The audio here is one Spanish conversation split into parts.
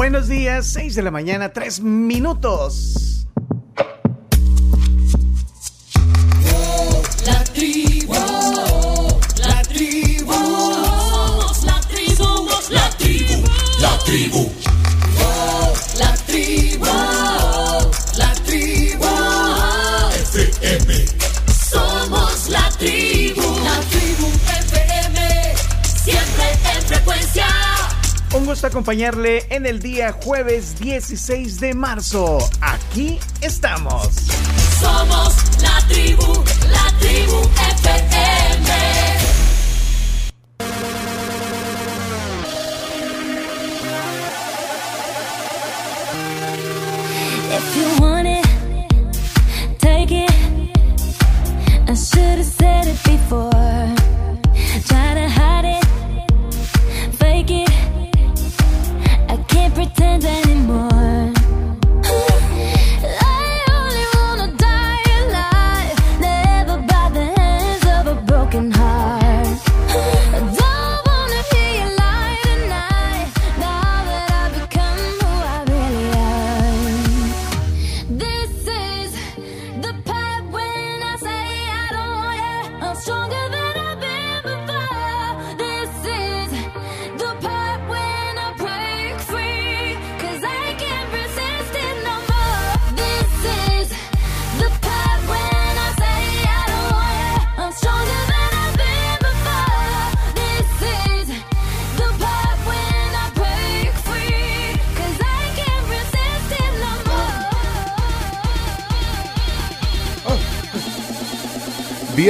Buenos días, 6 de la mañana, 3 minutos. Acompañarle en el día jueves 16 de marzo. Aquí estamos. Somos la tribu, la tribu FM.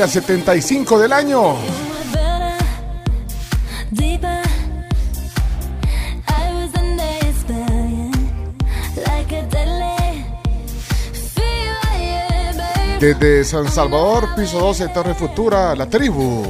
Día 75 del año. Desde San Salvador, piso 12, Torre Futura, la tribu.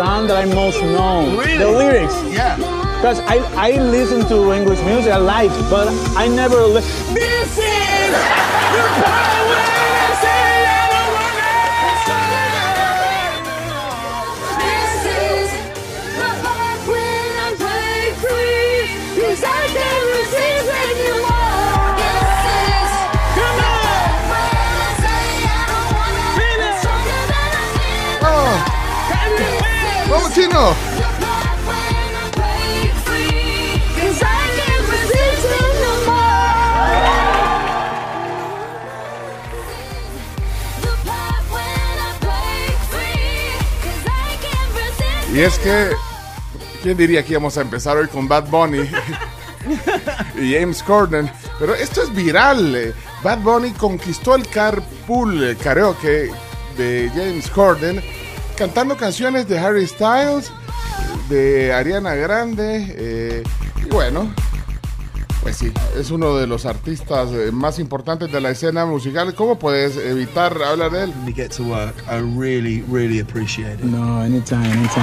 Song that I most know. Really? The lyrics. Yeah. Because I, I listen to English music, I like, but I never listen. This is the Y es que, ¿quién diría que íbamos a empezar hoy con Bad Bunny y James Corden? Pero esto es viral. eh. Bad Bunny conquistó el carpool karaoke de James Corden cantando canciones de Harry Styles, de Ariana Grande, eh, y bueno, pues sí, es uno de los artistas eh, más importantes de la escena musical. ¿Cómo puedes evitar hablar de él? Get to work, I really, really appreciate it. No, anytime, anytime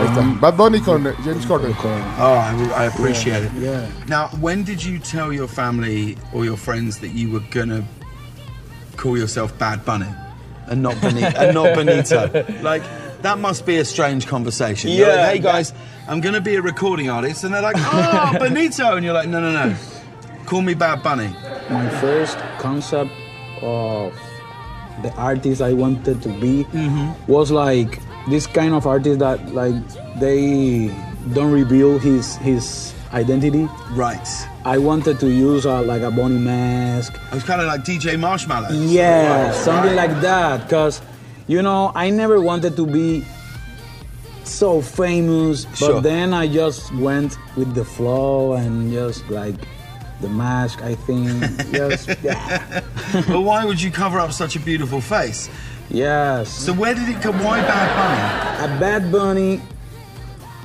Ahí está. Bad Bunny con eh, James Corden. Oh, I, I appreciate it. Yeah. Now, when did you tell your family or your friends that you were gonna call yourself Bad Bunny and not Benito? and not Benito? Like that must be a strange conversation. You're like, Yeah. hey guys, I'm gonna be a recording artist, and they're like, oh, Benito, and you're like, no, no, no, call me Bad Bunny. My first concept of the artist I wanted to be mm-hmm. was like this kind of artist that like they don't reveal his his identity. Right. I wanted to use a, like a bunny mask. It was kind of like DJ Marshmallow. Yeah, Right, something right. like that. Cause you know, I never wanted to be so famous. But Sure. then I just went with the flow and just like the mask. I think just yeah. but why would you cover up such a beautiful face? yes. So where did it come? Why Bad Bunny? a Bad Bunny,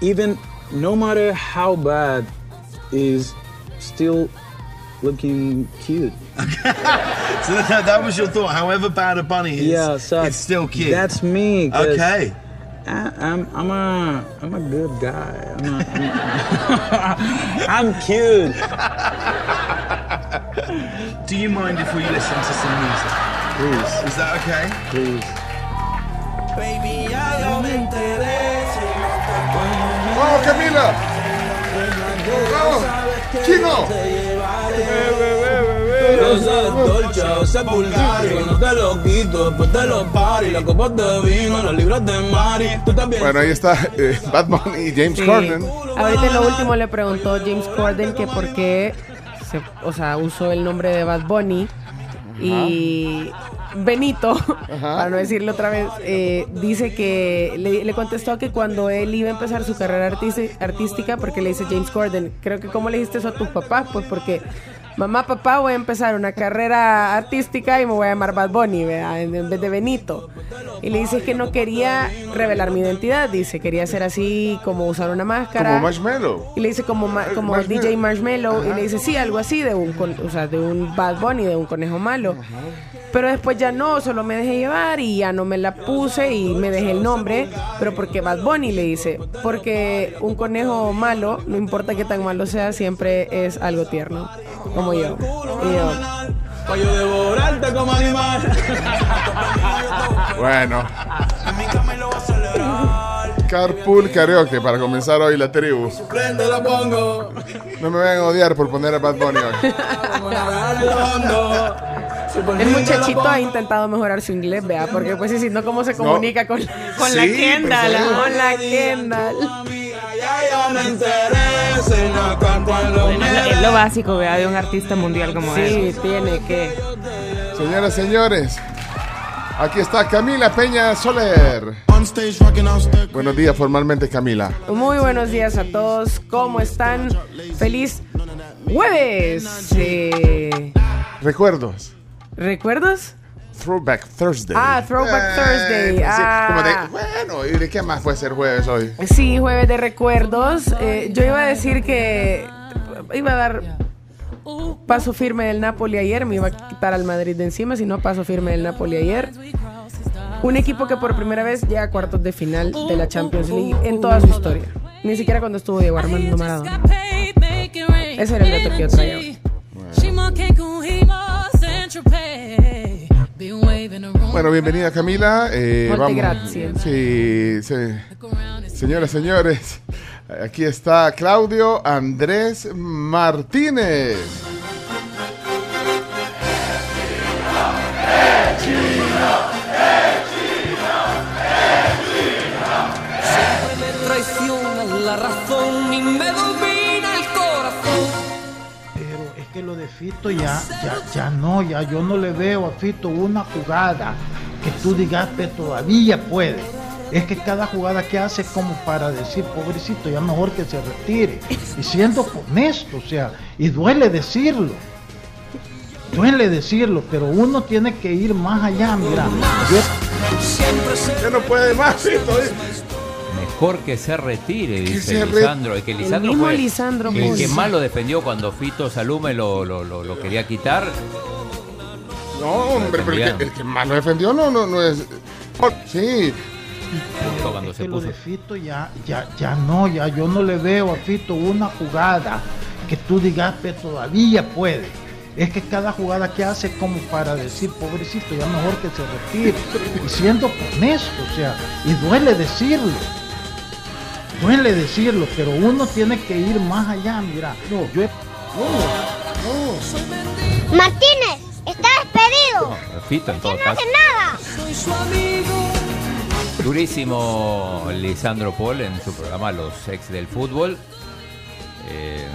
even no matter how bad, is still looking cute. So that, that was your thought. However bad a bunny is, yeah, so it's still cute. That's me. okay. I, I'm I'm a I'm a good guy. I'm, a, I'm, I'm cute. Do you mind if we listen to some music? Please, Is that okay? please. ¡Vamos, Camila! ¡Vamos! ¡Chino! dolce, sepulcro, no te lo quito, después te lo pari, la copa de vino, las libras de mari, tú también. Bueno, ahí está eh, Bad Bunny y James Sí. Corden. Ahorita en lo último le preguntó James Corden que por qué, se- o sea, usó el nombre de Bad Bunny y Benito, para no decirlo otra vez, eh, dice que le, le contestó que cuando él iba a empezar su carrera artística, porque le dice James Corden, creo que cómo le dijiste eso a tus papás, pues porque mamá, papá, voy a empezar una carrera artística y me voy a llamar Bad Bunny, ¿verdad? en vez de Benito. Y le dice que no quería revelar mi identidad, dice, quería ser así como usar una máscara. Como Marshmallow. Y le dice como, ma- como Marshmello. DJ Marshmallow. Y Ajá. le dice, sí, algo así, de un, con- o sea, de un Bad Bunny, de un conejo malo. Pero después ya no, solo me dejé llevar y ya no me la puse y me dejé el nombre. Pero porque Bad Bunny le dice, porque un conejo malo, no importa qué tan malo sea, siempre es algo tierno. Como yo. Y yo, Pa' yo devorarte como animal. Bueno. Carpool Karaoke para comenzar hoy la tribu. Prende la pongo. No me vayan a odiar por poner a Bad Bunny hoy. El muchachito ha intentado mejorar su inglés, vea, porque pues sí, si no, ¿cómo se comunica con, con la Sí, Kendall? sí. Con la Kendall. Bueno, es, lo, básico, vea, de un artista mundial como él. Sí, tiene que. Señoras, señores, aquí está Camila Peña Soler. Buenos días formalmente, Camila. Muy buenos días a todos. ¿Cómo están? Feliz jueves. Eh, Recuerdos. ¿Recuerdos? Throwback Thursday. Ah, Throwback Thursday. pues sí, como de, Ah. bueno, ¿y de qué más puede ser jueves hoy? Sí, jueves de recuerdos. Eh, yo iba a decir que iba a dar paso firme del Napoli ayer, me iba a quitar al Madrid de encima, si no paso firme del Napoli ayer. Un equipo que por primera vez llega a cuartos de final de la Champions League en toda su historia. Ni siquiera cuando estuvo Diego Armando Maradona. Ese era el dato que yo traía hoy. Bueno, bienvenida Camila. Eh, Molte vamos. grazie. Sí, sí. Señoras, señores, aquí está Claudio Andrés Martínez. Ya, ya, ya no, ya yo no le veo a Fito una jugada que tú digas que todavía puede. Es que cada jugada que hace es como para decir, pobrecito, ya mejor que se retire. Y siendo honesto, o sea, y duele decirlo. Duele decirlo, pero uno tiene que ir más allá, mira. Yo- Ya no puede más, Fito. Mejor que se retire, dice se re- Lisandro. Y que Lisandro mismo fue Lisandro el que más lo defendió cuando Fito Salume lo, lo, lo, lo quería quitar. No, hombre, pero el que, el que más lo defendió no, no, no es. oh, Sí, Cuando es se que lo puso. de Fito ya, ya, ya no, ya yo no le veo a Fito una jugada que tú digas que todavía puede. Es que cada jugada que hace es como para decir, pobrecito, ya mejor que se retire. Y siendo honesto, o sea, y duele decirlo. Duele decirlo, pero uno tiene que ir más allá, mira. No, yo he- Martínez, está despedido. Fito en todo No caso. hace nada. Soy su amigo. Durísimo Lisandro Paul en su programa Los Ex del Fútbol. Eh,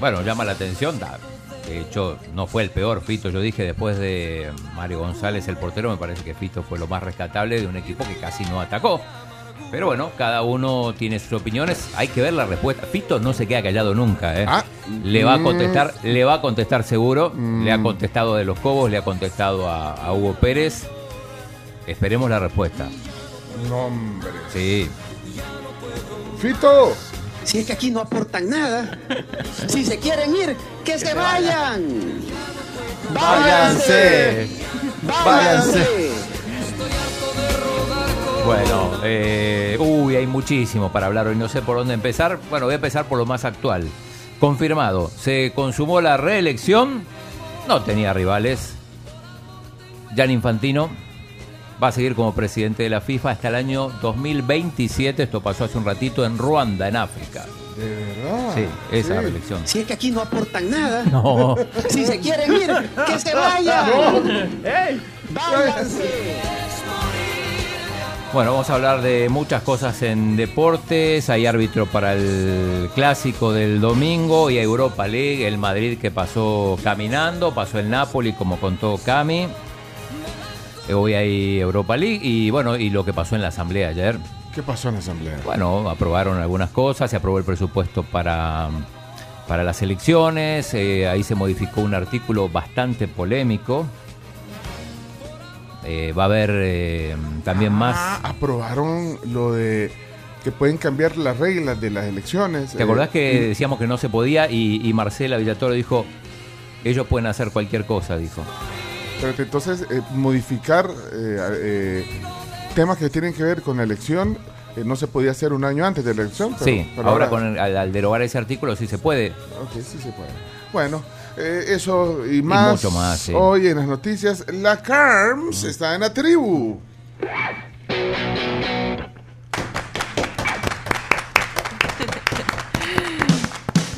bueno, llama la atención. da- De hecho, no fue el peor Fito. Yo dije después de Mario González, el portero, me parece que Fito fue lo más rescatable de un equipo que casi no atacó. Pero bueno, cada uno tiene sus opiniones. Hay que ver la respuesta. Fito no se queda callado nunca, ¿eh? Ah. Le va a Mm. contestar, le va a contestar seguro. Le ha contestado de los Cobos, le ha contestado a, a Hugo Pérez. Esperemos la respuesta. No, hombre. Sí. Fito. Si es que aquí no aportan nada. Si se quieren ir, que se vayan. Váyanse. Váyanse. Bueno, eh, uy, hay muchísimo para hablar hoy. No sé por dónde empezar. Bueno, voy a empezar por lo más actual. Confirmado. Se consumó la reelección. No tenía rivales. Jan Infantino va a seguir como presidente de la FIFA hasta el año 2027. Esto pasó hace un ratito en Ruanda, en África. De verdad. Sí, esa Sí. reelección. Si es que aquí no aportan nada. No. Si se quieren ir, que se vayan. Váyanse. Bueno, vamos a hablar de muchas cosas en deportes. Hay árbitro para el clásico del domingo y Europa League, el Madrid que pasó caminando, pasó el Napoli como contó Cami. Hoy hay Europa League y bueno, y lo que pasó en la asamblea ayer. ¿Qué pasó en la asamblea? Bueno, aprobaron algunas cosas, se aprobó el presupuesto para, para las elecciones, eh, ahí se modificó un artículo bastante polémico. Eh, va a haber eh, también más... Ah, aprobaron lo de que pueden cambiar las reglas de las elecciones. ¿Te acordás Eh, que y- decíamos que no se podía y, y Marcela Villatoro dijo, ellos pueden hacer cualquier cosa, dijo. Pero entonces eh, modificar eh, eh, temas que tienen que ver con la elección eh, no se podía hacer un año antes de la elección. pero- sí, pero ahora, con el- al, al derogar ese artículo sí se puede. Ok, sí se puede. Bueno, eh, eso y más. mucho más, sí. Hoy en las noticias, la CARMS está en la tribu.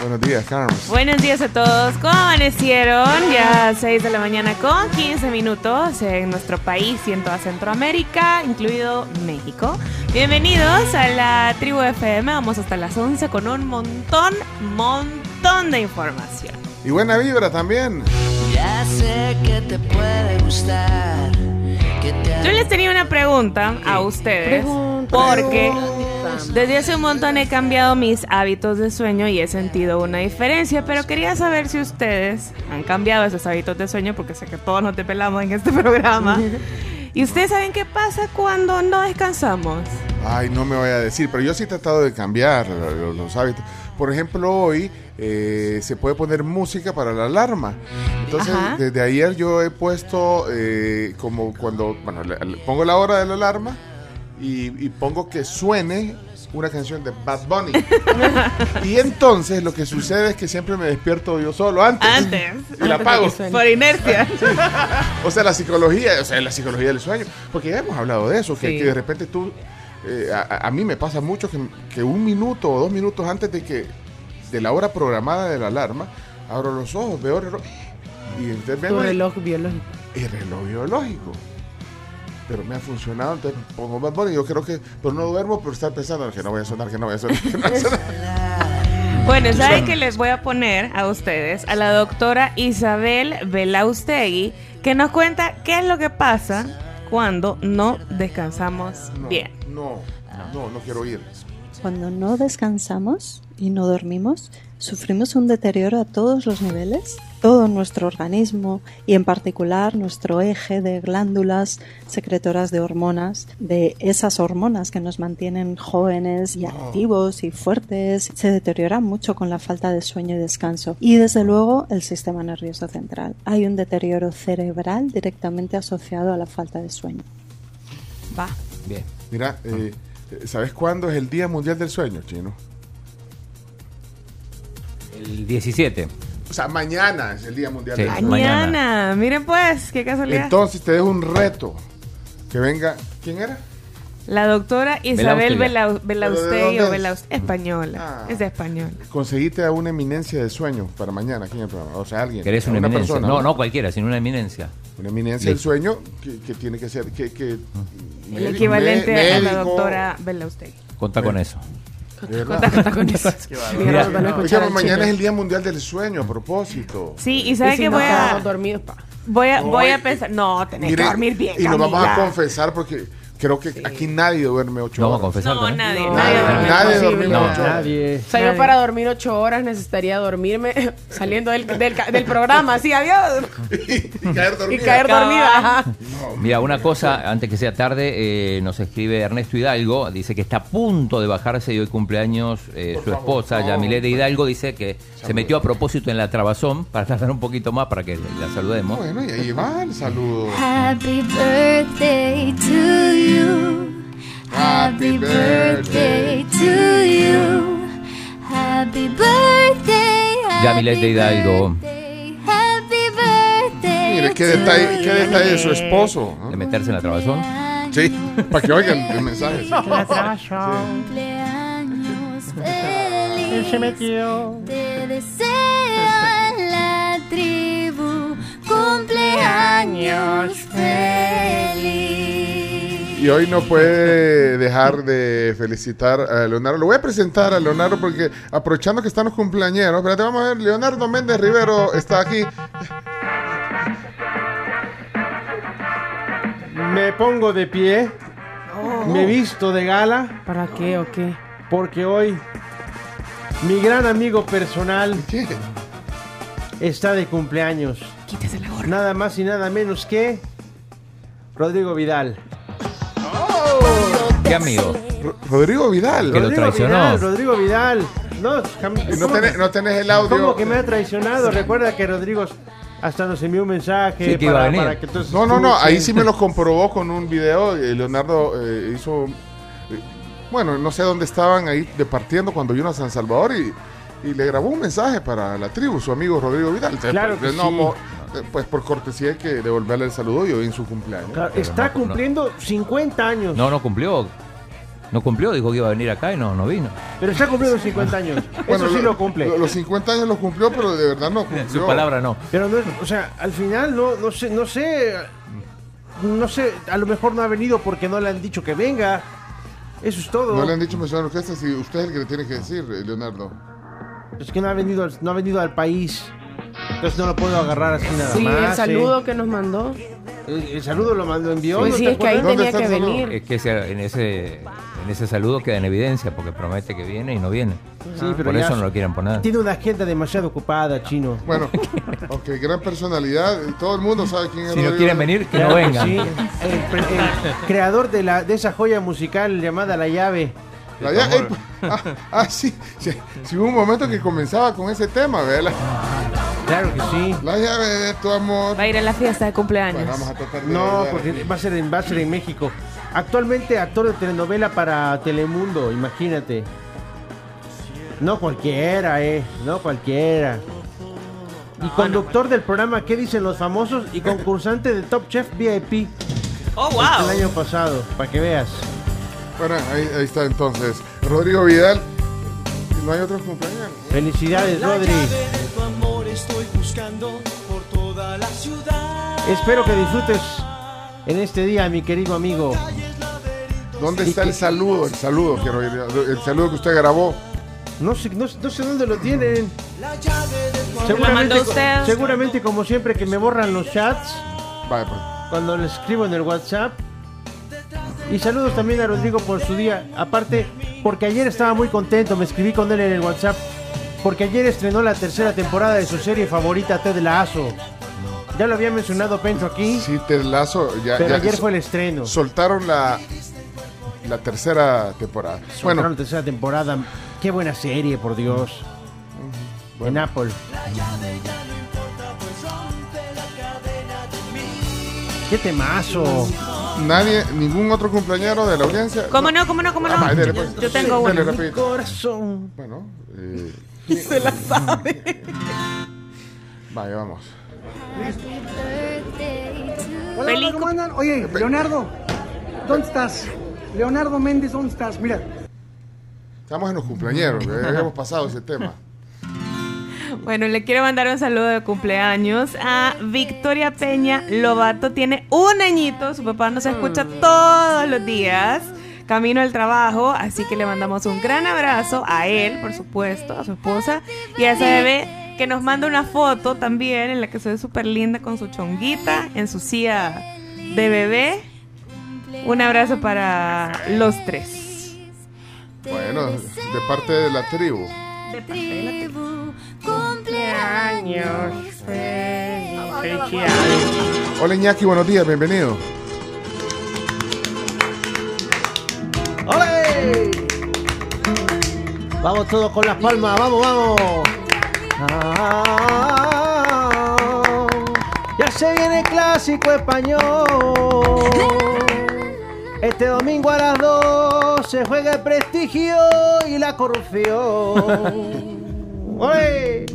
Buenos días, CARMS. Buenos días a todos. ¿Cómo amanecieron? Ya 6 de la mañana con 15 minutos en nuestro país y en toda Centroamérica, incluido México. Bienvenidos a la tribu FM. Vamos hasta las 11 con un montón, montón de información. Y buena vibra también. Ya sé que te puede gustar. Que te Yo les tenía una pregunta a ustedes porque desde hace un montón he cambiado mis hábitos de sueño y he sentido una diferencia, pero quería saber si ustedes han cambiado esos hábitos de sueño porque sé que todos nos depelamos en este programa. ¿Y ustedes saben qué pasa cuando no descansamos? Ay, no me voy a decir, pero yo sí he tratado de cambiar lo- los, hábitos. Por ejemplo, hoy eh, se puede poner música para la alarma. Entonces, Ajá. desde ayer yo he puesto eh, como cuando, bueno, le- le pongo la hora de la alarma y, y pongo que suene una canción de Bad Bunny. y entonces lo que sucede es que siempre me despierto yo solo antes. Antes. Y la apago. Por inercia. O sea, la psicología, o sea, la psicología del sueño. Porque ya hemos hablado de eso, que, de repente tú, eh, a, a mí me pasa mucho que, que un minuto o dos minutos antes de que de la hora programada de la alarma, abro los ojos, veo el reloj y ustedes ven Tu el- reloj biológico. el reloj biológico. Pero me ha funcionado, entonces pongo Bad Bunny, yo creo que, pero no duermo por estar pensando que no voy a sonar, que no voy a sonar, que no voy a sonar. Bueno, ¿saben que les voy a poner a ustedes? A la doctora Isabel Belaustegui, que nos cuenta qué es lo que pasa cuando no descansamos No, bien. no, no, no quiero ir. Cuando no descansamos y no dormimos, sufrimos un deterioro a todos los niveles. Todo nuestro organismo y en particular nuestro eje de glándulas secretoras de hormonas, de esas hormonas que nos mantienen jóvenes y activos y fuertes, se deterioran mucho con la falta de sueño y descanso. Y desde luego el sistema nervioso central. Hay un deterioro cerebral directamente asociado a la falta de sueño. Va. Bien. Mira, eh, ¿sabes cuándo es el Día Mundial del Sueño, chino? El 17. O sea, mañana es el Día Mundial Sí, del Sueño. Mañana. Miren pues, qué casualidad. Entonces te dejo un reto. Que venga. ¿Quién era? La doctora Isabel Belaustegui. Española. Ah. Es de español. Conseguiste a una eminencia de sueño para mañana aquí en el programa. O sea, alguien. ¿Querés una, una eminencia? persona. no, no cualquiera, sino una eminencia. Una eminencia del sueño que, que tiene que ser. Que, que El médico- equivalente a la doctora Belaustegui. Conta con eso. Cuenta con eso. Mira, mañana es el Día Mundial del Sueño, a propósito. Sí, y saben Y si que no voy a dormidos, pa. voy a No, voy eh, a pensar, no, tenés Mire, que dormir bien. Y nos vamos a confesar porque Creo que aquí nadie duerme ocho Vamos a horas. confesar No, nadie. No, nadie nadie. duerme. Nadie No, ocho horas. Nadie. O sea, yo para dormir ocho horas necesitaría dormirme saliendo del, del, programa, así, adiós. y caer Y dormida. caer dormida. ajá. Mira, una cosa, antes que sea tarde, eh, nos escribe Ernesto Hidalgo, dice que está a punto de bajarse y hoy cumpleaños eh, su favor, esposa, no. Yamilet de Hidalgo, dice que se metió a propósito en la trabazón para tardar un poquito más para que la saludemos. Bueno, y ahí va el saludo. Happy birthday to you. Happy birthday to you. Happy birthday. Yamilet de Hidalgo, Happy birthday. Mire, qué detalle, qué detalle de su esposo. ¿no? de meterse en la trabazón. Sí, para que oigan el mensaje. Cumpleaños feliz. Él se metió. Te desea Y hoy no puede dejar de felicitar a Leonardo. Lo voy a presentar a Leonardo porque aprovechando que están los cumpleañeros, espérate, vamos a ver, Leonardo Méndez Rivero está aquí. Me pongo de pie. Me visto de gala. ¿Para qué o qué? Porque hoy mi gran amigo personal ¿Qué? está de cumpleaños. Quítese la gorra. Nada más y nada menos que Rodrigo Vidal. ¿Qué amigo? Ro- Rodrigo Vidal. Que lo Rodrigo traicionó. Vidal, Rodrigo Vidal. No, no ¿cómo- tenés, no tenés el audio. ¿Cómo que me ha traicionado? Recuerda que Rodrigo hasta nos envió un mensaje Sí, que iba a para, venir. para que entonces No, no, no, ahí sí. me lo comprobó con un video. eh, Leonardo eh, hizo. eh, bueno, no sé dónde estaban ahí departiendo cuando vino a San Salvador y, y le grabó un mensaje para la tribu, su amigo Rodrigo Vidal. Claro que no, sí. Eh, pues por cortesía hay que devolverle el saludo y hoy en su cumpleaños. Claro, está no, no. cumpliendo 50 años. No, no cumplió. No cumplió, dijo que iba a venir acá y no, no vino. Pero está cumpliendo 50 años. Bueno, Eso sí lo cumple. lo- Los 50 años lo cumplió, pero de verdad no cumplió. Su palabra no. Pero no es, o sea, al final no, no sé, no sé, no sé, a lo mejor no ha venido porque no le han dicho que venga. Eso es todo. No le han dicho mencionar orquesta si usted es el que le tiene que decir, eh, Leonardo. Es que no ha venido, al- no ha venido al país. Entonces no lo puedo agarrar así nada Sí, más. el ¿eh? saludo que nos mandó. El, el saludo lo mandó, envió. Pues ¿no sí, es que ahí tenía que el venir. Es que ese- en ese en ese saludo queda en evidencia porque promete que viene y no viene. Sí, pero Por eso no lo quieren poner. Tiene una agenda demasiado ocupada, chino. Bueno, ok, gran personalidad. Todo el mundo sabe quién es Si no quieren venir, que no vengan. sí. El, el creador de, la, de esa joya musical llamada La Llave. La ya- eh, ah, ah, sí, sí, sí, hubo un momento que comenzaba con ese tema, ¿verdad? Claro que sí. La llave de tu amor. Va a ir a la fiesta de cumpleaños. Bueno, vamos a tratar de No, porque aquí. va a ser en, va a ser en México. Actualmente actor de telenovela para Telemundo, imagínate. No cualquiera, eh, no cualquiera. Y conductor del programa ¿Qué dicen los famosos? Y concursante de Top Chef VIP Oh, el wow. año pasado, para que veas. Bueno, ahí, ahí está entonces. Rodrigo Vidal. No hay otros cumpleaños. Felicidades, Espero que disfrutes en este día, mi querido amigo. ¿Dónde está el saludo? El saludo, quiero ir. El saludo que usted grabó. No sé, no, no sé dónde lo tienen. ¿Lo mandó usted? seguramente como siempre que me borran los chats pues. cuando les escribo en el WhatsApp. Y saludos también a Rodrigo por su día. Aparte, porque ayer estaba muy contento, me escribí con él en el WhatsApp. Porque ayer estrenó la tercera temporada de su serie favorita, Ted Lazo. Ya lo había mencionado Pencho aquí, Sí, te lazo. Ya, pero ya ayer so- fue el estreno. Soltaron la, la tercera temporada. Bueno, Bueno, la tercera temporada. Qué buena serie, por Dios. En Apple. Qué temazo. nadie, ningún otro cumpleañero de la audiencia. ¿Cómo no? ¿Cómo no? ¿Cómo no? Ah, Yo, pues. yo tengo uno. rapidito. Corazón. Bueno, eh, Se la sabe. vaya, vamos. Hola, ¿cómo andan? Oye, Leonardo, ¿dónde estás? Leonardo Méndez, ¿dónde estás? Mira, Estamos en los cumpleañeros, ya habíamos pasado ese tema. Bueno, le quiero mandar un saludo de cumpleaños a Victoria Peña Lobato. Tiene un añito, su papá nos escucha todos los días, camino al trabajo, así que le mandamos un gran abrazo a él, por supuesto, a su esposa y a ese bebé que nos manda una foto también en la que se ve súper linda con su chonguita en su silla de bebé. Un abrazo para los tres. Bueno, de parte de la tribu. Cumpleaños Hola Iñaki, buenos días, bienvenido. ¡Ole! Vamos todos con las palmas, vamos, vamos. Ah, ya se viene el clásico español. Este domingo a las 2 se juega el prestigio y la corrupción. ¡Ole!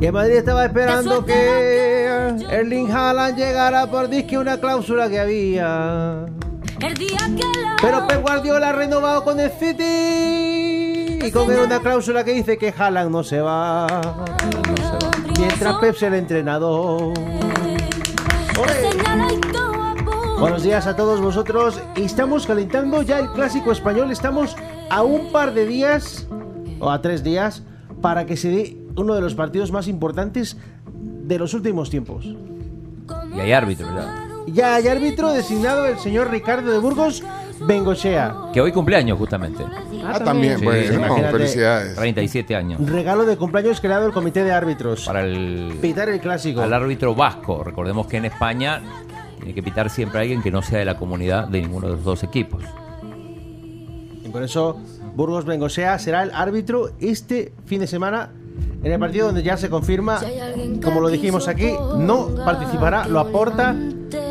Y en Madrid estaba esperando que Erling Haaland llegara por disque una cláusula que había. Pero Pep Guardiola ha renovado con el City y con él una cláusula que dice que Haaland no se va. Mientras Pep es el entrenador. Buenos días a todos vosotros. Estamos calentando ya el clásico español. Estamos a un par de días o a tres días para que se dé uno de los partidos más importantes de los últimos tiempos. Y hay árbitro, ¿verdad? Ya hay árbitro designado el señor Ricardo de Burgos Bengochea. Que hoy cumpleaños, justamente. Ah, también, bueno, imagínate. felicidades. 37 años. Regalo de cumpleaños creado el comité de árbitros. Para el, Pitar el clásico. al árbitro vasco. Recordemos que en España tiene que pitar siempre a alguien que no sea de la comunidad de ninguno de los dos equipos. Y por eso Burgos Bengochea será el árbitro este fin de semana en el partido donde ya se confirma, como lo dijimos aquí, no participará, lo aporta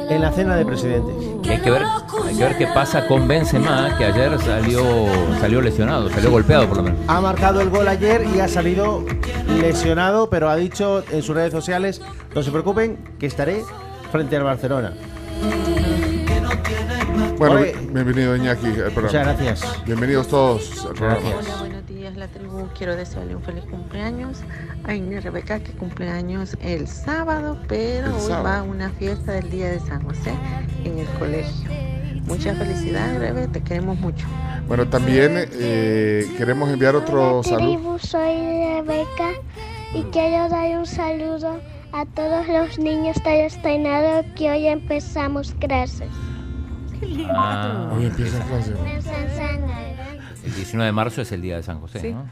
en la cena de presidentes. Hay que ver, hay que ver qué pasa con Benzema, que ayer salió, salió lesionado, salió golpeado por lo menos. Ha marcado el gol ayer y ha salido lesionado, pero ha dicho en sus redes sociales, no se preocupen, que estaré frente al Barcelona. Bueno, Oye. bienvenido Iñaki al programa. Muchas gracias. Bienvenidos todos al programa. Gracias. Hola, la tribu. Quiero desearle un feliz cumpleaños a Inés Rebeca, que cumpleaños el sábado, pero El hoy sábado. va a una fiesta del Día de San José en el colegio. Muchas felicidades, Rebe, te queremos mucho. Bueno, también eh, queremos enviar otro saludo. tribu, soy Rebeca y quiero dar un saludo a todos los niños de Estrenado que hoy empezamos clases. Ah, Hoy empieza clase. El 19 de marzo es el día de San José, ¿no?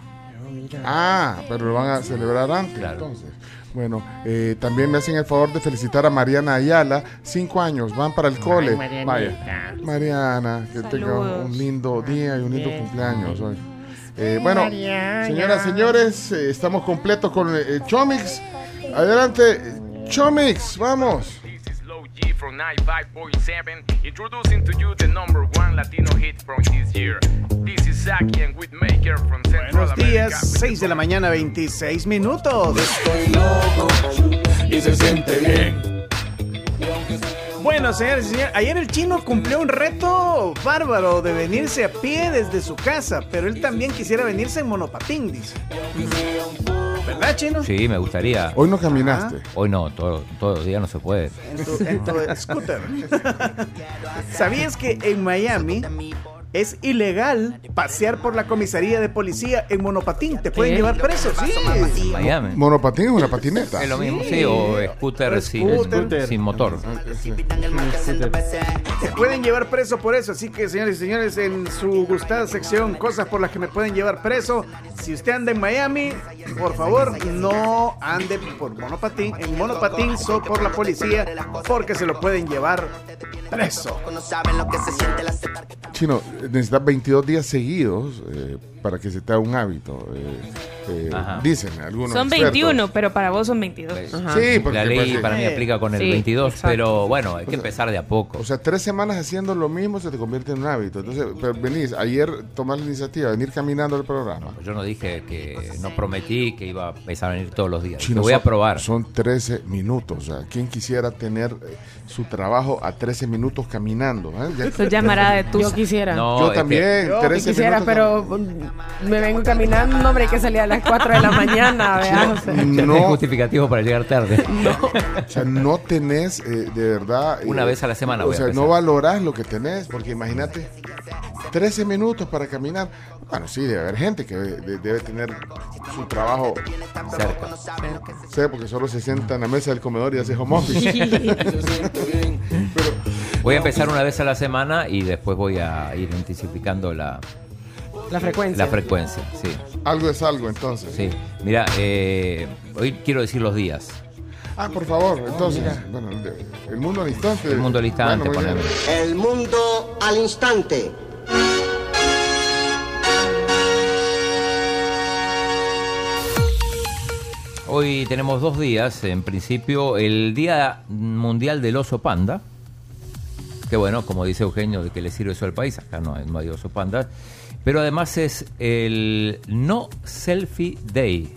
Ah, pero lo van a celebrar antes, Claro. entonces. Bueno, eh, también me hacen el favor de felicitar a Mariana Ayala, cinco años, van para el cole. Vaya, Mariana, que tenga un, lindo día y un lindo cumpleaños hoy. Eh, bueno, Mariana. señoras, señores, eh, estamos completos con eh, Chomix. Adelante, Chomix, vamos. From 95.7, introducing to you the number one Latino hit from this year. This is Saki and Whitmaker from Central Buenos America. días, 6 de la mañana, 26 minutos. y se siente bien. Bueno, señores y señores, ayer el chino cumplió un reto bárbaro de venirse a pie desde su casa, pero él también quisiera venirse en monopatín, dice. ¿Verdad, chino? Sí, me gustaría. Hoy no caminaste. Hoy no, todo, todo el día no se puede. En tu, en tu scooter. ¿Sabías que en Miami es ilegal pasear por la comisaría de policía en monopatín? Te pueden ¿Qué? llevar preso, sí. Miami. Monopatín es una patineta. Es lo mismo, sí, o scooter, sin, Scooter. sin motor. Te pueden llevar preso por eso, así que señores y señores, en su gustada sección, cosas por las que me pueden llevar preso, si usted anda en Miami, por favor, no ande por monopatín, en monopatín solo por la policía, porque se lo pueden llevar preso. Chino, necesitas 22 días seguidos eh, para que se te haga un hábito. eh, eh, dicen algunos. Son expertos. 21, pero para vos son 22. Sí, porque la ley pues, para mí aplica con el Sí, 22, exacto. pero bueno, hay que empezar de a poco. O sea, tres semanas haciendo lo mismo se te convierte en un hábito. Entonces, pero venís, ayer tomar la iniciativa, venir caminando al programa. Yo no dije que no prometí que iba a empezar a venir todos los días. Chino, Lo voy a probar. Son 13 minutos. O sea, ¿quién quisiera tener eh, su trabajo a 13 minutos caminando? eh? Ya- Eso llamará de tu. Yo quisiera. No, Yo es que- también, Yo 13 quisiera, minutos. pero me vengo caminando, hombre, hay que salir a las 4 de la mañana, Ya no hay No, justificativo para llegar tarde. o sea, no tenés eh, de verdad. Una eh, vez a la semana O sea, no valorás lo que tenés, porque imagínate, 13 minutos para caminar. Bueno, sí, debe haber gente que de- debe tener su trabajo Cerca. Sí, porque solo se sienta en la mesa del comedor y hace home office. Pero Voy a empezar una vez a la semana y después voy a ir intensificando la, La frecuencia. la frecuencia. Sí, Algo es algo, entonces. sí. Mira, eh, hoy quiero decir los días. Ah, por favor, entonces. bueno, el, mundo al instante. El mundo al instante, Bueno. El mundo al instante. Hoy tenemos dos días, en principio, el Día Mundial del Oso Panda, que bueno, como dice Eugenio, de que le sirve eso al país, acá no, hay- no hay oso panda, pero además es el No Selfie Day.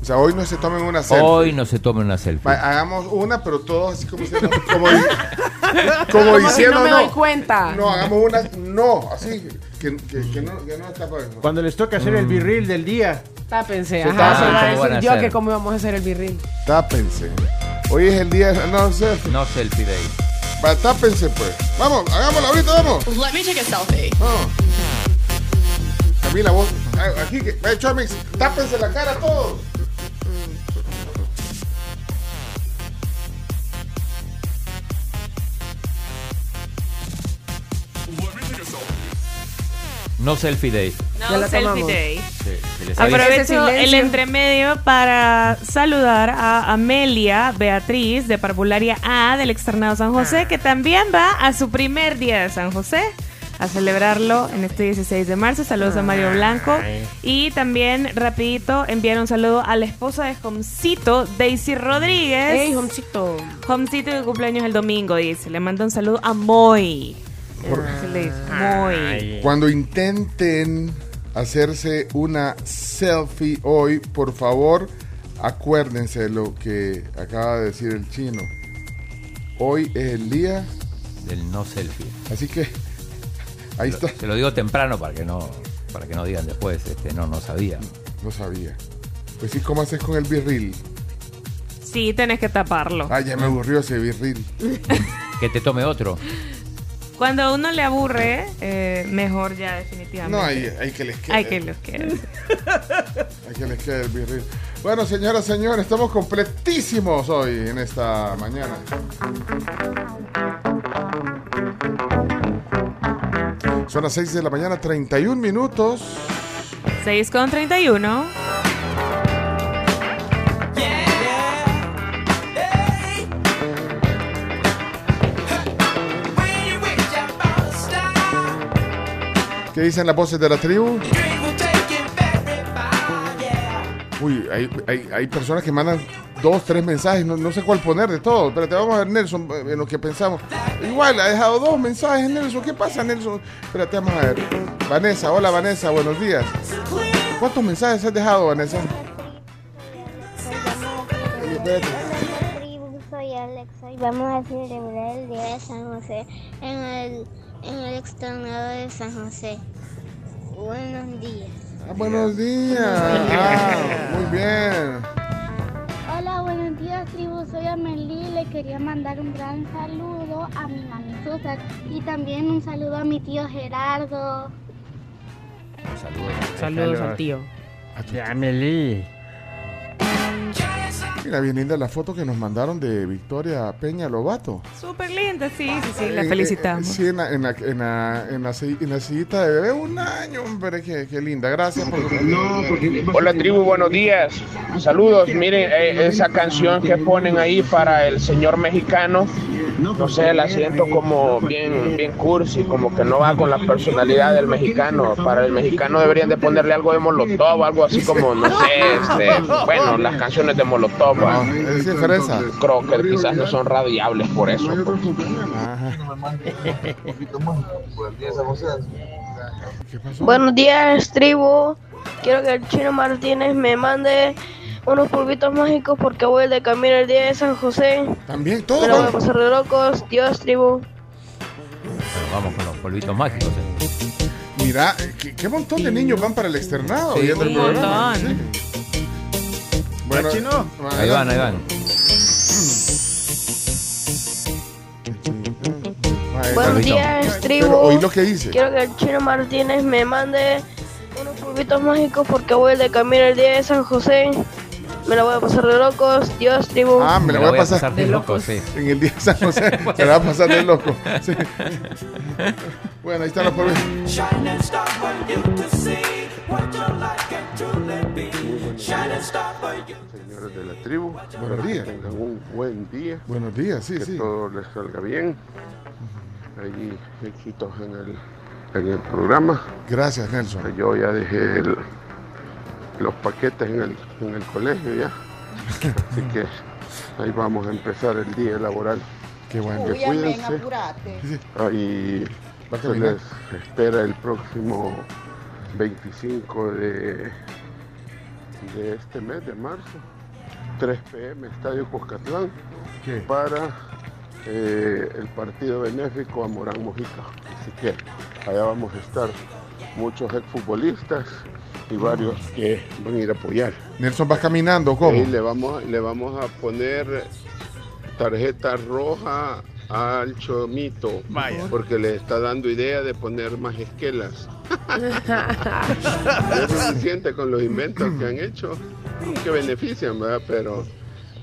O sea, hoy no se tomen una selfie. Hoy no se tome una selfie. Va, hagamos una, pero todos así como diciendo. Como, como Como si diciendo, no me no. doy cuenta. No, hagamos una. No, así. Que, que, que no, que no está para eso. Cuando les toca hacer el birril del día. Tápense, Se ajá. tapan, se va a ¿cómo van decir yo hacer? que cómo vamos a hacer el birril. Tápense. Hoy es el día. No selfie. No selfie day. Va, tápense, pues. Vamos, hagámoslo ahorita, vamos. Let me take a selfie. Vamos. Camila, vos. ah, Aquí, que. eh, Chomix, tápense la cara todos. No Selfie Day. No Ya la selfie tomamos. day. Sí, se. Aprovecho el entremedio para saludar a Amelia Beatriz de Parvularia A del Externado San José, que también va a su primer día de San José a celebrarlo en este 16 de marzo. Saludos a Mario Blanco. Y también, rapidito, enviar un saludo a la esposa de Homcito, Daisy Rodríguez. Ey, Homcito. Homcito de cumpleaños el domingo, dice. Le manda un saludo a Moy. Dice, Moy. Cuando intenten hacerse una selfie hoy, por favor, acuérdense de lo que acaba de decir el chino. Hoy es el día, Del no selfie. así que ahí está. Se lo digo temprano para que no, para que no digan después, este, no, no sabía. No sabía. Pues sí, ¿cómo haces con el birril? Sí, tenés que taparlo. Ah, ya me aburrió ese birril. Que te tome otro. Cuando a uno le aburre, eh, mejor ya definitivamente. No, hay, hay que les quede. Hay que los que. Hay que les quede el birril. Bueno, señoras, señores, estamos completísimos hoy en esta mañana. Son las 6 de la mañana, 31 minutos. 6 con 31. ¿Qué dicen las voces de la tribu? Uy, hay, hay, hay personas que mandan dos, tres mensajes, no, no sé cuál poner de todo. Pero te vamos a ver, Nelson, en lo que pensamos. Igual, ha dejado dos mensajes, Nelson. ¿Qué pasa, Nelson? Espérate, vamos a ver. Vanessa, hola, Vanessa, buenos días. ¿Cuántos mensajes has dejado, Vanessa? Espérate. tribu, soy Alexa y vamos a celebrar el Día de San José en el, en el externado de San José. Buenos días. Ah, buenos días. Ah, muy bien. Hola, buenos días tribu, soy Amelie le quería mandar un gran saludo a mi mami Susan y también un saludo a mi tío Gerardo. Saludos. Saludos al tío. Amelie. Mira, bien linda la foto que nos mandaron de Victoria Peña Lobato. Súper linda, sí, sí, sí, la Eh, felicitamos. eh, sí, en la, en la, en la, en la, si- en la sillita de bebé, un año, hombre, qué, qué linda. Gracias por Hola tribu, buenos días. Saludos. Miren, eh, esa canción que ponen ahí para el señor mexicano, no sé, la siento como bien, bien cursi, como que no va con la personalidad del mexicano. Para el mexicano deberían de ponerle algo de Molotov, algo así como, no sé, este, bueno, las canciones de Molotov. Ah, es fresa. Creo que quizás no son radiables por eso. pues. Buenos días, tribu. Quiero que el chino Martínez me mande unos polvitos mágicos porque voy de camino el día de San José. También, Me todo. la voy a pasar de locos. Dios, tribu. Bueno, vamos con los polvitos mágicos. eh. Mira, eh, qué, qué montón de niños van para el externado Sí, viendo el un programa. montón. Sí. Bueno, chino? Ahí van, ahí van. Buenos días, tribu. Pero oí lo que dice. Quiero que el chino Martínez me mande unos polvitos mágicos porque voy de camino el día de San José. Me la voy a pasar de locos. Dios, tribu. Ah, me la voy a pasar de locos, sí. En el día de San José se la va a pasar de loco. Sí. Bueno, ahí está la por Señores de la tribu, Buenos días. Que tengan un buen día. Buenos días, sí, que sí. todo les salga bien. Allí, éxitos en el, en el programa. Gracias, Nelson. Yo ya dejé el- los paquetes en el, en el colegio ya. Así que ahí vamos a empezar el día laboral. Qué bueno. Que cuídense. Ahí se les espera el próximo 25 de, de este mes de marzo, 3 pm, Estadio Cuscatlán, ¿Qué? para eh, el partido benéfico a Morán Mojica. Así que allá vamos a estar muchos exfutbolistas y varios que van a ir a apoyar. Nelson va caminando, ¿cómo? Y le vamos, le vamos a poner tarjeta roja al chomito. Porque le está dando idea de poner más esquelas. Es suficiente con los inventos que han hecho. Que benefician, ¿verdad? Pero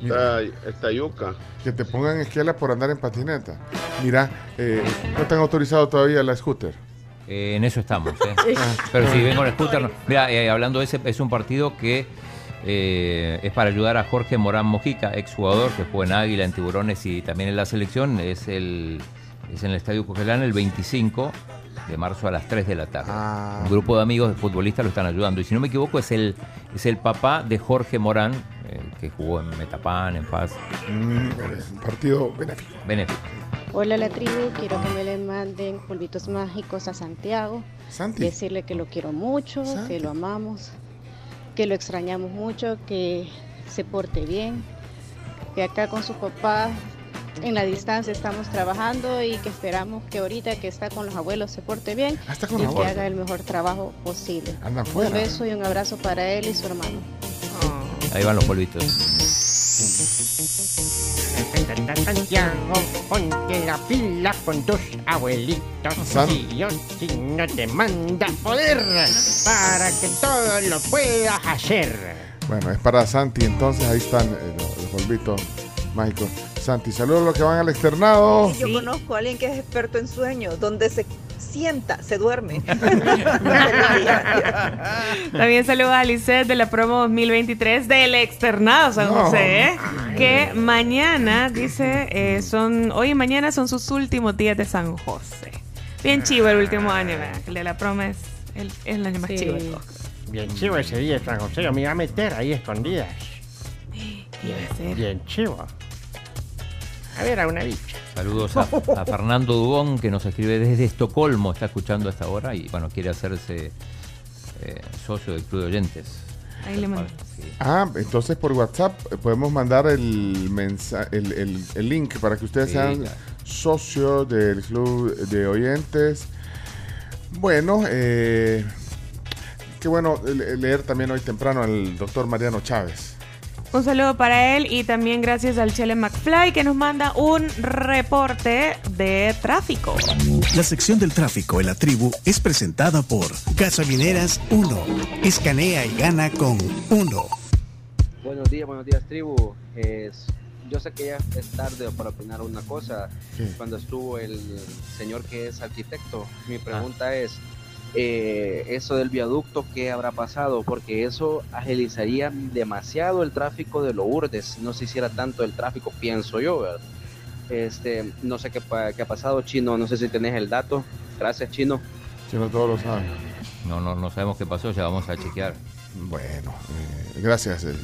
está, está yuca. Que te pongan esquelas por andar en patineta. Mira, eh, no te han autorizado todavía la scooter. Eh, en eso estamos. ¿eh? Pero si ven con el scooter. no. Mira, eh, hablando de ese, es un partido que eh, es para ayudar a Jorge Morán Mojica, exjugador que fue en Águila, en Tiburones y también en la selección. Es, el, es en el Estadio Cogelán el 25 de marzo a las 3 de la tarde. Un grupo de amigos de futbolistas lo están ayudando. Y si no me equivoco, es el, es el papá de Jorge Morán, eh, que jugó en Metapan, en Paz. Un partido benéfico. Benéfico. Hola la tribu, quiero que me le manden polvitos mágicos a Santiago. Santi. Decirle que lo quiero mucho, que lo amamos, que lo extrañamos mucho, que se porte bien, que acá con su papá en la distancia estamos trabajando y que esperamos que ahorita que está con los abuelos se porte bien Ah, está con y que haga el mejor trabajo posible. Andan Un fuera. beso y un abrazo para él y su hermano. Ahí van los polvitos. Santiago, ponte la pila con tus abuelitos. San- Dios si no te manda poder para que todo lo puedas hacer. Bueno, es para Santi, entonces ahí están eh, los, los polvitos mágicos. Santi, saludos a los que van al externado. Yo conozco a alguien que es experto en sueños, donde se sienta, se duerme. También saluda a Lisette de la promo 2023 del externado San No. José, ¿eh? que mañana, dice, eh, son, hoy y mañana son sus últimos días de San José. Bien chivo el último año, ¿verdad? El de la promo es el, es el año más Sí. chivo. Bien chivo ese día de San José, yo me iba a meter ahí escondidas. Bien chivo. A ver, a una bicha. Saludos a, a Fernando Dubón, que nos escribe desde Estocolmo, está escuchando a esta hora y bueno, quiere hacerse eh, socio del Club de Oyentes. Ahí le mando. Ah, entonces por WhatsApp eh, podemos mandar el, mensa- el, el- el link para que ustedes Sí, sean claro. socios del club de oyentes. Bueno, eh, qué bueno le- leer también hoy temprano al doctor Mariano Chávez. Un saludo para él y también gracias al Chele McFly que nos manda un reporte de tráfico. La sección del tráfico en la tribu es presentada por Gasolineras 1. Escanea y gana con 1. Buenos días, buenos días, tribu. Es- yo sé que ya es tarde para opinar una cosa. ¿Qué? Cuando estuvo el señor que es arquitecto, mi pregunta es, eh, eso del viaducto, ¿qué habrá pasado? Porque eso agilizaría demasiado el tráfico de Lourdes. No se hiciera tanto el tráfico, pienso yo, ¿verdad? Este, no sé qué, qué ha pasado, Chino. No sé si tenés el dato. Gracias, Chino. Chino, todos lo saben. No, no, no sabemos qué pasó, ya vamos a chequear. Bueno, eh, gracias. eh,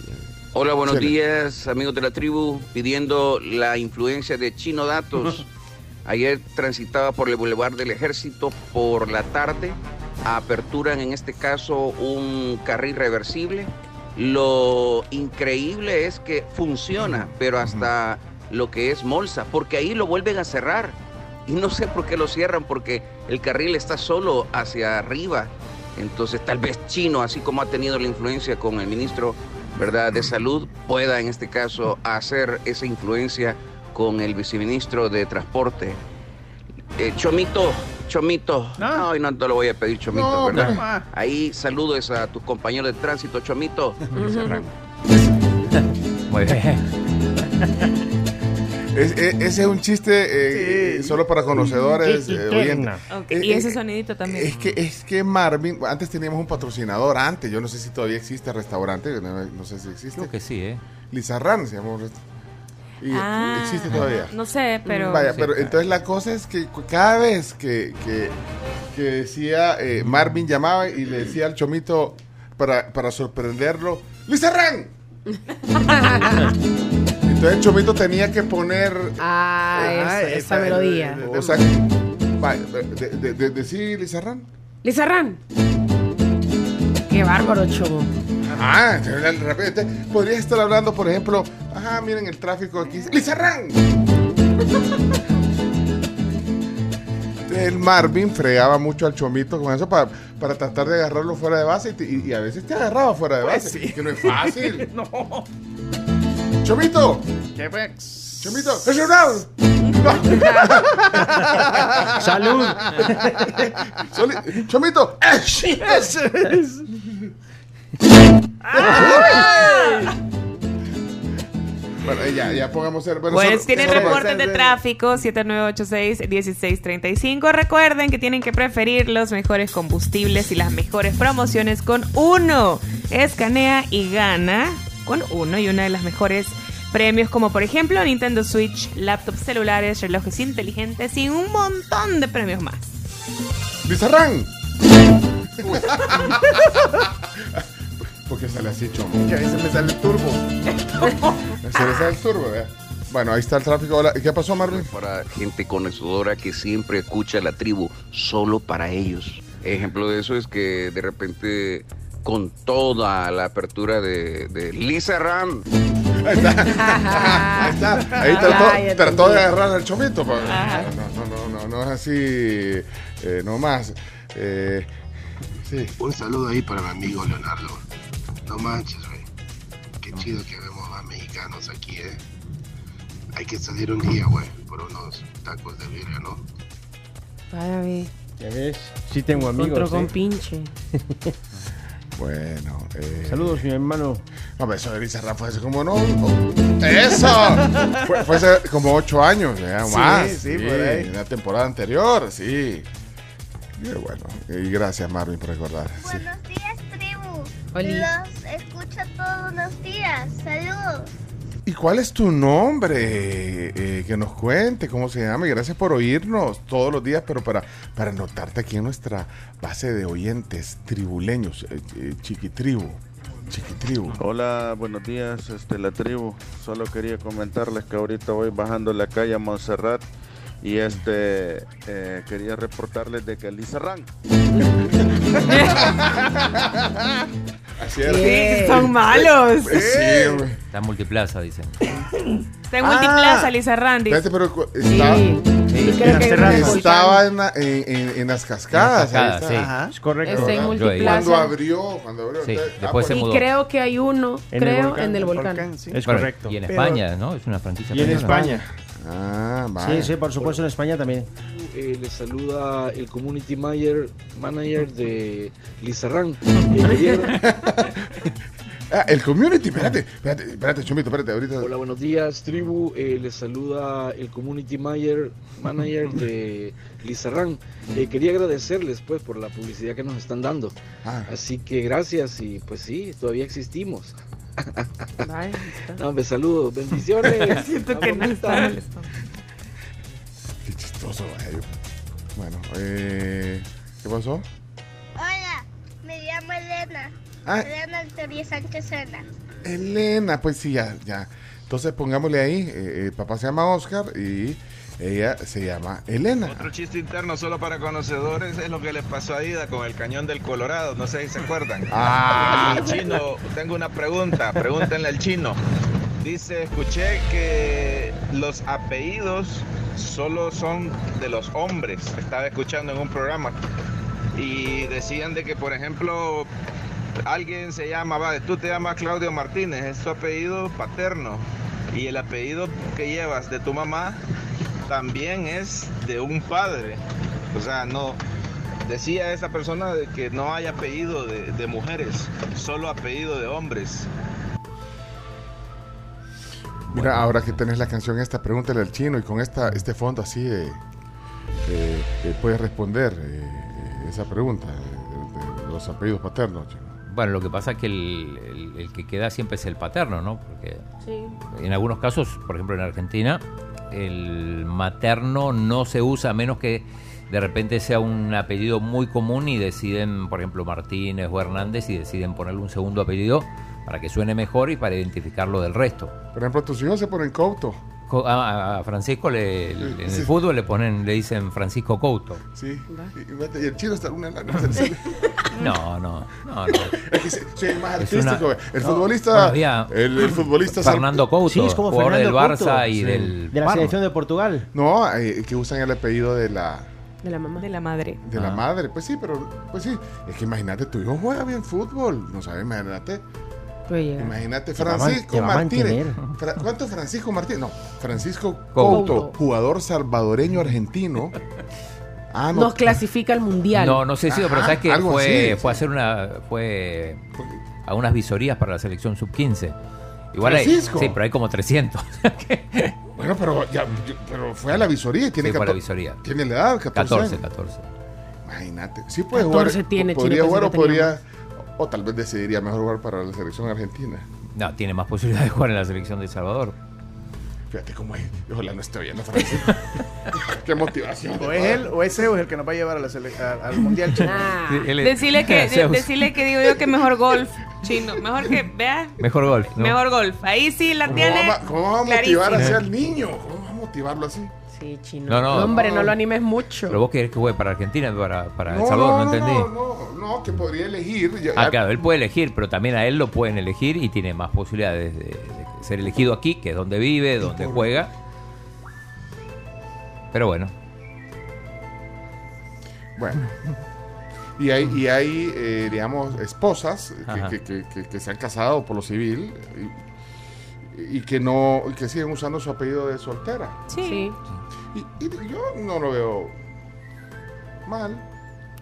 Hola, buenos días, amigos de la tribu, pidiendo la influencia de Chino Datos. Ayer transitaba por el Boulevard del Ejército por la tarde, aperturan en este caso un carril reversible. Lo increíble es que funciona, pero hasta lo que es Molsa, porque ahí lo vuelven a cerrar. Y no sé por qué lo cierran, porque el carril está solo hacia arriba. Entonces tal vez Chino, así como ha tenido la influencia con el ministro ¿verdad? de Salud, pueda en este caso hacer esa influencia con el viceministro de Transporte. Eh, Chomito, Chomito, no, hoy no te lo voy a pedir, Chomito, No, ¿verdad? Ahí saludos a tus compañeros de tránsito, Chomito. Muy bien. Es- ese es un chiste eh, solo para conocedores. Sí, eh, Eh, Y eh, ese sonidito también. Es que, es que Marvin, antes teníamos un patrocinador, antes, yo no sé si todavía existe el restaurante, no, no sé si existe. Creo que sí, ¿eh? Lizarrán se llama. un rest- Y Ah, existe todavía. No sé, pero. Vaya, pero entonces la cosa es que cada vez que, que, que decía eh, Marvin llamaba y le decía al chomito para, para sorprenderlo, ¡Lizarrán! Entonces el chomito tenía que poner Ah, Ah, esa, esa esa- melodía. o sea, vaya, de, de, de- decir Lizarrán. Lizarrán. Qué bárbaro, chomo. Ah, de repente podrías estar hablando, por ejemplo, ajá, miren el tráfico aquí. ¡Lizarrán! El Marvin fregaba mucho al chomito con eso para, para tratar de agarrarlo fuera de base y, a veces te agarraba fuera de Pues base. sí. Que no es fácil. no. ¡Chomito! ¿Qué pues? ¡Chomito! ¡Es! Salud. Soli- ¡Chomito! ¡Esh! Eso es. Bueno, ya, ya pongamos el. Bueno, Pues solo- tienen solo- reportes de tráfico 7986-1635. Recuerden que tienen que preferir los mejores combustibles y las mejores promociones con uno. Escanea y gana con uno y una de las mejores premios como por ejemplo Nintendo Switch, laptops celulares, relojes inteligentes y un montón de premios más. ¡Lizarrán! Porque sale así, chomo. Que a veces me sale el turbo. Se le sale el turbo, vea. Bueno, ahí está el tráfico. Hola, ¿y ¿Qué pasó, Marvin? Para gente conocedora que siempre escucha la tribu solo para ellos. Ejemplo de eso es que de repente con toda la apertura de, de Lisa Ram. Ahí está. Ahí está. Ahí Ah, trató, trató de agarrar al chomito. Ajá. No, no, no, no, no es así. Eh, no más. Eh, sí. Un saludo ahí para mi amigo Leonardo. No manches, güey. Qué chido que vemos más mexicanos aquí, ¿eh? Hay que salir un día, güey, por unos tacos de birria, ¿no? Vaya, ve. Ya ves, sí tengo amigos. Otro con ¿eh? pinche. Bueno. Eh, Saludos, mi hermano. No, eso de Lisa Ram fue hace como no. ¡Eso! fue, fue hace como ocho años, ya, Sí, más. sí, por ahí. En la temporada anterior, sí. Y bueno, y gracias, Marvin, por recordar. sí. Buenos días, tribu. Oli. Los escucho todos los días. Saludos. ¿Y cuál es tu nombre? Eh, que nos cuente cómo se llama. Y gracias por oírnos todos los días, pero para, para anotarte aquí en nuestra base de oyentes tribuleños, eh, eh, chiquitribu. Chiquitribu. Hola, buenos días, este, la tribu. Solo quería comentarles que ahorita voy bajando la calle a Montserrat y este eh, quería reportarles de que Lizarrán. Así. Sí, son malos. Sí. Está en multiplaza, dicen. Está en Multiplaza, Lisa Randy. Espérate, pero Sí, creo que estaba en, la- en, en- en las cascadas. En las ahí cascadas, está. sí. Ajá. Es correcto. Está en. Cuando abrió, cuando abrió. Sí, entonces- después ah, se mudó. Y creo que hay uno, En el creo, volcán. en el El volcán. volcán, sí. Es Bueno, correcto. Y en Pero- España, ¿no? Es una franquicia Y en española. España. Ah, Sí, vale. sí, por supuesto en España también. Eh, les saluda el community manager, manager de Lizarrán. Eh, Ah, el community, espérate, espérate, espérate, Chomito, espérate, ahorita. Hola, buenos días, tribu. Eh, les saluda el community manager, manager de Lizarrán. Eh, quería agradecerles pues por la publicidad que nos están dando. Ah. Así que gracias y pues sí, todavía existimos. Vaya, No, me saludos, bendiciones. Siento que no está chistoso. Bueno, eh, ¿qué pasó? Hola, me llamo Elena. Ah. Elena Victoria Sánchez Sena. Elena, pues sí, ya, ya. Entonces pongámosle ahí, eh, el papá se llama Oscar y ella se llama Elena. Otro chiste interno solo para conocedores es lo que les pasó a Ida con el cañón del Colorado, no sé si se acuerdan. Ah. El chino, tengo una pregunta, pregúntenle al chino. Dice, escuché que los apellidos solo son de los hombres. Estaba escuchando en un programa y decían de que, por ejemplo, alguien se llama, va, tú te llamas Claudio Martínez, es tu apellido paterno y el apellido que llevas de tu mamá también es de un padre. O sea, no. Decía esa persona de que no hay apellido de, de mujeres, solo apellido de hombres. Mira, ahora que tenés la canción esta, pregúntale al chino y con esta este fondo así eh, eh, eh, puedes responder esa pregunta de, de- de los apellidos paternos. chino. Bueno, lo que pasa es que el, el- el que queda siempre es el paterno, ¿no? Porque Sí. en algunos casos, por ejemplo en Argentina, el materno no se usa a menos que de repente sea un apellido muy común y deciden, por ejemplo, Martínez o Hernández y deciden ponerle un segundo apellido para que suene mejor y para identificarlo del resto. Por ejemplo, tus hijos se ponen Couto. Co- A, a Francisco le, le- en Sí. el fútbol le ponen, le dicen Francisco Couto. Sí. Y, y el chino está una. No, no, no, no. Es que soy más Es artístico. una- el no, futbolista. había el, el futbolista Fernando Couto, Sí, es como jugador del Fernando Barça Couto. y Sí. del De la Parma. selección de Portugal. No, eh, que usan el apellido de la. De la mamá. De la madre. De la madre, pues sí, pero pues sí. Es que imagínate, tu hijo juega bien fútbol. No sabes, imagínate. Imagínate, Te va Francisco te va Martínez. Fra- ¿Cuánto Francisco Martínez? No, Francisco Couto. Couto, jugador salvadoreño argentino. Ah, no. Nos clasifica al mundial. No, no sé si, pero sabes que fue, así, fue a hacer una, fue a unas visorías para la selección sub 15. Igual hay, Francisco. sí, pero hay como 300. Bueno, pero, ya, pero fue a la visoría y tiene Sí, fue a la 14 visoría. Tiene la edad, 14. 14, años. 14. Imagínate. Sí puede 14 jugar. tiene, podría jugar o podría. O tal vez decidiría mejor jugar para la selección argentina. No, tiene más posibilidad de jugar en la selección de El Salvador. Fíjate cómo es. Ojalá no esté oyendo Francisco. Qué motivación. O es él o es Zeus el que nos va a llevar a la a- al mundial chino. Ah. Decirle que, de- decirle que digo yo que mejor golf, chino. Mejor que, vea, Mejor golf. ¿no? mejor golf. Ahí sí la ¿Cómo tiene. cómo vamos a motivar así al niño? ¿Cómo vamos a motivarlo así? Sí, chino. No, no. Hombre, no lo animes mucho. Pero vos querés que juegue para Argentina, para, para El Salvador, no, entendí. No, no, no, que podría elegir. Ya- Ah, claro, él puede elegir, pero también a él lo pueden elegir y tiene más posibilidades de, de ser elegido aquí, que es donde vive, donde juega. Pero bueno, Bueno. Y hay, y hay eh, digamos, esposas que, que- que- que se han casado por lo civil y, y que no y que siguen usando su apellido de soltera. Sí. Y, y yo no lo veo mal.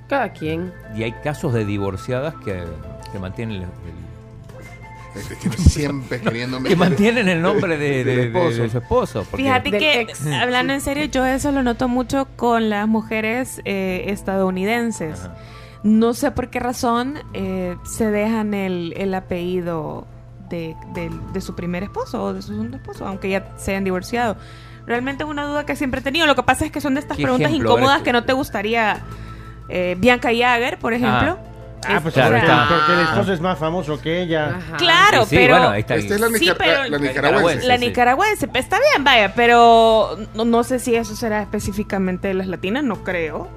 Cada quien. y hay casos de divorciadas que, que mantienen el, siempre queriendo que mantienen el nombre de, de- de- de su esposo. porque- Fíjate que, ex. hablando en serio, yo eso lo noto mucho con las mujeres eh, estadounidenses. Ajá. No sé por qué razón eh, se dejan el, el apellido de, del- de su primer esposo o de su segundo esposo, aunque ya se hayan divorciado. Realmente es una duda que siempre he tenido. Lo que pasa es que son de estas ¿Qué preguntas ejemplo? incómodas que no te gustaría. eh, Bianca Jagger, por ejemplo. Ah, Es- pues o claro, porque el esposo es más famoso que ella. Claro, Sí, pero. bueno. Esta es la, Sí, pero- la- la nicaragüense. La nicaragüense, pues, está bien, vaya, pero no, no sé si eso será específicamente de las latinas, no creo.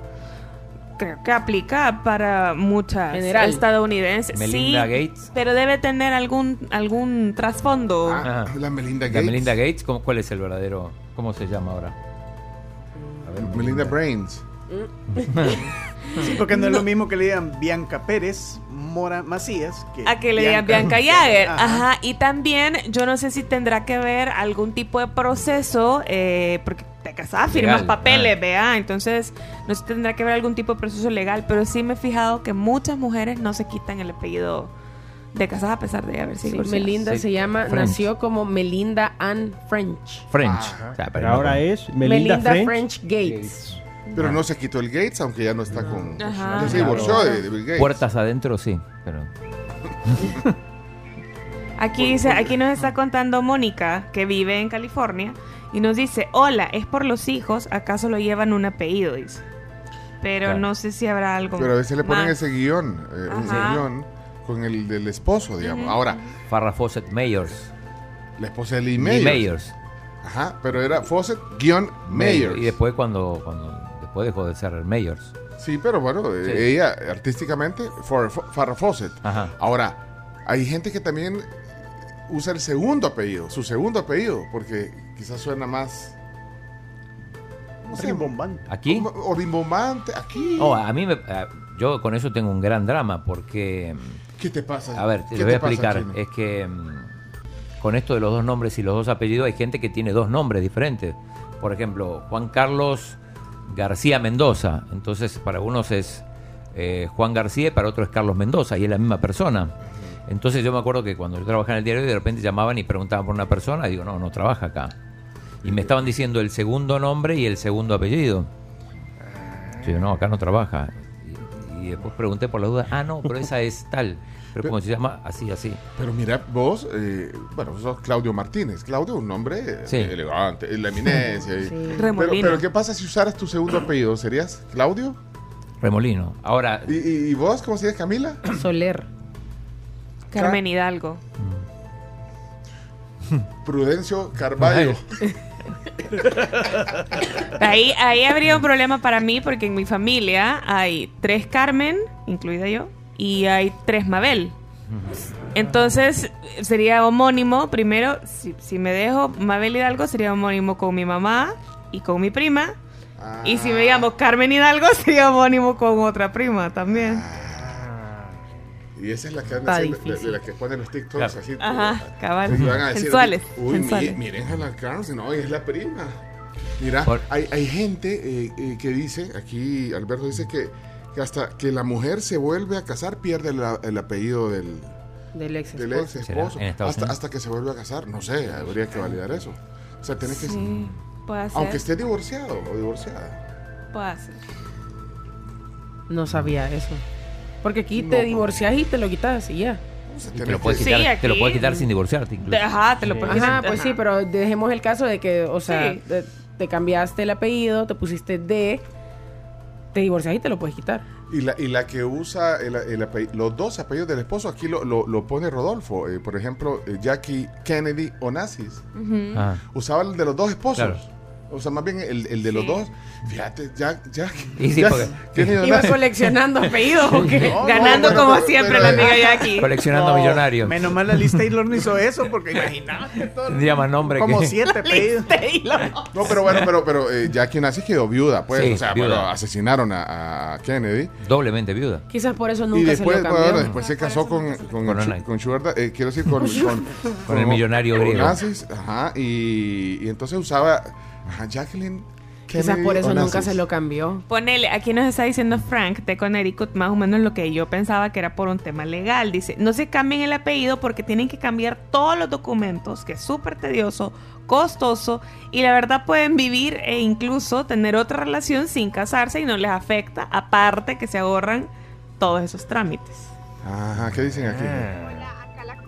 Creo que aplica para muchas General. estadounidenses. Melinda sí, Gates. pero debe tener algún algún trasfondo. Ah, Ajá. la Melinda La Gates. Melinda Gates, ¿cómo- ¿cuál es el verdadero? ¿Cómo se llama ahora? A ver, Melinda Brains. Sí, porque no, es lo mismo que le digan Bianca Pérez, Mora Macías. Que A que le digan Bianca Jagger. Ajá. Ajá. Y también, yo no sé si tendrá que ver algún tipo de proceso, eh, porque te casas, firmas Legal, papeles, ah. vea. Entonces, no sé si tendrá que ver algún tipo de proceso legal, pero sí me he fijado que muchas mujeres no se quitan el apellido de casadas a pesar de haberse Sí, divorciado. Melinda Sí, se llama, French. nació como Melinda Ann French. French. O sea, pero Pero no ahora es Melinda, French. Gates. Pero no se quitó el Gates, aunque ya no está con. Ajá. Ya se divorció de, de Bill Gates. Puertas adentro, sí. Pero Aquí, dice, aquí nos está contando Mónica, que vive en California, y nos dice, hola, es por los hijos, ¿acaso lo llevan un apellido? Dice. Pero Claro. no sé si habrá algo Pero a veces le ponen más. ese guion, eh, ese guion con el del esposo, digamos. Ahora, Farrah Fawcett Mayors. la esposa de Lee Lee Mayors. Mayors. Ajá, pero era Fawcett guion Mayors. Y después cuando, cuando después dejó de ser Mayors. Sí, pero bueno, eh, Sí. ella artísticamente, Farrah Fawcett. Ajá. Ahora, hay gente que también usa el segundo apellido, su segundo apellido, porque quizás suena más... No sé, Rimbombante. Aquí. o rimbombante, aquí. Oh, a mí me, yo con eso tengo un gran drama porque ¿Qué te pasa? a ver, ¿Qué te voy a pasa, explicar, es que mm, con esto de los dos nombres y los dos apellidos hay gente que tiene dos nombres diferentes. Por ejemplo, Juan Carlos García Mendoza, entonces para unos es eh, Juan García y para otros es Carlos Mendoza y es la misma persona. Entonces yo me acuerdo que cuando yo trabajaba en el diario de repente llamaban y preguntaban por una persona y digo, no, no trabaja acá. Y me estaban diciendo el segundo nombre y el segundo apellido. Yo digo, no, acá no trabaja. Y, y después pregunté por la duda, ah, no, pero esa es tal. Pero como se llama, así, así. Pero mira, vos, eh, bueno, vos sos Claudio Martínez. Claudio, un nombre eh, Sí. elegante, la eminencia. y- Pero, Remolino. pero ¿qué pasa si usaras tu segundo apellido? ¿Serías Claudio? Remolino. Ahora, ¿Y, y- y vos cómo serías Camila? Soler. Carmen Hidalgo. Prudencio Carballo. Ahí, ahí habría un problema para mí porque en mi familia hay tres Carmen, incluida yo, y hay tres Mabel. Entonces sería homónimo, primero, si, si me dejo Mabel Hidalgo, sería homónimo con mi mamá y con mi prima. Y si me llamo Carmen Hidalgo, sería homónimo con otra prima también. Y esa es la que anda haciendo- de, difícil. de la que ponen los TikToks así. Ajá, cabal. Van a decir, Sensuales, Uy, sensuales. miren a la Carmen, no, es la prima. Mira, hay, hay gente eh, eh, que dice, aquí Alberto dice que, que hasta que la mujer se vuelve a casar pierde la- el apellido del, Del ex del ex esposo. ¿Será en Estados Hasta, hasta que se vuelve a casar. No sé, habría que validar eso. O sea, tenés que... Sí, puede ser. Aunque esté divorciado o divorciada. Puede ser. No sabía eso. Porque aquí No, te no. divorcias y te lo quitas y ya. Y te lo puedes Sí, quitar, te lo puedes quitar sin divorciarte. incluso. Ajá, te lo puedes Ajá, quitar, pues ajá. sí, pero dejemos el caso de que, o sea, Sí. te, te cambiaste el apellido, te pusiste D, te divorcias y te lo puedes quitar. Y la, y la que usa el, el ape- los dos apellidos del esposo, aquí lo, lo, lo pone Rodolfo. Eh, por ejemplo, eh, Jackie Kennedy Onassis. Ah. Usaba el de los dos esposos. Claro. O sea, más bien el, el de los dos. Fíjate, ya, ya. Y sí, ya- porque- Iba coleccionando apellidos o qué? No, no, Ganando bueno, como pero- siempre pero- la amiga Jackie. Coleccionando millonarios. Menos mal la Liz Taylor no hizo eso, porque imagínate todo. Llama nombre Como que- siete apellidos. No, pero bueno, pero, pero eh, Jackie Onassis quedó viuda, pues. Sí, o sea, viuda. bueno, asesinaron a, a Kennedy. Doblemente viuda. Quizás por eso Y nunca después, se lo cambió. bueno, después se casó con, con, Con con Da- eh, quiero decir, con, con, Con el millonario griego. Onassis, ajá, y, y entonces usaba ajá, Jacqueline Quizás por eso nunca se lo cambió. Ponele, aquí nos está diciendo Frank de Connecticut más o menos lo que yo pensaba que era por un tema legal. Dice, no se cambien el apellido porque tienen que cambiar todos los documentos, que es súper tedioso, costoso, y la verdad pueden vivir e incluso tener otra relación sin casarse y no les afecta, aparte que se ahorran todos esos trámites. Ajá, ¿qué dicen aquí? La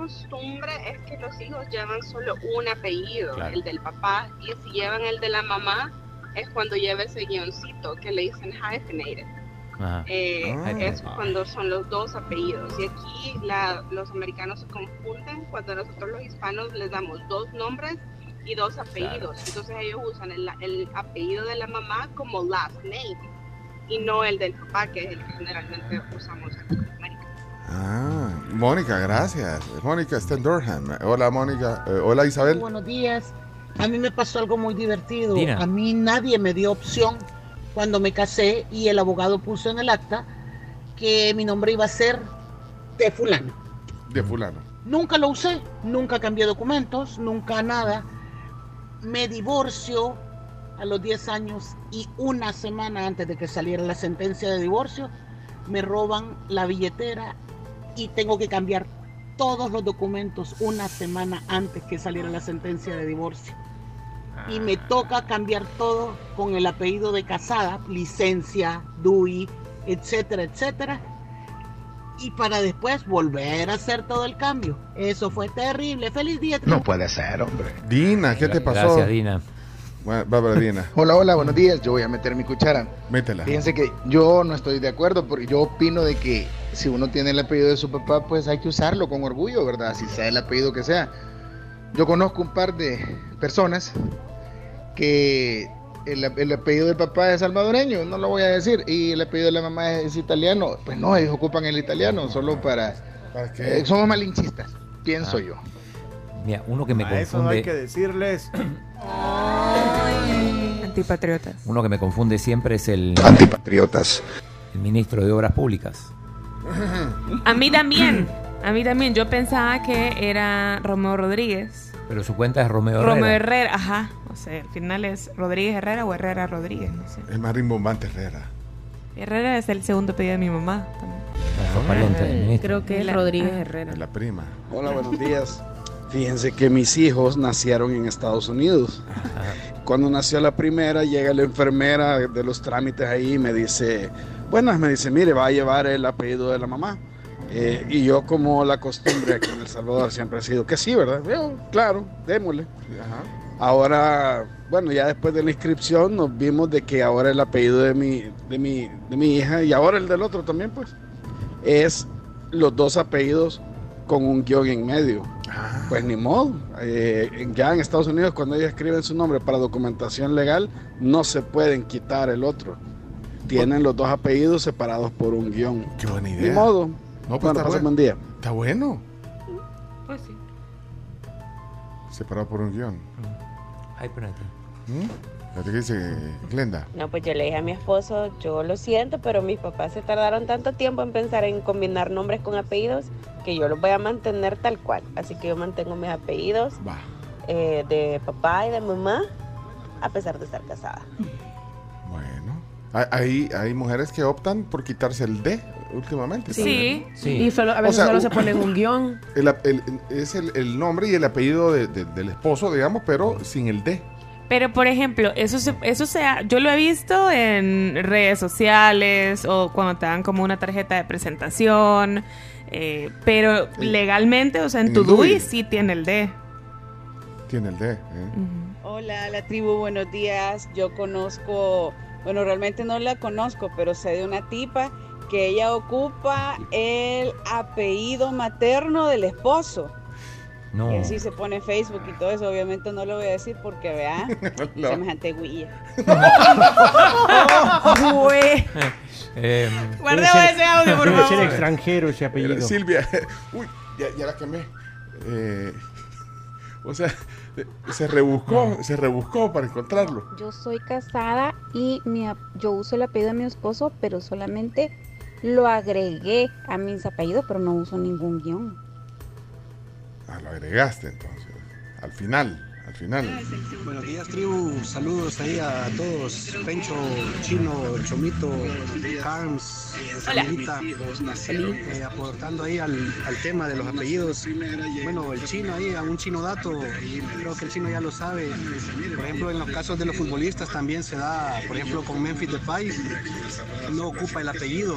costumbre es que los hijos llevan solo un apellido, Claro. el del papá, y si llevan el de la mamá, es cuando lleva ese guioncito que le dicen hyphenated. Ajá. Eh, Ah. es cuando son los dos apellidos. Y aquí la- los americanos se confunden cuando nosotros los hispanos les damos dos nombres y dos apellidos. Entonces ellos usan el, el apellido de la mamá como last name y no el del papá, que es el que generalmente usamos aquí. Ah, Mónica, gracias. Mónica está en Durham. Hola, Mónica. Eh, hola, Isabel. Buenos días. A mí me pasó algo muy divertido. Dina. A mí nadie me dio opción cuando me casé y el abogado puso en el acta que mi nombre iba a ser de fulano. De fulano. Nunca lo usé, nunca cambié documentos, nunca nada. Me divorcio a los 10 años y una semana antes de que saliera la sentencia de divorcio, me roban la billetera y tengo que cambiar todos los documentos una semana antes que saliera la sentencia de divorcio. Y me toca cambiar todo con el apellido de casada, licencia, DUI, etcétera, etcétera. Y para después volver a hacer todo el cambio. Eso fue terrible. Feliz día. No puede ser, hombre. Dina, ¿qué te pasó? Gracias, Dina. Bárbara Dina. Hola, hola, buenos días. Yo voy a meter mi cuchara. Métela. Fíjense que yo no estoy de acuerdo porque yo opino de que si uno tiene el apellido de su papá, pues hay que usarlo con orgullo, ¿verdad? Si sea el apellido que sea. Yo conozco un par de personas que el, el apellido del papá es salvadoreño, no lo voy a decir, y el apellido de la mamá es italiano. Pues no, ellos ocupan el italiano solo para... qué? eh, somos malinchistas, pienso Ah. yo. Mira, uno que me A eso no hay que decirles. Antipatriotas. uno que me confunde siempre es el antipatriotas. El ministro de Obras Públicas. A mí también, a mí también. Yo pensaba que era Romeo Rodríguez. Pero su cuenta es Romeo Herrera. Romeo Herrera, ajá. O sea, al final es Rodríguez Herrera o Herrera Rodríguez, no sé. Es más rimbombante Herrera. Herrera es el segundo apellido de mi mamá también. Del ministro. Creo que es Rodríguez Herrera. La prima. Hola, buenos días. Fíjense que mis hijos nacieron en Estados Unidos. Cuando nació la primera, llega la enfermera de los trámites ahí y me dice, buenas, me dice, mire, va a llevar el apellido de la mamá. Eh, y yo como la costumbre aquí en El Salvador siempre ha sido que sí, ¿verdad? Yo, claro, démosle. Ahora, bueno, ya después de la inscripción nos vimos de que ahora el apellido de mi, de mi, de mi hija y ahora el del otro también, pues, es los dos apellidos con un guion en medio. Pues ni modo. Eh, ya en Estados Unidos, cuando ellos escriben su nombre para documentación legal, no se pueden quitar el otro. Tienen los dos apellidos separados por un guion. Qué buena idea. Ni modo. No, pues Bueno, está, bueno. buen día. está bueno. Pues sí. Separado por un guion. Ay, espérate. ¿Mm? ¿Qué dice Glenda? No, pues yo le dije a mi esposo, yo lo siento, pero mis papás se tardaron tanto tiempo en pensar en combinar nombres con apellidos que yo los voy a mantener tal cual. Así que yo mantengo mis apellidos eh, de papá y de mamá a pesar de estar casada. Hay, hay, hay mujeres que optan por quitarse el D últimamente. Sí. también. Y solo, a veces O sea, solo se ponen un guion. El, ap- el- es el, el nombre y el apellido de- de- del esposo, digamos, pero sin el D. Pero, por ejemplo, eso se, eso sea, yo lo he visto en redes sociales o cuando te dan como una tarjeta de presentación, eh, pero legalmente, o sea, en en tu. DUI sí tiene el D. Tiene el D. ¿eh? Hola, la tribu, buenos días. Yo conozco, bueno, realmente no la conozco, pero sé de una tipa que ella ocupa el apellido materno del esposo. No. Y así se pone en Facebook y todo eso. Obviamente no lo voy a decir porque vea No. semejante. Güey. Eh, Guardemos Debe ser- ese audio, por debe favor. ser extranjero ese apellido. Era Silvia. Uy, ya, ya la quemé. Eh, o sea, eh, se rebuscó, se rebuscó para encontrarlo. Yo soy casada y mi ap- yo uso el apellido de mi esposo, pero solamente lo agregué a mis apellidos, pero no uso ningún guion. Ah, lo agregaste entonces. Al final, al final. Buenos días, tribu. Saludos ahí a todos. Pencho, Chino, Chomito, Carms, Samirita, eh, aportando ahí al, al tema de los apellidos. Bueno, el chino ahí, a un chino dato, creo que el chino ya lo sabe. Por ejemplo, en los casos de los futbolistas también se da, por ejemplo, con Memphis Depay, no ocupa el apellido.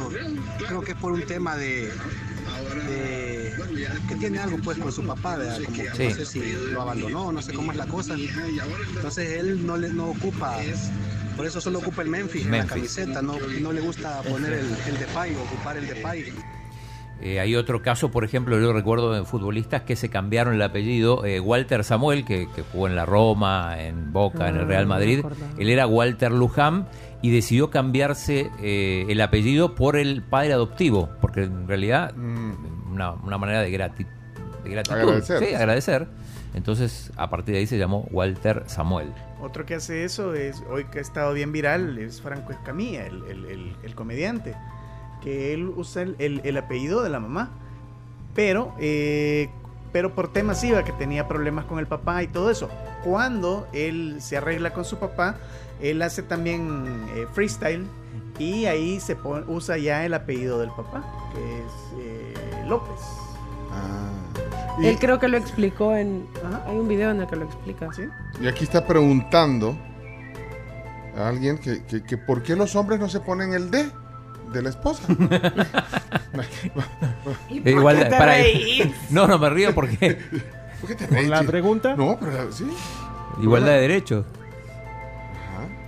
Creo que es por un tema de, de- que tiene algo pues con su papá, ¿verdad? como Sí. no sé si lo abandonó, no sé cómo es la cosa. Entonces él no le no ocupa, por eso solo ocupa el Memphis, en la Memphis. camiseta, no, no le gusta poner el, el Depay, ocupar el Depay. Eh, hay otro caso, por ejemplo, yo recuerdo de futbolistas que se cambiaron el apellido. eh, Walter Samuel, que, que jugó en la Roma, en Boca, en el Ah, Real Madrid. Él era Walter Luján y decidió cambiarse eh, el apellido por el padre adoptivo, porque en realidad una, una manera de, grati- de gratitud. Agradecer. Sí, agradecer. Entonces, a partir de ahí se llamó Walter Samuel. Otro que hace eso es, hoy que ha estado bien viral, es Franco Escamilla, el, el- el- el comediante, que él usa el, el- el apellido de la mamá, pero, eh, pero por temas iba, que tenía problemas con el papá y todo eso. Cuando él se arregla con su papá, él hace también eh, freestyle y ahí se pon- usa ya el apellido del papá, que es eh, López. Y- Él creo que lo explicó en... Hay un video en el que lo explica. ¿Sí? Y aquí está preguntando a alguien que, que, que por qué los hombres no se ponen el D de la esposa. Eh, igual, para- no, no me río porque ¿Por qué te ¿Por reís, la pregunta? No, pero sí. igualdad de derechos.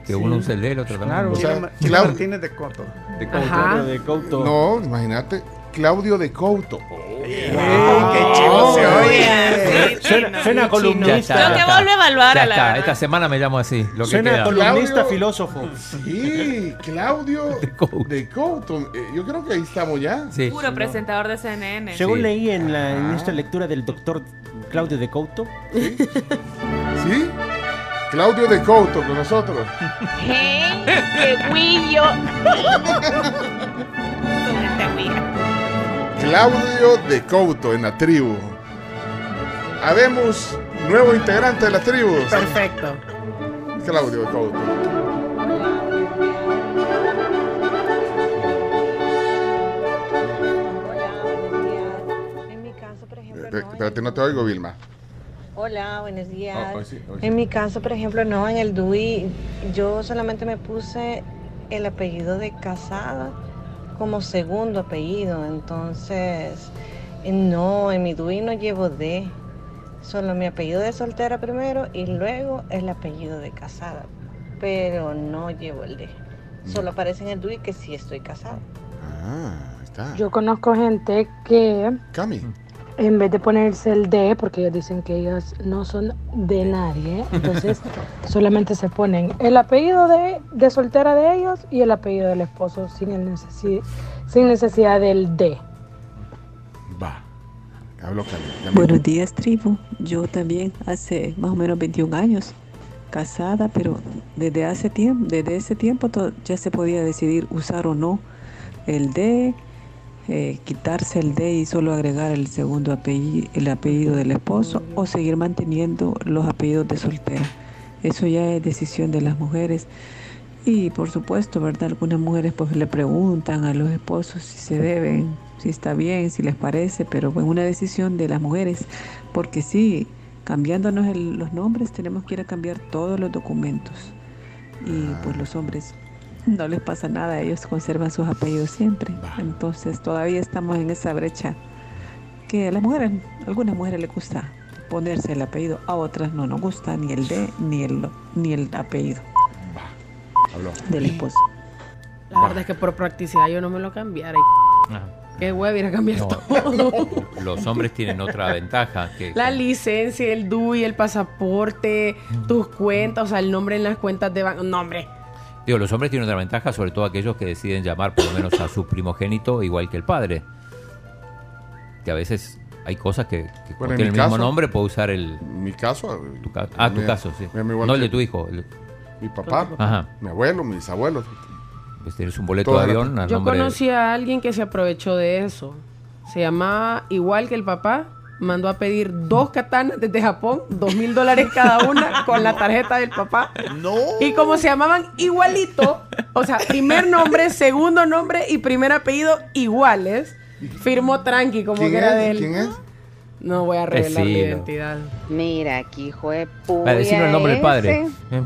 Que Sí. usa el D, el otro también. Claro. O sea, Martínez de Coto. De Couto, Ajá. de Couto. No, imagínate, Claudio de Couto. ¡Qué chivo se oye! Suena, suena columnista. Lo que vuelve a evaluar a la está. Esta semana me llamo así. Lo que Suena queda. columnista Claudio- filósofo. Sí, Claudio de Couto. Eh, Yo creo que ahí estamos ya. Sí. Puro presentador de CNN. Según Sí. leí en, la, en Ah. esta lectura del doctor Claudio de Couto, ¿Sí? Claudio de Couto con nosotros. ¡Hey! ¡Qué guillo! Claudio de Couto en la tribu. Habemos nuevo integrante de la tribu. Perfecto. Claudio de Couto. Espérate, no te oigo, Vilma. Hola, buenos ah, días. En mi caso, por ejemplo, no, en el DUI yo solamente me puse el apellido de casada como segundo apellido, entonces eh, no, en mi DUI no llevo D, solo mi apellido de soltera primero y luego el apellido de casada, pero no llevo el D. Solo aparece en el DUI que sí estoy casada. Ah, está. Yo conozco gente que Cami. En vez de ponerse el de, porque ellos dicen que ellos no son de nadie, entonces solamente se ponen el apellido de, de soltera de ellos y el apellido del esposo sin, el necesi- sin necesidad del de. Va. Hablo me- Buenos días, tribu. Yo también hace más o menos 21 años casada, pero desde hace tiempo, desde ese tiempo to- ya se podía decidir usar o no el D, eh, quitarse el D y solo agregar el segundo apellido, el apellido del esposo o seguir manteniendo los apellidos de soltera. Eso ya es decisión de las mujeres. Y por supuesto, ¿verdad? Algunas mujeres pues le preguntan a los esposos si se deben, si está bien, si les parece, pero es una decisión de las mujeres, porque sí, cambiándonos el- los nombres tenemos que ir a cambiar todos los documentos. Y pues los hombres no les pasa nada, ellos conservan sus apellidos siempre. Entonces todavía estamos en esa brecha que a las mujeres, a algunas mujeres les gusta ponerse el apellido, a otras no nos gusta ni el D ni el, ni el apellido Habló. del esposo. La verdad es que por practicidad yo no me lo cambiara. Qué huevo ir a cambiar No. todo. Los hombres tienen otra ventaja que La licencia, el DUI, el pasaporte, tus cuentas, o sea, el nombre en las cuentas de banco. No, hombre. Digo, los hombres tienen otra ventaja, sobre todo aquellos que deciden llamar por lo menos a su primogénito igual que el padre. Que a veces hay cosas que, que Bueno, el mi mismo caso- nombre puede usar el... Mi caso. Tu ca- ah, tu mi- caso, sí. mi- mi igual No el de tu hijo. el- Mi papá, Ajá. mi abuelo, mis abuelos. Pues tienes un boleto Toda de la- avión Yo conocí a alguien que se aprovechó de eso. Se llamaba igual que el papá. Mandó a pedir dos katanas desde Japón, dos mil dólares cada una, con la tarjeta del papá. No. Y como se llamaban igualito, o sea, primer nombre, segundo nombre y primer apellido iguales, firmó tranqui como ¿Quién que era es? de él. ¿Quién es? No voy a revelar mi identidad. Mira, aquí hijo de puya Para decirlo el nombre del padre. ese. Eh,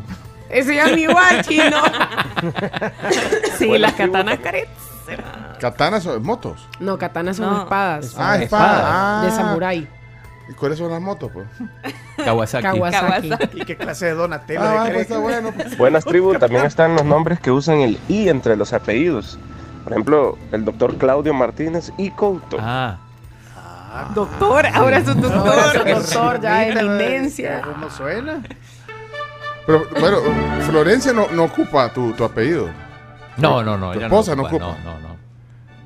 Ese ya es mi igual, chino. sí, las katanas caretas. Katanas o motos. No, katanas son No. espadas. Ah, espadas. Ah. De samurái. ¿Y cuáles son las motos, pues? Kawasaki. Kawasaki. ¿Y qué clase de Donatello Ah, de pues cree? está bueno. pues. Buenas tribus, también están los nombres que usan el I entre los apellidos. Por ejemplo, el doctor Claudio Martínez y Couto. Ah, Doctor, ahora es un doctor. Doctor, ya eminencia. ¿Cómo suena? Pero, bueno, Florencia no, no ocupa tu, tu apellido. No, no, no. Tu ella esposa no ocupa. No, no, no.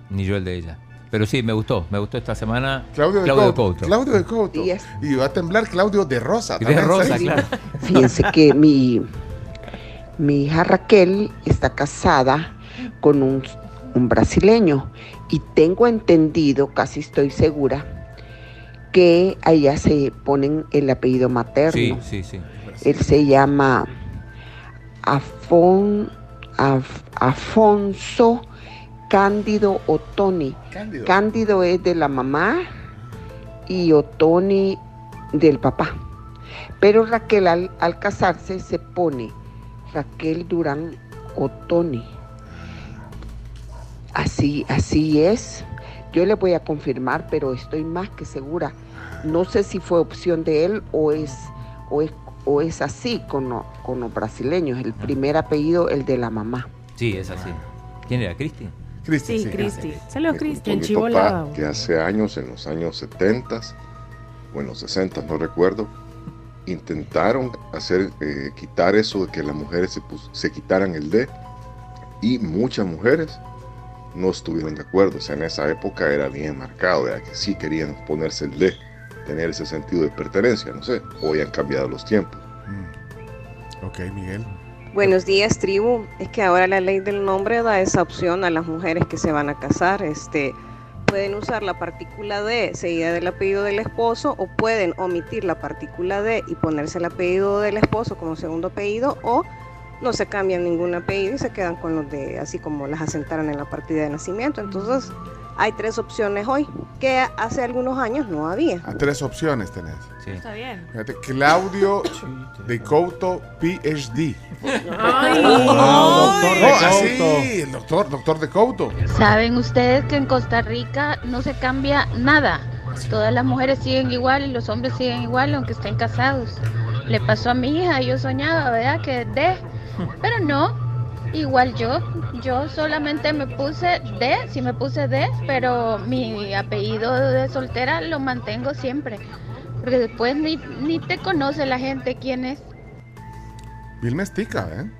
Ni yo el de ella. Pero sí, me gustó. Me gustó esta semana. Claudio de Couto. Couto. Claudio de Couto. Y es- Y va a temblar Claudio de Rosa. De. Rosa, Sí. claro. Fíjense que mi, mi hija Raquel está casada con un, un brasileño y tengo entendido, casi estoy segura, que a ella se ponen el apellido materno. Sí, sí, sí. Él se llama Afon, Af- Afonso Cándido Otoni. Cándido. Cándido es de la mamá y Otoni del papá. Pero Raquel al, al casarse se pone Raquel Durán Otoni. Así, así es. Yo le voy a confirmar, pero estoy más que segura. No sé si fue opción de él o es, o es, o es así con, lo- con los brasileños. El primer apellido, el de la mamá. Sí, es así. ¿Quién era? ¿Cristi? Cristi, Sí, Cristi. Saludos, Cristi. En Chivolada. papá, que hace años, en los años 70 o en los 60, no recuerdo, intentaron hacer eh, quitar eso de que las mujeres se, pus- se quitaran el D y muchas mujeres no estuvieron de acuerdo. O sea, en esa época era bien marcado, era que sí querían ponerse el D, tener ese sentido de pertenencia, no sé. Hoy han cambiado los tiempos. Ok, Miguel. Buenos días, tribu. Es que ahora la ley del nombre da esa opción a las mujeres que se van a casar. Este, pueden usar la partícula D seguida del apellido del esposo o pueden omitir la partícula D y ponerse el apellido del esposo como segundo apellido o no se cambian ningún apellido y se quedan con los de así como las asentaron en la partida de nacimiento. Entonces, hay tres opciones hoy, que hace algunos años no había. A tres opciones tenés. Está bien. Fíjate, Claudio de Couto, PhD. Ay. Ah, así, el doctor, doctor de Couto. Saben ustedes que en Costa Rica no se cambia nada. Todas las mujeres siguen igual y los hombres siguen igual aunque estén casados. Le pasó a mi hija, yo soñaba, ¿verdad? Que D, pero no, igual yo. Yo solamente me puse D, sí me puse D, pero mi apellido de soltera lo mantengo siempre. Porque después ni, ni te conoce la gente quién es. Vilma Estica, ¿eh?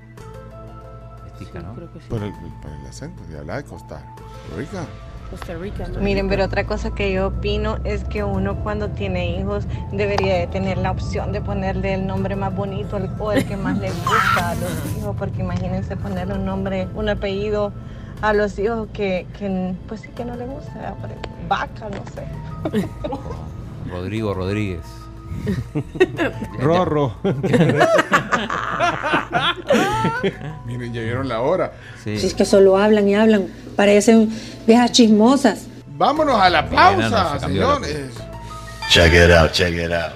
Estica, ¿no? Por el, por el acento, de hablar de Costa Rica. Costa Rica. Miren, pero otra cosa que yo opino es que uno cuando tiene hijos debería de tener la opción de ponerle el nombre más bonito o el que más le gusta a los hijos, porque imagínense ponerle un nombre, un apellido a los hijos que, que pues sí que no le gusta, ejemplo, vaca, no sé. Rodrigo Rodríguez. Rorro. Miren, ya vieron la hora. Sí. Si es que solo hablan y hablan, parecen viejas chismosas. Vámonos a la no, pausa, la señores. Check it out, check it out.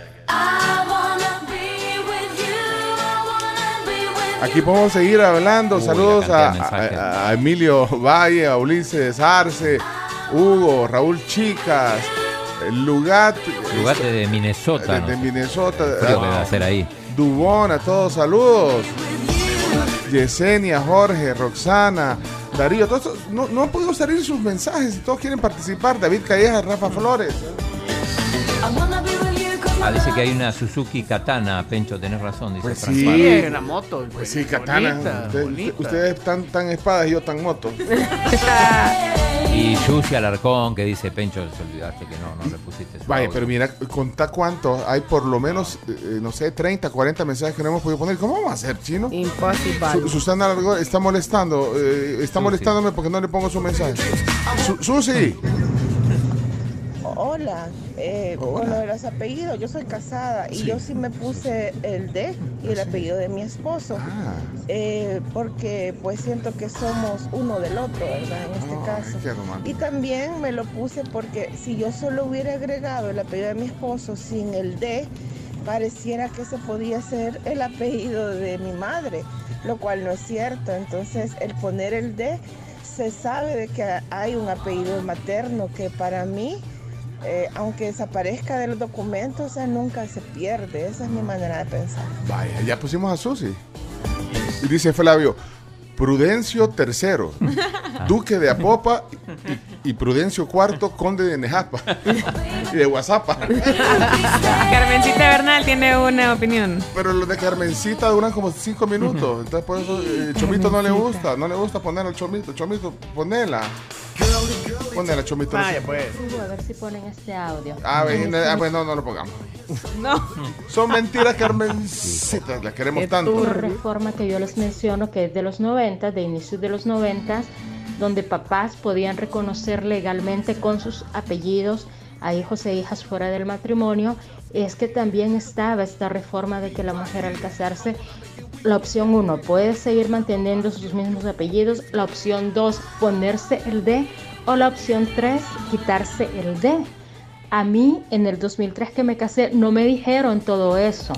Aquí podemos seguir hablando. Uy, Saludos a- a Emilio Valle, a Ulises Arce, Hugo, Raúl Chicas, Lugat. Lugar de Minnesota. Desde no sé. Minnesota. Va a hacer ahí. Dubón, a todos saludos. Yesenia, Jorge, Roxana, Darío, todos no, no han podido salir sus mensajes, todos quieren participar. David Calleja, Rafa Flores. Ah, dice que hay una Suzuki Katana, Pencho, tenés razón, dice Pues François. sí, una moto. Pues sí, katana. Bonita, Usted- bonita. ustedes tan, tan espadas y yo tan moto. Y Yusi Alarcón que dice, Pencho, se olvidaste que no, no le pusiste su Vaya, audio. pero mira, contá cuántos. Hay por lo menos, eh, no sé, 30, 40 mensajes que no hemos podido poner. ¿Cómo vamos a hacer, chino? Imposible. Su- Susana Largo está molestando. eh, está molestándome porque no le pongo su mensaje. Su- Susi. Hola, eh, con lo de los apellidos, yo soy casada y yo sí me puse el D y el apellido de mi esposo, eh, porque pues siento que somos uno del otro, ¿verdad? En este caso. Y también me lo puse porque si yo solo hubiera agregado el apellido de mi esposo sin el D, pareciera que se podía ser el apellido de mi madre, lo cual no es cierto. Entonces, el poner el D, se sabe de que hay un apellido materno que para mí, eh, aunque desaparezca de los documentos, o sea, nunca se pierde. Esa es mi manera de pensar. Vaya, ya pusimos a Susi. Y dice Flavio, Prudencio III, duque de Apopa y, y Prudencio IV, conde de Nejapa y de Guasapa. Carmencita Bernal tiene una opinión. Pero los de Carmencita duran como cinco minutos. Entonces por eso eh, Chomito no le gusta. No le gusta poner al Chomito. Chomito, ponela. Ponela, Chomito. Vaya, pues. A ver si ponen este audio. Ah, ah, pues no, no lo pongamos. No. Son mentiras, Carmencita. Las queremos tanto. Una reforma que yo les menciono que es de los 90, de inicios de los 90, donde papás podían reconocer legalmente con sus apellidos a hijos e hijas fuera del matrimonio, es que también estaba esta reforma de que la mujer al casarse, la opción 1 puede seguir manteniendo sus mismos apellidos, la opción 2 ponerse el D o la opción 3 quitarse el D. A mí en el 2003 que me casé no me dijeron todo eso.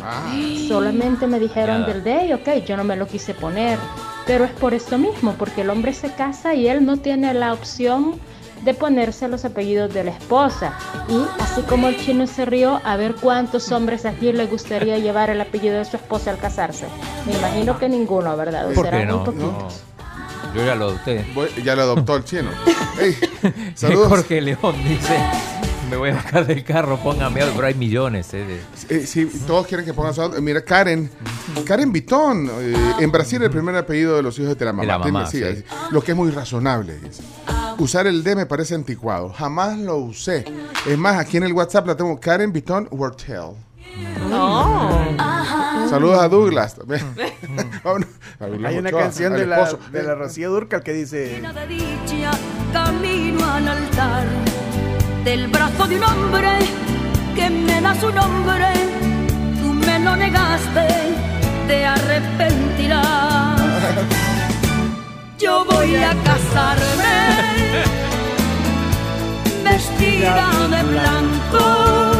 Solamente me dijeron del D y ok, yo no me lo quise poner. Pero es por esto mismo, porque el hombre se casa y él no tiene la opción de ponerse los apellidos de la esposa. Y así como el chino se rió, a ver cuántos hombres aquí le gustaría llevar el apellido de su esposa al casarse. Me imagino que ninguno, ¿verdad? ¿Por serán qué muy poquitos. No. Yo ya lo adopté. Ya lo adoptó el chino. Ey, saludos. Jorge León dice, me voy a bajar del carro, póngame audio, pero hay millones. Eh, de- Eh, sí, todos quieren que pongan su audio. Mira, Karen, Karen Vitón, eh, en Brasil el primer apellido de los hijos de la mamá. De la mamá, sí, sí. Lo que es muy razonable. dice. Usar el D me parece anticuado. Jamás lo usé. Es más, aquí en el WhatsApp la tengo Karen Vitón Wortel. Saludos a Douglas. Douglas Hay una Ochoa, canción de la, de la Rocío Durcal que dice... de dicha, camino al altar del brazo de un hombre que me da su nombre. Tú me lo negaste, te arrepentirás. Yo voy a casarme vestida de blanco.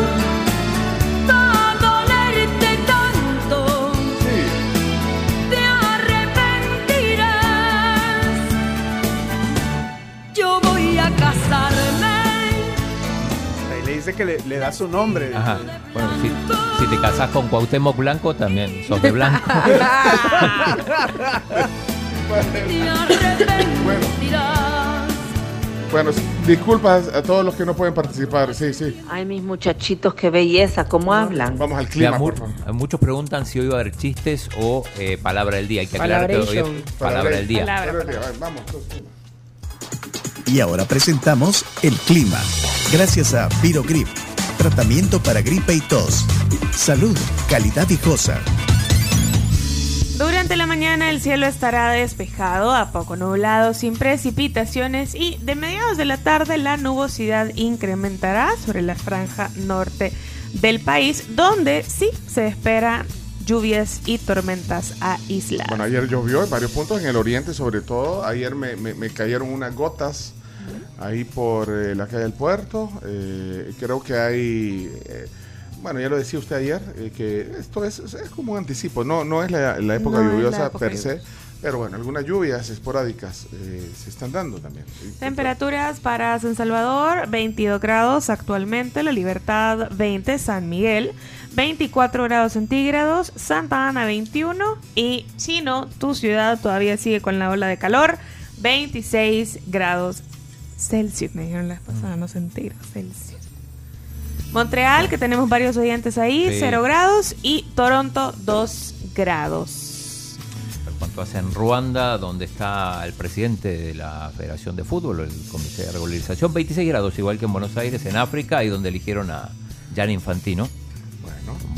Dice que le, le da su nombre. Ajá. Bueno, si, si te casas con Cuauhtémoc Blanco, también sos de blanco. Bueno, disculpas a todos los que no pueden participar. Sí, sí. Ay, mis muchachitos, qué belleza, cómo hablan. Vamos al clima, mu- por favor. muchos preguntan si hoy va a haber chistes o eh, palabra del día. Hay que aclarar que hoy es palabra del día. Palabra. Vamos. Y ahora presentamos el clima. Gracias a Virogrip, tratamiento para gripe y tos. Salud, calidad cosa. Durante la mañana el cielo estará despejado, a poco nublado, sin precipitaciones y de mediados de la tarde la nubosidad incrementará sobre la franja norte del país, donde sí se esperan lluvias y tormentas aisladas. Bueno, ayer llovió en varios puntos, en el oriente sobre todo. Ayer me, me- me cayeron unas gotas ahí por eh, la calle del puerto. Eh, creo que hay, eh, bueno, ya lo decía usted ayer, eh, que esto es, es como un anticipo. No, no es la, la época No es la lluviosa época per se, pero bueno, algunas lluvias esporádicas se están dando también. Temperaturas para San Salvador, 22 grados actualmente, La Libertad 20, San Miguel 24 grados centígrados, Santa Ana 21 y Chino, tu ciudad todavía sigue con la ola de calor, 26 grados Celsius, me dijeron las pasadas, no centígrados, Celsius. Montreal, que tenemos varios oyentes ahí, Sí. 0 grados y Toronto 2 grados. cuanto hace en Ruanda, donde está el presidente de la Federación de Fútbol, el Comité de Regularización, 26 grados, igual que en Buenos Aires, en África, ahí donde eligieron a Jan Infantino,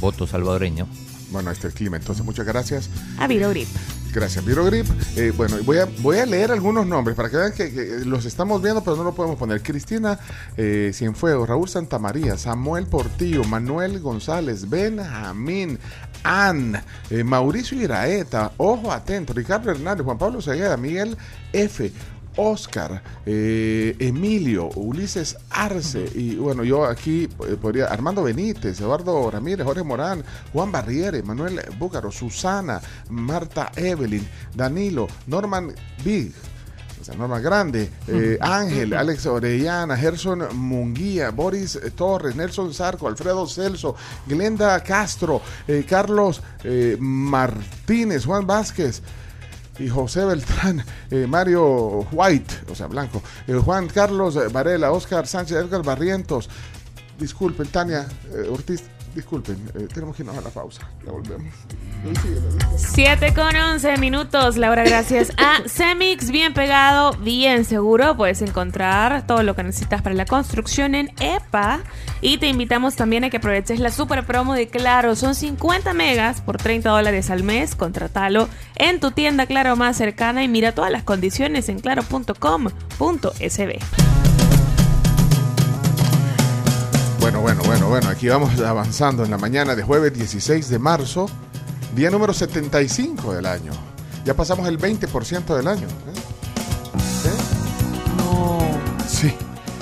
Voto salvadoreño. bueno, este es el clima. Entonces, muchas gracias. A Virogrip. Gracias, Virogrip. Eh, bueno, voy a, voy a leer algunos nombres para que vean que, que los estamos viendo, pero no lo podemos poner. Cristina eh, Cienfuegos, Raúl Santamaría, Samuel Portillo, Manuel González, Benjamín, Ann, eh, Mauricio Iraeta, Ojo Atento, Ricardo Hernández, Juan Pablo Segueda, Miguel F. Oscar, eh, Emilio, Ulises Arce, y bueno, yo aquí eh, podría, Armando Benítez, Eduardo Ramírez, Jorge Morán, Juan Barriere, Manuel Búcaro, Susana, Marta Evelyn, Danilo, Norman Big, o sea, Norma Grande, eh, Ángel, Alex Orellana, Gerson Munguía, Boris Torres, Nelson Zarco, Alfredo Celso, Glenda Castro, eh, Carlos eh, Martínez, Juan Vázquez y José Beltrán, eh, Mario White, o sea, blanco, eh, Juan Carlos Varela, Oscar Sánchez, Edgar Barrientos. Disculpen, Tania eh, Ortiz, disculpen, eh, tenemos que irnos a la pausa. Ya volvemos. 7 con 11 minutos, Laura, gracias a Semix, bien pegado, bien seguro, puedes encontrar todo lo que necesitas para la construcción en EPA y te invitamos también a que aproveches la super promo de Claro, son 50 megas por 30 dólares al mes, contratalo en tu tienda Claro más cercana y mira todas las condiciones en claro.com.sb. Bueno, bueno, bueno, bueno, aquí vamos avanzando en la mañana de jueves 16 de marzo, día número 75 del año. Ya pasamos el 20% del año. ¿eh? No. Sí,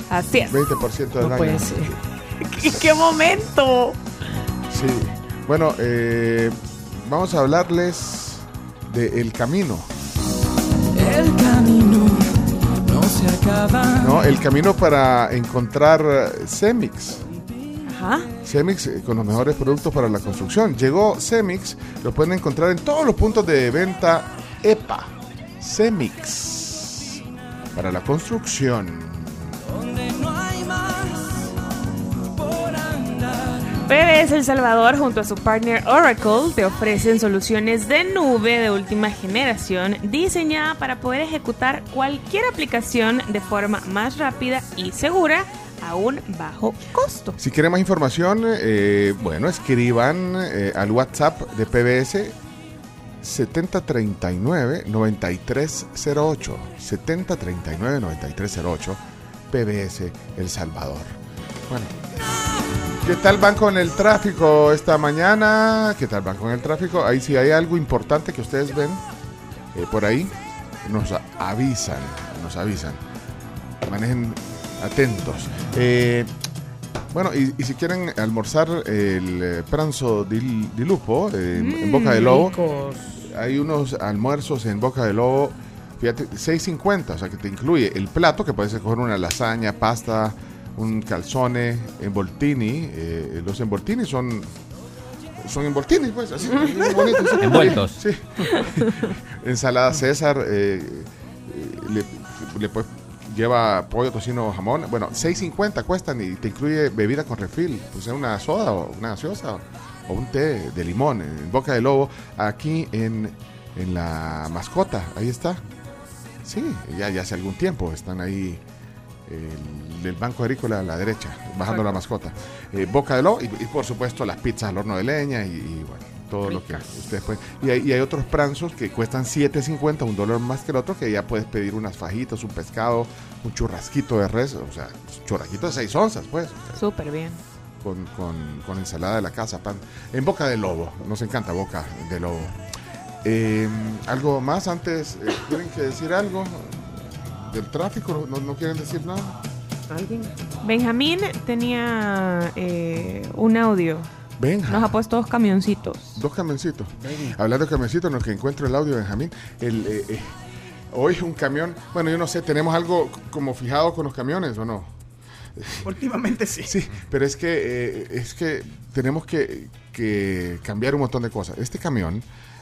Así es. 20% del No año. puede ser. ¿Qué, qué momento? Sí. Bueno, eh, vamos a hablarles de El Camino. El camino no se acaba. ¿no? El camino para encontrar eh, Cemix. Ajá. Cemix eh, con los mejores productos para la construcción. Llegó Cemix, lo pueden encontrar en todos los puntos de venta EPA. Cemix para la construcción. Donde no hay más por andar. PBS El Salvador junto a su partner Oracle te ofrecen soluciones de nube de última generación diseñada para poder ejecutar cualquier aplicación de forma más rápida y segura a un bajo costo. Si quieren más información, eh, bueno, escriban eh, al WhatsApp de PBS 7039-9308. 7039-9308. PBS El Salvador. Bueno. ¿Qué tal van con el tráfico esta mañana? ¿Qué tal van con el tráfico? Ahí si hay algo importante que ustedes ven eh, por ahí, nos avisan, nos avisan. Manejen atentos. Eh, bueno, y, y si quieren almorzar el eh, pranzo di, di lupo eh, en- en Boca de Lobo, ricos. hay unos almuerzos en Boca de Lobo, fíjate, 6.50, o sea que te incluye el plato, que puedes escoger una lasaña, pasta, un calzone, envoltini. eh, los envoltini son son envoltini, pues, así, bonitos. Envueltos. Sí. Ensalada César, eh, le, le puedes- lleva pollo, tocino, jamón. Bueno, 6.50 cuestan y te incluye bebida con refil, pues una soda o una gaseosa o, un té de limón en Boca de Lobo, aquí en, en la mascota, ahí está. Sí, ya, ya hace algún tiempo están ahí el, el Banco Agrícola a la derecha, bajando la mascota. Eh, Boca de Lobo y, y, por supuesto las pizzas al horno de leña y, y, bueno, todo lo que ustedes pueden. Y hay, y hay otros pranzos que cuestan 7.50, un dólar más que el otro, que ya puedes pedir unas fajitas, un pescado, un churrasquito de res, o sea, churrasquito de 6 onzas, pues. Súper bien. Con, con, con ensalada de la casa, pan. En Boca de Lobo, nos encanta Boca de Lobo. Eh, ¿Algo más antes? eh, ¿Tienen que decir algo del tráfico? ¿No, no quieren decir nada? ¿Alguien? Benjamín tenía eh, un audio. Benja. Nos ha puesto dos camioncitos. Dos camioncitos. Hablando de camioncitos, en lo que encuentro el audio Benjamín, el, eh, eh, hoy un camión, bueno, yo no sé, ¿tenemos algo como fijado con los camiones o no? Últimamente sí. Sí, pero es que, eh, es que tenemos que, que cambiar un montón de cosas. Este camión,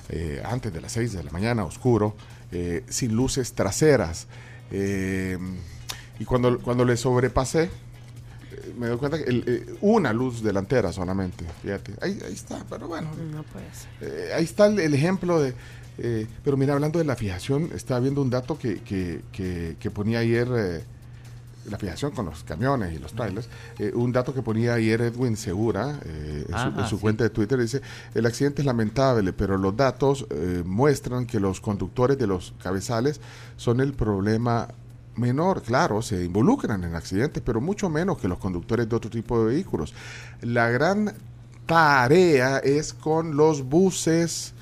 eh, antes de las 6 de la mañana, oscuro, eh, sin luces traseras, eh, y cuando, cuando le sobrepasé, me doy cuenta que el- eh, una luz delantera solamente, fíjate, ahí, ahí está, pero bueno, No puede ser. eh, ahí está el, el ejemplo de... eh, pero mira, hablando de la fijación, estaba viendo un dato que, que, que- que ponía ayer la fijación con los camiones y los trailers. un dato que ponía ayer Edwin Segura en, su, Ajá, en su sí. cuenta de Twitter dice, el accidente es lamentable, pero los datos muestran que los conductores de los cabezales son el problema menor, claro, se involucran en accidentes, pero mucho menos que los conductores de otro tipo de vehículos. La gran tarea es con los buses,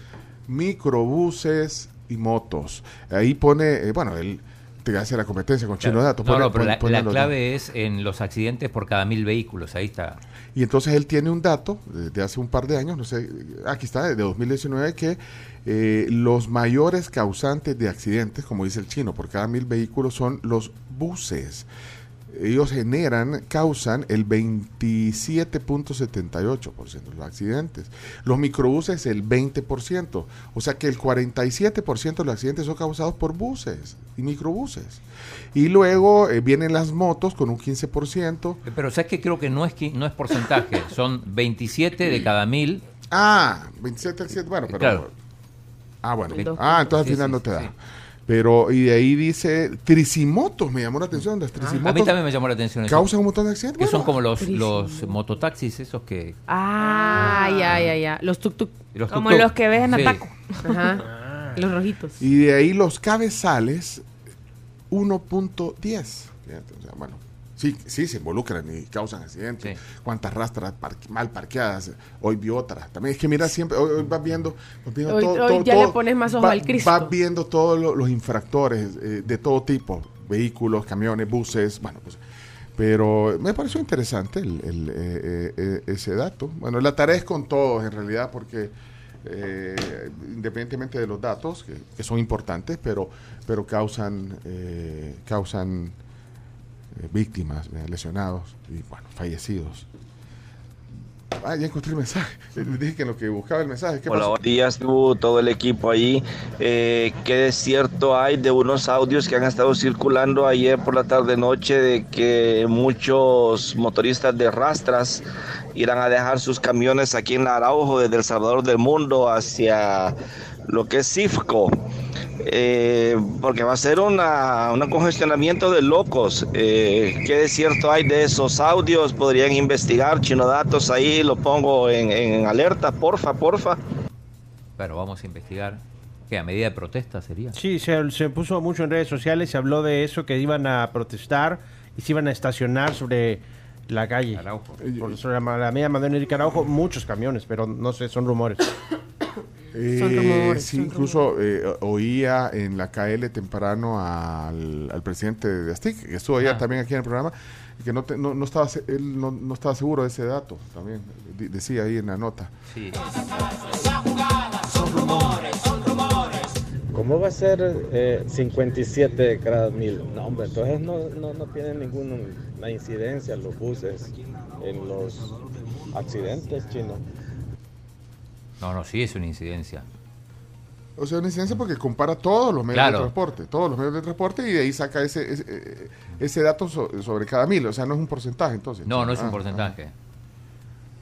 microbuses y motos. Ahí pone, eh, bueno, él te hace la competencia con Chino Dato. No, pone- no, pero pone- la, pone la los clave es en los accidentes por cada mil vehículos. Ahí está. Y entonces él tiene un dato de, de hace un par de años, no sé, aquí está, de 2019, que eh, los mayores causantes de accidentes, como dice el chino, por cada mil vehículos son los buses. Ellos generan, causan el 27.78% de los accidentes. Los microbuses el 20%. O sea que el 47% de los accidentes son causados por buses y microbuses. Y luego eh, vienen las motos con un 15%. Pero sabes que creo que no es no es porcentaje, son 27 de cada mil. Ah, 27 al 7, bueno, pero... Claro. Ah, bueno. Sí. Ah, entonces al final sí, no te da. sí. Pero, y de ahí dice, tricimotos, me llamó la atención, las tricimotos. A mí también me llamó la atención eso. Causan un montón de accidentes. Que son como los, los mototaxis, esos que... Ah, ya, ya, ya. Los tuk-tuk. Como los que ves en Sí. Ataco. Ajá. Los rojitos. Y de ahí los cabezales, 1.10. Fíjate, o sea, bueno, sí, sí se involucran y causan accidentes. Cuántas rastras par- mal parqueadas. Hoy vi otra. También es que mira, siempre, hoy, hoy vas viendo. vas viendo Hoy- hoy ya le pones más ojo va- al Cristo. Vas viendo todos lo- los infractores eh, de todo tipo: vehículos, camiones, buses. Bueno, pues. Pero me pareció interesante el- el, eh, eh, eh, ese dato. Bueno, la tarea es con todos en realidad, porque eh, independientemente de los datos, que, que son importantes, pero, pero causan, eh, causan eh, víctimas, eh, lesionados y bueno, fallecidos. Ah, ya encontré el mensaje. Les dije que en lo que buscaba el mensaje. ¿Qué Hola, pasó? buenos días, tú, todo el equipo ahí. Eh, ¿Qué desierto hay de unos audios que han estado circulando ayer por la tarde-noche de que muchos motoristas de rastras irán a dejar sus camiones aquí en Araujo, desde El Salvador del Mundo hacia lo que es Cifco? Eh, porque va a ser una, un congestionamiento de locos. Eh, ¿Qué desierto hay de esos audios? Podrían investigar, chino datos ahí, lo pongo en, en alerta, porfa, porfa. Pero vamos a investigar. ¿Qué? ¿A medida de protesta sería? Sí, se, se puso mucho en redes sociales, se habló de eso, que iban a protestar y se iban a estacionar sobre la calle. Por, sobre la, la media Manuel Enrique Araujo, muchos camiones, pero no sé, son rumores. Eh, Son rumores, sí, son incluso eh, oía en la KL temprano al, al presidente de Astic, que estuvo ayer Ah. también aquí en el programa, y que no, te- no, no estaba, se- él no, no estaba seguro de ese dato, también decía ahí en la nota. Sí. ¿Cómo va a ser eh, 57 cada mil? No, hombre, entonces no, no, no tienen ninguna incidencia los buses en los accidentes, chino. No, no, sí es una incidencia. O sea, una incidencia porque compara todos los medios Claro. de transporte, todos los medios de transporte y de ahí saca ese, ese, eh, ese dato so- sobre cada mil, o sea, no es un porcentaje entonces. No, no es un Ah, porcentaje.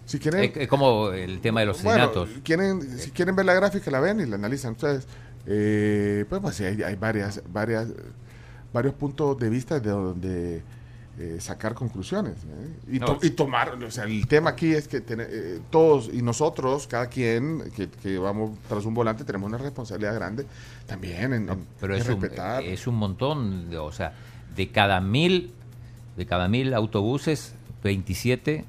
Si quieren, Es, es como el tema de los Bueno, asesinatos. quieren, si quieren ver la gráfica, la ven y la analizan ustedes. Eh, pues, pues sí, hay, hay varias, varias, varios puntos de vista de donde eh, sacar conclusiones ¿eh? y, No. to- y tomar. O sea, el tema aquí es que tiene- eh, todos y nosotros, cada quien que, que vamos tras un volante, tenemos una responsabilidad grande también en, en- Pero en es un, respetar. es un montón, de- o sea, de cada mil, de cada mil autobuses, 27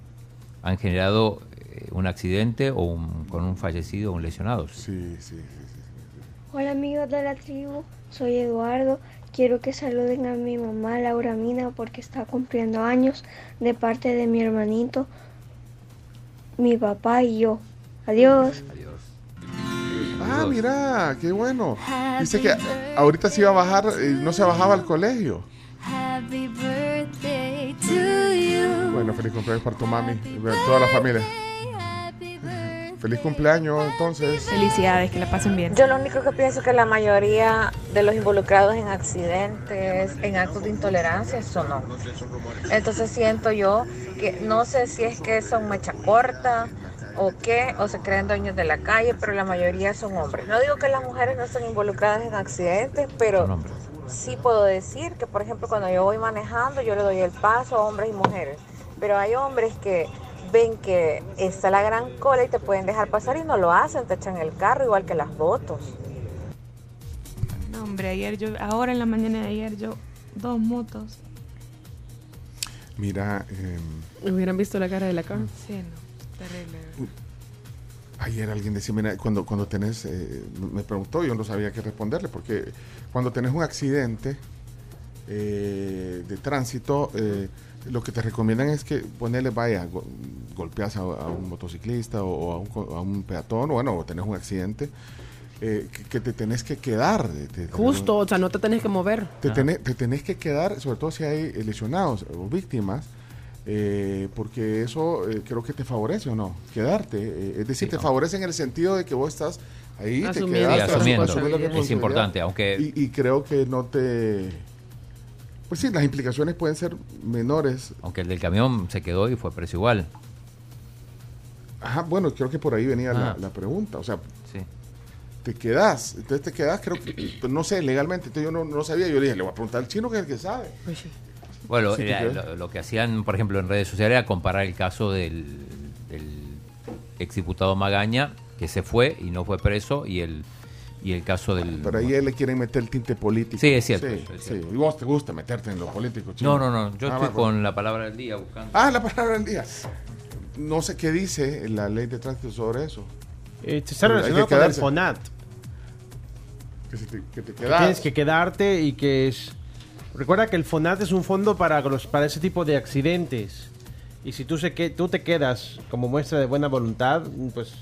han generado eh, un accidente o un- con un fallecido o un lesionado. Sí, sí, Hola amigos de la tribu, soy Eduardo. Quiero que saluden a mi mamá Laura Mina porque está cumpliendo años de parte de mi hermanito, mi papá y yo. Adiós. Ah, mira, qué bueno. Dice que ahorita se iba a bajar, eh, no se bajaba al colegio. Happy birthday to you. Bueno, feliz cumpleaños para tu mami y para toda la familia. Feliz cumpleaños, entonces. Felicidades, que la pasen bien. Yo lo único que pienso es que la mayoría de los involucrados en accidentes, en actos de intolerancia, son hombres. Entonces siento yo que no sé si es que son mecha corta o qué, o se creen dueños de la calle, pero la mayoría son hombres. No digo que las mujeres no estén involucradas en accidentes, pero sí puedo decir que, por ejemplo, cuando yo voy manejando, yo le doy el paso a hombres y mujeres. Pero hay hombres que ven que está la gran cola y te pueden dejar pasar y no lo hacen, te echan el carro igual que las motos. No, hombre, ayer yo, ahora en la mañana de ayer yo, dos motos. Mira, eh, Hubieran visto la cara de la cara. Sí, no, terrible. ayer alguien decía, mira, cuando, cuando tenés, eh, me preguntó, yo no sabía qué responderle, porque cuando tenés un accidente eh, de tránsito, eh, lo que te recomiendan es que ponerle, vaya, go- golpeas a, a un motociclista o, o a, un, co- a un peatón, o bueno, o tenés un accidente, eh, que, que te tenés que quedar. de- Justo, o sea, no te tenés que mover. te, tenés, te tenés que quedar, sobre todo si hay eh, lesionados o víctimas, eh, porque eso eh, creo que te favorece o no, quedarte. eh, es decir, te favorece en el sentido de que vos estás ahí, te Asumiendo quedas Sí, asumiendo. asumiendo Es importante, aunque- Y, y creo que no te... Pues sí, las implicaciones pueden ser menores. Aunque el del camión se quedó y fue precio igual. Ajá, bueno, creo que por ahí venía la, Ah. la pregunta. O sea, Sí. te quedas. Entonces te quedas, creo que, pues, no sé, legalmente. Entonces yo no, no sabía. Yo le dije, le voy a preguntar al chino que es el que sabe. Bueno, Sí, lo, lo que hacían, por ejemplo, en redes sociales era comparar el caso del, del exdiputado Magaña, que se fue y no fue preso, y el, y el caso del... Pero ahí él le quieren meter el tinte político. Sí, es cierto, Sí, es sí. cierto. Y vos te gusta meterte en lo político, chino. No, no, no, yo Ah, estoy va, con la palabra del día buscando. Ah, la palabra del día. No sé qué dice la ley de tránsito sobre eso. Eh, está relacionado que con el. FONAT. Que, se te, que te que quedas. tienes que quedarte y que es... Recuerda que el FONAT es un fondo para, los, para ese tipo de accidentes. Y si tú, se que, tú te quedas como muestra de buena voluntad, pues...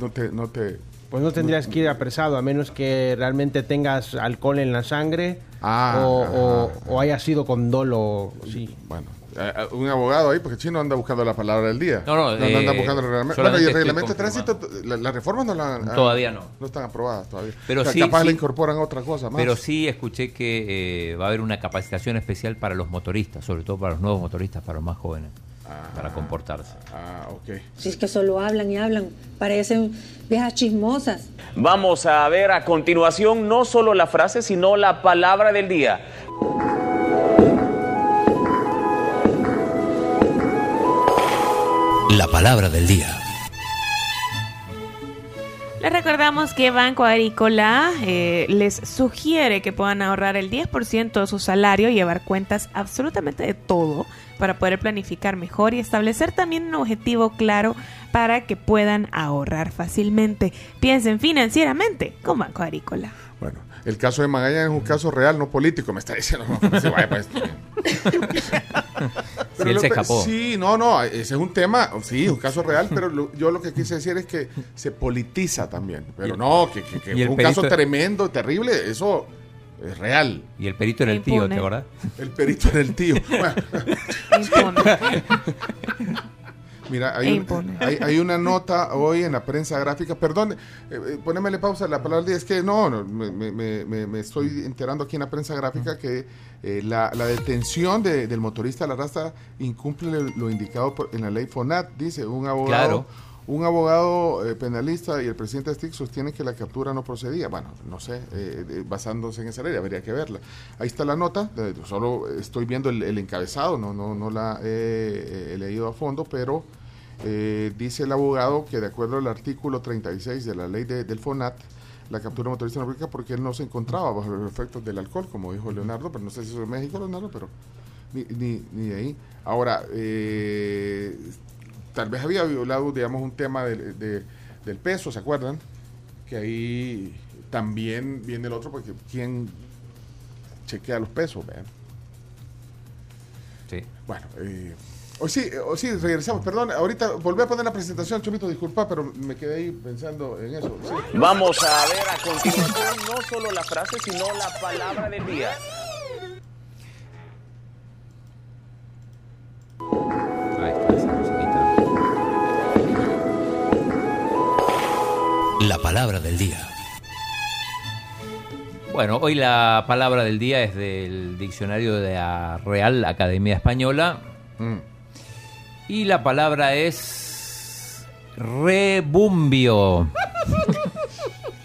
No te... No te pues no tendrías que ir apresado, a menos que realmente tengas alcohol en la sangre Ah, o, o, o haya sido con dolo. Sí. Bueno, eh, un abogado ahí, porque chino anda buscando la palabra del día. No, no, anda eh, buscando el reglamento. Bueno, y el reglamento de tránsito, la, la reforma no la han- Todavía no. No están aprobadas todavía. Pero O sea, sí, capaz sí. le incorporan otra cosa más. Pero sí escuché que eh, va a haber una capacitación especial para los motoristas, sobre todo para los nuevos motoristas, para los más jóvenes, para comportarse. Ah, ok. Si es que solo hablan y hablan, parecen viejas chismosas. Vamos a ver a continuación no solo la frase, sino la palabra del día. La palabra del día. Recordamos que Banco Agrícola eh, les sugiere que puedan ahorrar el 10% de su salario y llevar cuentas absolutamente de todo para poder planificar mejor y establecer también un objetivo claro para que puedan ahorrar fácilmente. Piensen financieramente con Banco Agrícola. Bueno, el caso de Magallanes es un caso real, no político, me está diciendo. No, se vaya, pues. Sí, él se lo- escapó. Sí, no, no, ese es un tema, sí, un caso real, pero lo- yo lo que quise decir es que se politiza también. Pero no, que, que- que y el fue un caso perito- tremendo, terrible, eso es real. Y el perito era el tío. ¿te acordás? El perito era el tío. Mira, E hay, un- impone. hay, hay una nota hoy en la prensa gráfica, perdón, eh, eh, ponémele pausa a la palabra es que no, no, me, me- me- me- me estoy enterando aquí en la prensa gráfica que eh, la, la detención de- del motorista de la raza incumple lo, lo indicado por- en la ley FONAT, dice un abogado. Claro. Un abogado eh, penalista y el presidente Stick sostienen que la captura no procedía. Bueno, no sé, eh, eh, basándose en esa ley, habría que verla. Ahí está la nota, solo estoy viendo el, encabezado, no, no, no la he, leído a fondo, pero dice el abogado que de acuerdo al artículo 36 de la ley de- del FONAT, la captura motorista no aplica porque él no se encontraba bajo los efectos del alcohol, como dijo Leonardo, pero no sé si eso es México, Leonardo, pero ni, ni, ni de ahí. Ahora, eh, tal vez había violado, digamos, un tema del- de- del peso, ¿se acuerdan? Que ahí también viene el otro, porque ¿quién chequea los pesos? vean? Sí. Bueno, eh, hoy sí, hoy sí, regresamos, perdón, ahorita volví a poner la presentación, Chomito, disculpa, pero me quedé ahí pensando en eso. sí. Vamos a ver a continuación no solo la frase, sino la palabra del día. La palabra del día. Bueno, hoy la palabra del día es del diccionario de la Real Academia Española. Y la palabra es rebumbio.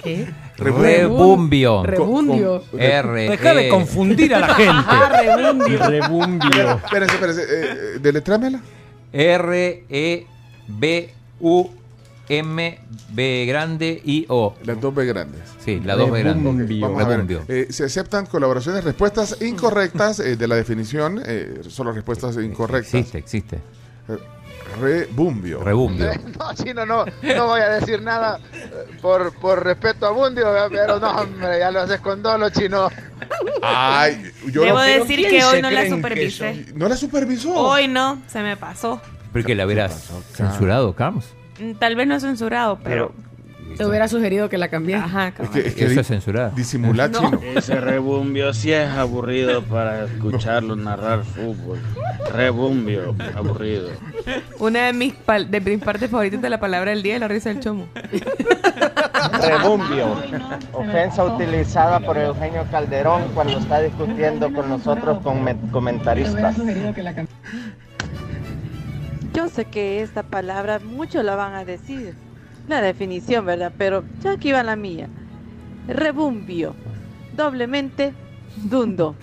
¿Qué? Rebumbio. Rebundio. R. Deja de confundir a la gente. Ah, rebundio. Rebumbio. Espérense, espérense, eh, eh, deletréamela. M B grande I O. Las dos B grandes. Sí, las dos B grandes. Vamos. Eh, se aceptan colaboraciones, respuestas incorrectas eh, de la definición, eh, solo respuestas incorrectas. Existe, existe. Eh, Rebumbio. Rebumbio. No, chino, no, no voy a decir nada eh, por, por respeto a Bundio, pero no, hombre, ya lo haces con dolo, chino. Ay, yo Debo no, decir que hoy no la supervisé. ¿No la supervisó? Hoy no, se me pasó. Porque la hubieras censurado, Carlos. Tal vez no censurado, pero... Te hubiera sugerido que la cambié. Ajá, Es que, es que Eso di- es censurar. Disimular No. chino. Ese rebumbio sí es aburrido para escucharlo narrar fútbol. Rebumbio, aburrido. Una de mis, pal- de mis partes favoritas de la palabra del día es la risa del chomo. Rebumbio, ofensa utilizada por Eugenio Calderón cuando está discutiendo con nosotros con comentaristas. Yo sé que esta palabra muchos la van a decir, la definición, ¿verdad? Pero ya aquí va la mía. Rebumbio, doblemente dundo.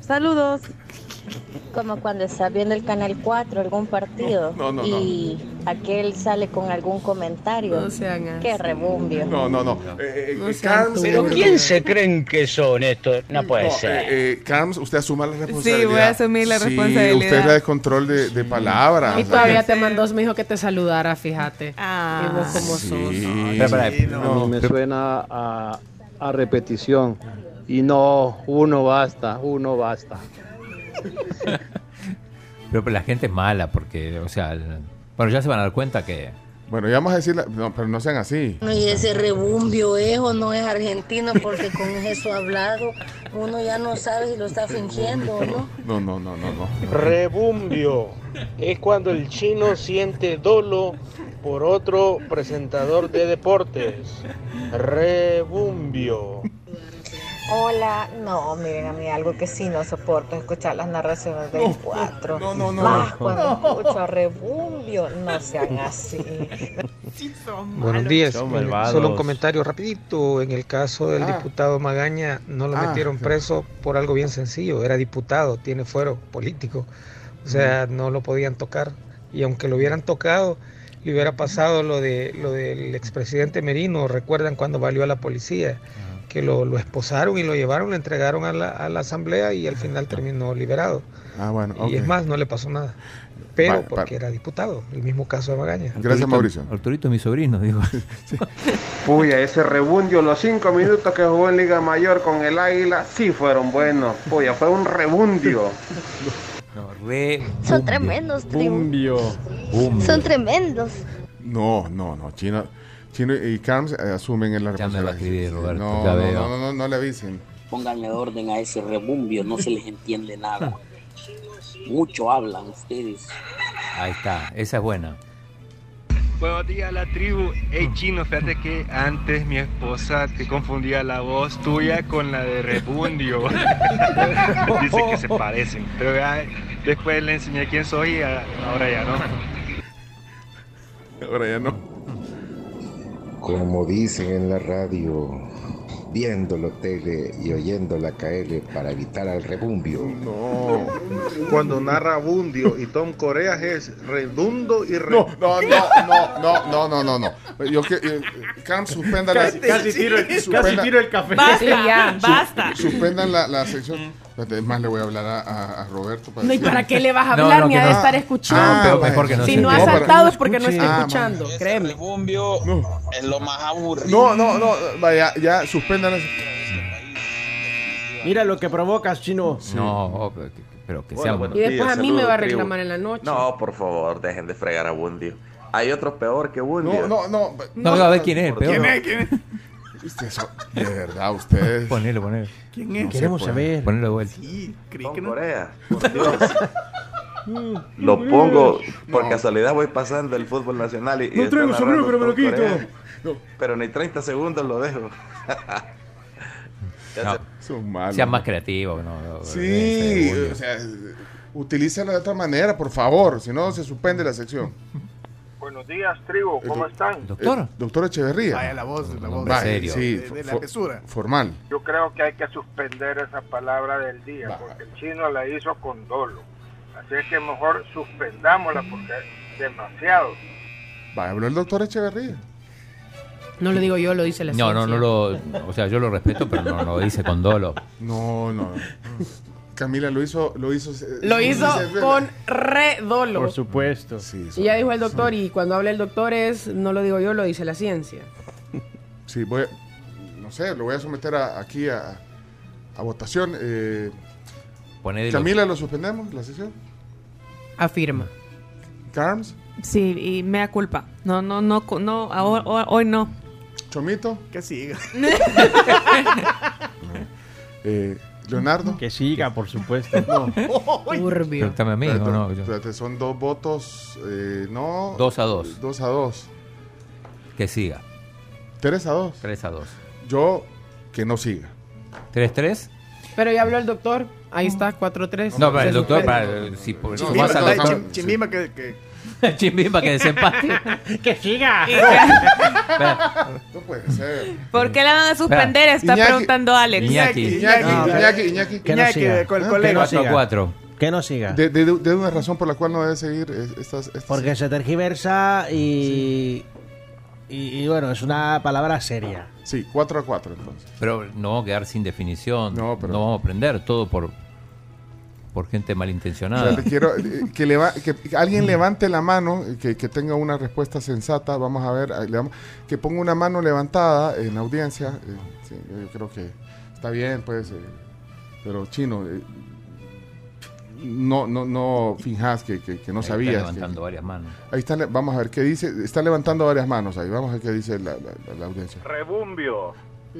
Saludos. Como cuando está viendo el Canal 4 algún partido No, no, no, y aquel sale con algún comentario. No sean así. Qué rebumbio. No, no, no. Eh, eh, No eh, Pero ¿quién se creen que son estos? No puede no, ser. eh, eh, Carms, usted asuma la responsabilidad. Sí, voy a asumir la Sí, responsabilidad. usted es la de control de, de palabras. Y todavía te mandó, me dijo que te saludara, fíjate. Ah. y vos como. Sí, Espera, espera, sí, no. no. A mí me suena a, a repetición. Y no, uno basta, uno basta. Pero, pero la gente es mala porque, o sea, el- bueno, ya se van a dar cuenta que Bueno, ya vamos a decir, no, pero no sean así. Y ese rebumbio es o no es argentino porque con eso hablado uno ya no sabe si lo está fingiendo o no. No, no, no, no, no. Rebumbio es cuando el chino siente dolo por otro presentador de deportes. Rebumbio. Hola, no, miren a mí algo que sí no soporto es escuchar las narraciones del 4. no, no, no. Más cuando escucho a Rebumbio, no sean así. Buenos días. Son. Solo un comentario rapidito. En el caso del Ah. diputado Magaña, no lo Ah, metieron sí. preso por algo bien sencillo. Era diputado, tiene fuero político. O sea, no lo podían tocar. Y aunque lo hubieran tocado, le hubiera pasado lo de lo del expresidente Merino, recuerdan cuando valió a la policía, que lo, lo esposaron y lo llevaron, lo entregaron a la, a la asamblea y al final terminó liberado. Ah, bueno, Y es más, no le pasó nada. Pero Va- porque era diputado, el mismo caso de Magaña. Gracias, Mauricio. Arturito mi sobrino, digo. Puya, ese rebundio, los cinco minutos que jugó en Liga Mayor con el Águila, sí fueron buenos. Puya, fue un rebundio. No, re. Son tremendos. Bumbio. Son tremendos. No, no, no. Chino, Chino y Carms eh, asumen en la Ya me va a escribir, Roberto, No, ya no, veo. no, no, no, no le avisen. Pónganle orden a ese rebumbio, no se les entiende nada. Mucho hablan ustedes. Ahí está, esa es buena. Buenos días la tribu. Hey chino, fíjate que antes mi esposa te confundía la voz tuya con la de Rebundio. Dice que se parecen. Pero ya después le enseñé quién soy y ahora ya no. Ahora ya no. Como dicen en la radio, viéndolo tele y oyendo la KL para evitar al rebumbio. No. Cuando narra Bundio y Tom Coreas es redundo y re... No, no, no, no, no, no, no, no. Yo que eh, Carms suspenda la Casi- casi tiro el- suspenda- casi tiro el café. Basta, ya. su- basta. Suspendan la, la sección. Más, le voy a hablar a, a- a Roberto. No, ¿y para qué le vas a No, hablar no, ni ha de no. estar Ah, escuchando? pero mejor que no si no ha saltado es porque no está Ah, escuchando, créeme. Rebumbio es lo más aburrido. No, no, no. Vaya, ya, suspendan la Mira lo que provocas, chino. No, pero que- pero que Bueno, sea. bueno. Y después a mí me va a reclamar en la noche. No, por favor, dejen de fregar a Bundio. Hay otro peor que Bundio. No, no, no. No, a ver quién es el peor. ¿Quién es? ¿Quién es? Usted so- de verdad, ustedes. Ponelo, ponelo. ¿Quién es? Queremos saber. Ponelo de vuelta. Sí, creí que no. Corea, por Dios. Lo pongo, por No. casualidad voy pasando el fútbol nacional y, No traigo sombrero, pero me lo quito. Corea. No. Pero ni 30 segundos lo dejo. Son malos. sean más creativos. No, Sí, ese, o sea, utilízala de otra manera, por favor. Si no, se suspende la sección. Buenos días, tribu, ¿cómo están? Doctor. Eh, doctor Echeverría. Vaya la voz, la voz. Vaya, serio. Sí, De- de la mesura. formal. Yo creo que hay que suspender esa palabra del día, porque el chino la hizo con dolo. Así es que mejor suspendámosla porque es demasiado. Va, habló el doctor Echeverría. No lo digo yo, lo dice la No, no, ciencia. no lo. O sea, yo lo respeto, pero no lo dice con dolo. No, no. Camila lo hizo, lo hizo. Lo hizo con redolo. Por supuesto. Sí, Y ya dijo el doctor, y cuando habla el doctor es, no lo digo yo, lo dice la ciencia. sí, voy a, no sé, lo voy a someter a- aquí a, a votación. Eh, Camila, ¿lo suspendemos la sesión? Afirma. Carms, Sí, y me da culpa. No, no, no, no, ahora- hoy, hoy no. Chomito, Que siga. eh, Leonardo. Que siga, por supuesto. No. Turbio. Pregúntame a mí, ¿o no? Yo- Espérate, son dos votos, eh, no. Dos a dos. Dos a dos. Que siga. Tres a dos. 3 a 2. Yo, que no siga. 3-3. Pero ya habló el doctor, ahí está, 4-3. No, para el Se doctor, para, si por- al doctor. chim- Chimbimba que, que- Chimbimba que desempate. ¡Que siga! No puede ser. ¿Por qué la van a suspender? Está Iñaki. preguntando Alex. Iñaki. Iñaki, No, Iñaki, Iñaki. Que no siga. con el Que colega. no 4 a siga. 4. Que no siga. De, de, de- una razón por la cual no debe seguir es- estas. estas- Porque se tergiversa y, y, y bueno, es una palabra seria. Sí, 4 a 4 entonces. Pero no vamos a quedar sin definición. No, No, pero- vamos a aprender todo por, por gente O malintencionada. sea, te quiero eh, que, leva- que alguien levante la mano, que, que tenga una respuesta sensata. Vamos a ver, eh, le vamos- que ponga una mano levantada en la audiencia. eh, sí, yo creo que está bien, pues. eh, pero chino, eh, no, no, no finjas que, que- que no Ahí está sabías. que- levantando varias manos. ahí está, le- vamos a ver qué dice. Está levantando varias manos ahí. Vamos a ver qué dice la, la- la audiencia. Rebumbio,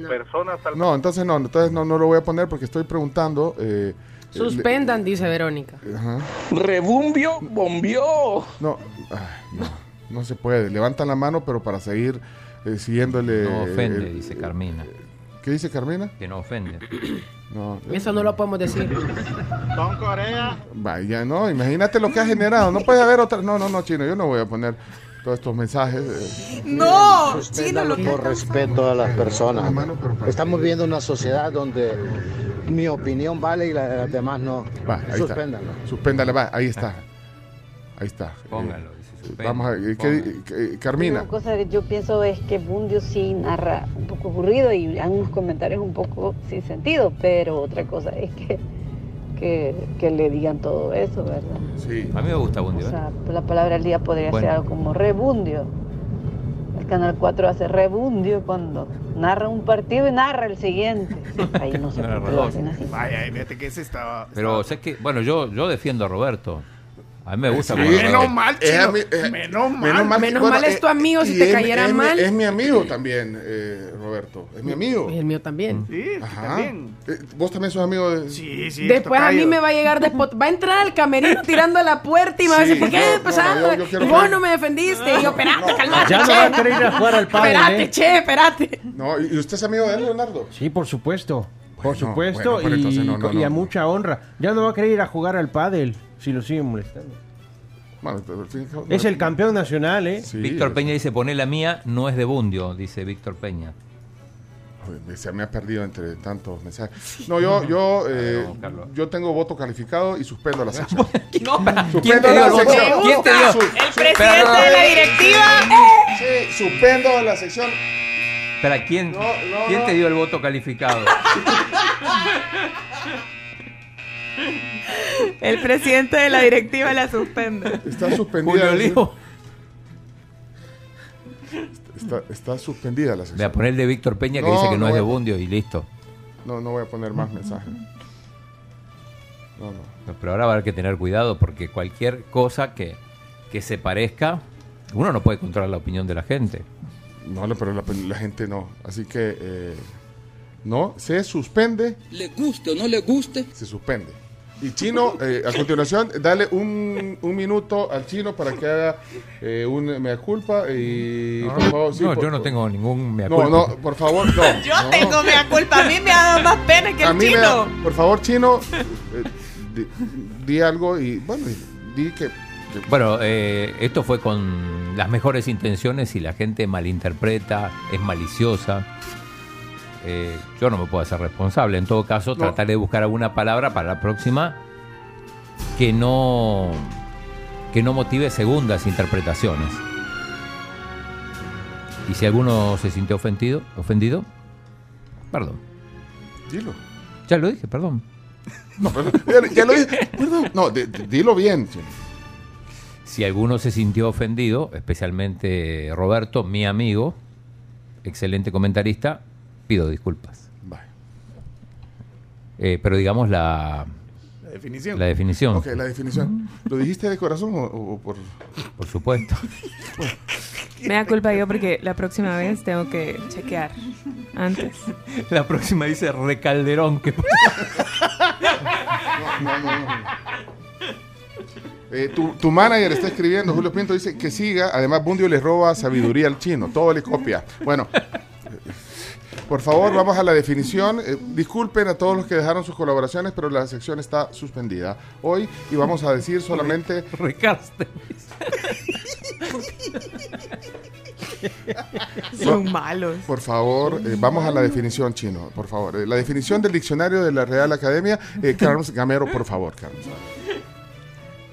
personas al No, entonces no, entonces no, no lo voy a poner porque estoy preguntando. eh, Suspendan, dice Verónica. ajá. Rebumbio, bombió. No, ay, no, no se puede. Levantan la mano, pero para seguir eh, siguiéndole. No ofende, eh, dice Carmina. ¿Qué dice Carmina? Que no ofende. No. Eso no lo podemos decir. Don Corea. Vaya, no, imagínate lo que ha generado. No puede haber otra. No, no, no, chino, yo no voy a poner todos estos mensajes. eh. No, Suspéndalo por respeto a las personas. Estamos viviendo una sociedad donde mi opinión vale y la de las demás no. Va, ahí Suspéndalo. está. Suspéndale, va, ahí está. Ahí está. Póngalo, Eh, Vamos a ver, ¿qué- qué- Carmina. Una cosa que yo pienso es que Bundio sí narra un poco aburrido y hay unos comentarios un poco sin sentido, pero otra cosa es que, que, que le digan todo eso, ¿verdad? Sí. A mí me gusta Bundio. O ¿eh? sea, la palabra del día podría Bueno. ser algo como rebundio. El Canal 4 hace rebundio cuando narra un partido y narra el siguiente. Ahí no se puede así. Vaya, fíjate que ese estaba. Pero sé que, bueno, yo, yo defiendo a Roberto. A mí me gusta. Sí, cuando menos mal, chino. eh, menos mal. menos mal, Menos bueno, mal es eh, tu amigo si te es- cayera es mal. Es mi amigo también, eh, Roberto. Es mi amigo. Y el mío también. Sí, Ajá. también. Eh, ¿Vos también sos amigo de.? Sí, sí. Después a mí me va a llegar después, va a entrar al camerino tirando a la puerta y me va a decir, ¿por qué no, no, vos no me defendiste. Y yo, espérate, calmate, Ya no va a querer ir a jugar al pádel, Espérate, ¿eh? che, espérate. No, ¿y usted es amigo de él, Leonardo? Sí, por supuesto. Por supuesto. bueno, y, no, no, y a no. mucha honra. Ya no va a querer ir a jugar al pádel si lo siguen molestando. Bueno, Es el campeón nacional, ¿eh? Sí, Víctor Peña dice, poné la mía, no es de Bundio, dice Víctor Peña. Se me ha perdido entre tantos mensajes. No, yo, yo, eh, yo tengo voto calificado y suspendo la sección. No, ¿Quién te dio. ¿Quién te dio? El presidente de la directiva. Sí, suspendo la sección. Espera, ¿quién, No, no, ¿quién no. te dio el voto calificado? El presidente de la directiva la suspende. Está suspendida. Julio. Está, está suspendida la Voy sección. a poner el de Víctor Peña que No, dice que no, no es de voy Bundio y listo. No, no voy a poner más mensajes. No, no. No, Pero ahora va a haber que tener cuidado porque cualquier cosa que, que se parezca, uno no puede controlar la opinión de la gente. No, no, pero la, la gente no. Así que eh, no, se suspende. Le guste o no le guste. Se suspende. Y Chino, eh, a continuación, dale un, un minuto al Chino para que haga eh, un mea culpa y por favor, sí, no, por- yo no tengo ningún mea No, culpa. no, por favor, no. Yo no. tengo mea culpa. A mí me ha dado más pena que A el mí chino. da- por favor, Chino, eh, di, di algo y bueno, di que, que- Bueno, eh, esto fue con las mejores intenciones y la gente malinterpreta, es maliciosa. Eh, yo no me puedo hacer responsable. En todo caso, No. trataré de buscar alguna palabra para la próxima que no que no motive segundas interpretaciones. Y si alguno se sintió ofendido, ofendido, perdón. dilo. Ya lo dije, perdón. No, perdón, ya, ya lo dije. Perdón. No, di- di- dilo bien. Si alguno se sintió ofendido, especialmente Roberto, mi amigo, excelente comentarista, pido disculpas. Bye. Eh, pero digamos la, La definición. la definición. Ok, la definición. ¿Lo dijiste de corazón o, o por...? Por supuesto. Me da culpa yo porque la próxima vez tengo que chequear antes. La próxima dice recalderón. Que... No, no, no. Eh, tu, tu manager está escribiendo, Julio Pinto dice que siga. Además, Bundio le roba sabiduría al chino. Todo le copia. Bueno, por favor, vamos a la definición. Eh, disculpen a todos los que dejaron sus colaboraciones, pero la sección está suspendida hoy y vamos a decir solamente. Recaste. Son malos. Por favor, eh, vamos a la definición chino, por favor. Eh, la definición del diccionario de la Real Academia. Eh, Carlos Gamero, por favor, Carlos.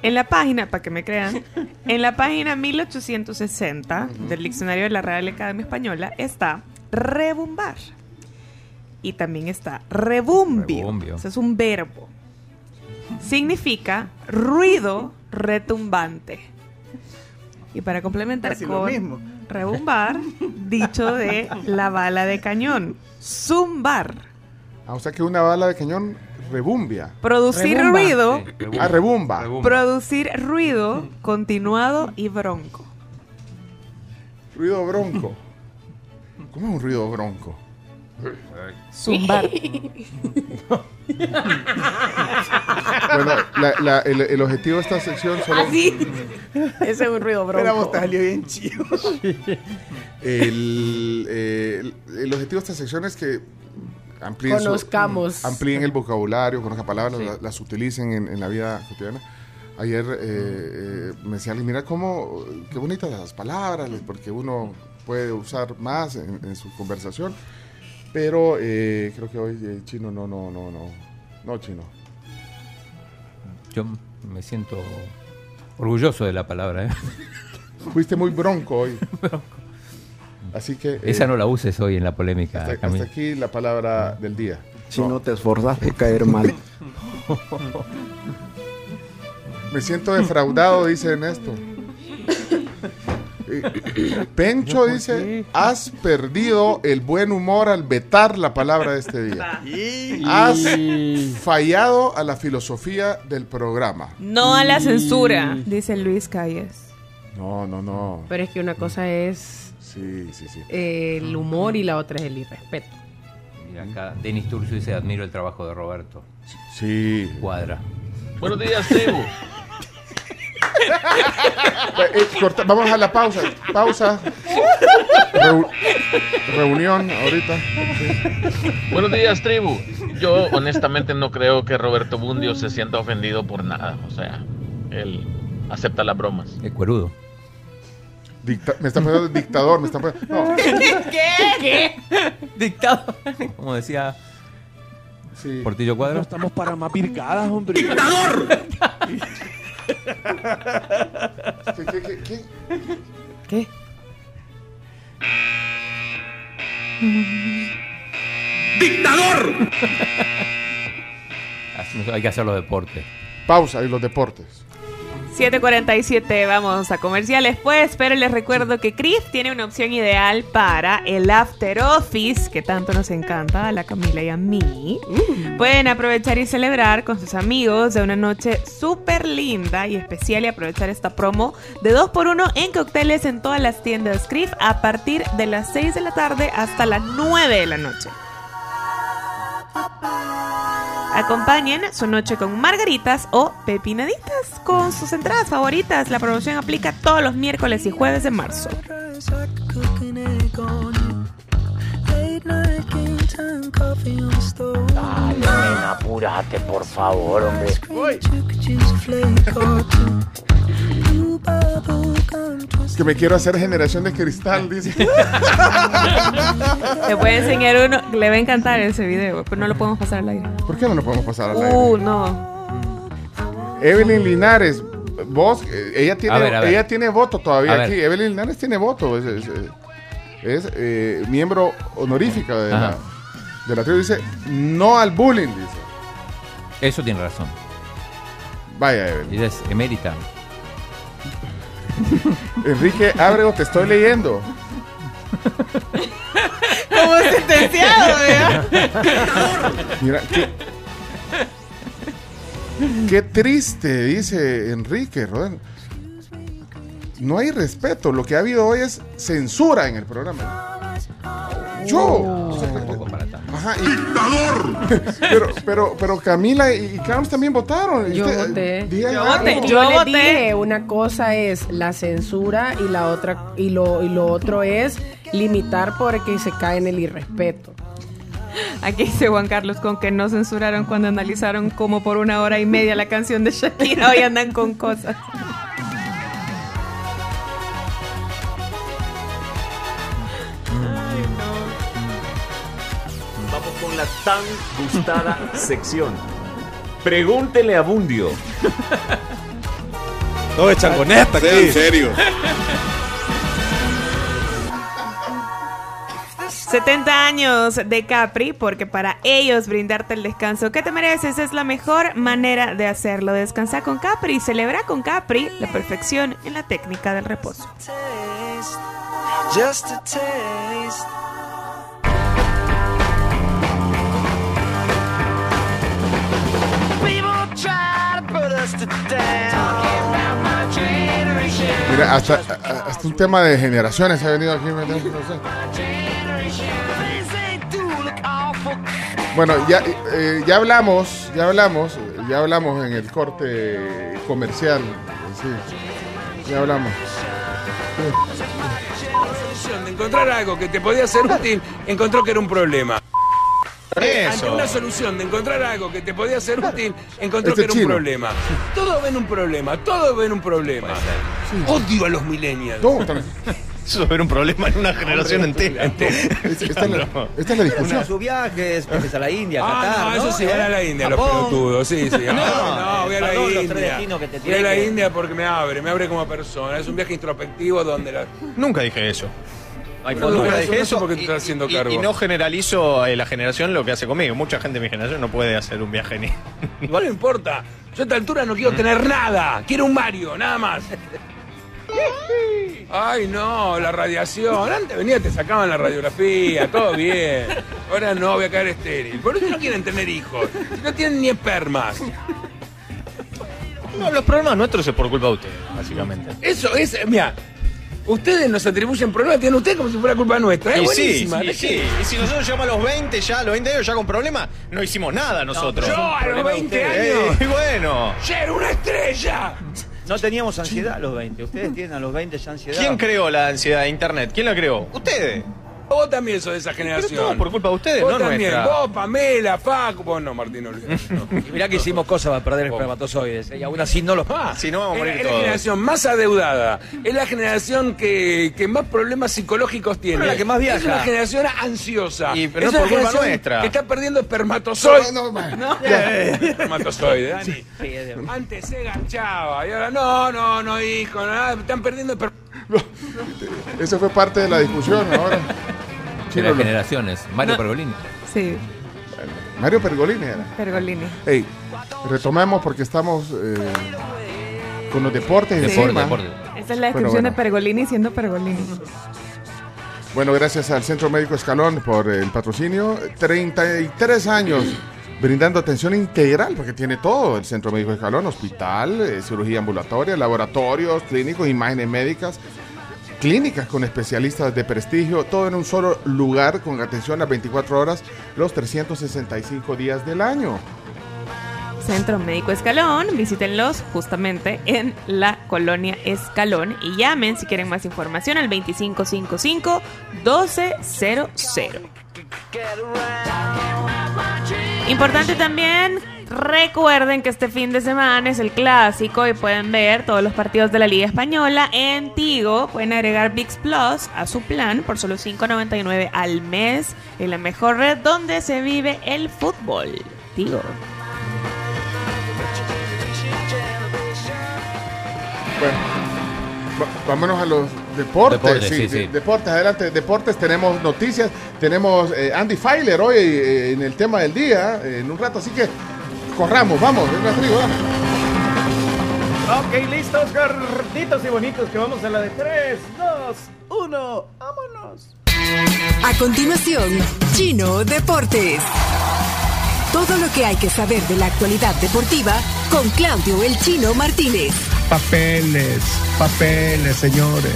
En la página, para que me crean, en la página 1860 del diccionario de la Real Academia Española está rebumbar. Y también está rebumbio. Rebumbio. Ese es un verbo. Significa ruido retumbante. Y para complementar Casi lo con mismo. rebumbar, dicho de la bala de cañón. Zumbar. Ah, o sea que una bala de cañón rebumbia. Producir Rebumba. ruido. Ah, rebumba. Producir ruido continuado y bronco. Ruido bronco. ¿Cómo es un ruido bronco? Zumbar. Bueno, la- la- el, el objetivo de esta sección solo... Así. Ese es un ruido vos bronco. salió bien chido. El, eh, el- el objetivo de esta sección es que amplíen, su- Conozcamos. amplíen el vocabulario, conozcan palabras, la- las, utilicen en, en la vida cotidiana. Ayer eh, eh, me decía alguien, mira cómo, qué bonitas las palabras, porque uno puede usar más en, en su conversación. Pero eh, creo que hoy eh, chino no, no, no, no, no chino. Yo me siento orgulloso de la palabra. ¿eh? Fuiste muy bronco hoy. Así que. Esa eh, no la uses hoy en la polémica. hasta, aquí la palabra del día. Si no te esforzas de caer mal. Me siento defraudado, dice Ernesto. Pencho dice, has perdido el buen humor al vetar la palabra de este día. Has fallado a la filosofía del programa. No a la censura, dice Luis Calles. No, no, no. Pero es que una cosa es Sí, sí, sí. el humor y la otra es el irrespeto. Mira acá, Denis Turcio dice, admiro el trabajo de Roberto. Sí. Cuadra. Buenos días, Tribu. Eh, corta- vamos a la pausa. Pausa. Reu- reunión ahorita. Buenos días, tribu. Yo honestamente no creo que Roberto Bundio se sienta ofendido por nada. O sea, él acepta las bromas. Es cuerudo. Dicta- me están poniendo dictador, me están poniendo. No. ¿Qué? ¿Qué? Dictador. Como decía Portillo Cuadra. No estamos para más virgadas, hombre. ¡Dictador! ¿Qué, qué, qué, qué? ¿Qué? ¡Dictador! Hay que hacer los deportes. Pausa y los deportes. 7.47, vamos a comerciales pues, pero les recuerdo que Chris tiene una opción ideal para el After Office, que tanto nos encanta a la Camila y a mí. Pueden aprovechar y celebrar con sus amigos de una noche súper linda y especial y aprovechar esta promo de 2x1 en cócteles en todas las tiendas Chris a partir de las 6 de la tarde hasta las 9 de la noche. Acompañen su noche con margaritas o pepinaditas con sus entradas favoritas. La promoción aplica todos los miércoles y jueves de marzo. Dale, nena, apúrate, por favor, hombre. Que me quiero hacer generación de cristal, dice. Voy a enseñar uno. Le va a encantar ese video, pero no lo podemos pasar al aire. ¿Por qué no lo podemos pasar al aire? Uh, no. Evelyn Linares, vos, eh, ella tiene, A ver, a ver. ella tiene voto todavía A ver. aquí. Evelyn Linares tiene voto. Es, es, es, eh, miembro honorífica de la, de la tribu. Dice, no al bullying, dice. Eso tiene razón. Vaya, Evelyn. Ella es emérita. Enrique Ábrego, te estoy leyendo. Como sentenciado, ¿verdad? Mira, qué, qué triste, dice Enrique. Rodán. No hay respeto. Lo que ha habido hoy es censura en el programa. Yo. Ajá, y- pero, pero, pero Camila y Carlos también votaron. Yo Usted- voté. Yo algo. voté. Yo le dije, una cosa es la censura y la otra y lo y lo otro es limitar porque se cae en el irrespeto. Aquí dice Juan Carlos con que no censuraron cuando analizaron como por una hora y media la canción de Shakira. Hoy andan con cosas. La tan gustada sección. Pregúntele a Bundio. Todo es changoneta aquí. En serio. 70 años de Capri, porque para ellos brindarte el descanso que te mereces es la mejor manera de hacerlo. Descansa con Capri, celebra con Capri la perfección en la técnica del reposo. Just a taste. Mira, hasta, hasta un tema de generaciones ha venido aquí. No sé. Bueno, ya, eh, ya hablamos, ya hablamos, ya hablamos en el corte comercial. Sí, ya hablamos. solución de encontrar algo que te podía ser útil, encontró que era un problema. Ante Eso. una solución de encontrar algo que te podía ser útil, encontró Este que era un problema. Todos ven un problema, todos ven un problema. Odio a los millennials. No. Eso era un problema en una generación entera. Esta es la, esta es la discusión. Una sus viajes, a la India, a Ah, Qatar, no, eso ¿no? sí, van a la India, los Japón. pelotudos, sí, sí. No, Ah, no, voy a la los India. destinos que te Voy a la India porque me abre, me abre como persona. Es un viaje introspectivo donde la... Nunca dije eso. Ay, Nunca por dije eso, no sé eso por qué te y- estás haciendo y- cargo. Y no generalizo eh, la generación lo que hace conmigo. Mucha gente de mi generación no puede hacer un viaje ni. Igual no importa. Yo a esta altura no quiero tener nada. Quiero un Mario, nada más. Ay, no, la radiación. Antes venía, te sacaban la radiografía, todo bien. Ahora no, voy a caer estéril. Por eso no quieren tener hijos. Si no tienen ni espermas. No, los problemas nuestros es por culpa de ustedes, básicamente. Eso es, mira, ustedes nos atribuyen problemas, tienen ustedes como si fuera culpa nuestra. Es Y sí, buenísima. sí, sí. Y si nosotros llegamos a los 20 ya, a los 20 años ya con problemas, no hicimos nada nosotros. yo a los 20 Eh, años. y bueno. ¡Ya era una estrella! No teníamos ansiedad a los 20. Ustedes tienen a los 20 ya ansiedad. ¿Quién creó la ansiedad de Internet? ¿Quién la creó? Ustedes. Vos también sos de esa generación. todo por culpa de ustedes, Vos no también. nuestra. Vos, Pamela, Facu. Vos no, Martín, olvidate. No. Y mirá que hicimos cosas para perder espermatozoides. ¿eh? Y aún así no los. Ah, Si no, vamos a es, morir es la generación más adeudada. Es la generación que, que más problemas psicológicos tiene. Pero la que más viaja. Es una generación ansiosa. Y- pero es no por culpa nuestra. Que está perdiendo espermatozoides. No, no, No. Espermatozoides, Dani. Antes se garchaba y ahora no, no, no, hijo. no, están perdiendo espermatozoides. Eso fue parte de la discusión ahora. De las generaciones. Mario Pergolini. Sí, Mario Pergolini era. Pergolini. Hey, retomemos porque estamos eh, con los deportes Deporte, encima. deporte. Esa es la Bueno, descripción bueno. de Pergolini siendo Pergolini. Bueno, gracias al Centro Médico Escalón por el patrocinio. 33 años brindando atención integral, porque tiene todo el Centro Médico Escalón, hospital, eh, cirugía ambulatoria, laboratorios, clínicos, imágenes médicas, clínicas con especialistas de prestigio, todo en un solo lugar con atención las 24 horas, los 365 días del año. Centro Médico Escalón, visítenlos justamente en la colonia Escalón y llamen si quieren más información al 2555-1200. Importante también, recuerden que este fin de semana es el clásico y pueden ver todos los partidos de la Liga Española en Tigo. Pueden agregar VIX Plus a su plan por solo $5.99 al mes en la mejor red donde se vive el fútbol. Tigo. Bueno, vámonos a los deportes. Deportes, sí, sí. Deportes, adelante. Deportes, tenemos noticias. Tenemos eh, Andy Filer hoy eh, en el tema del día, eh, en un rato. Así que corramos, vamos, vamos. Ok, listos, gorditos y bonitos, que vamos a la de 3, 2, 1, vámonos. A continuación, Chino Deportes. Todo lo que hay que saber de la actualidad deportiva con Claudio El Chino Martínez. Papeles, papeles, señores,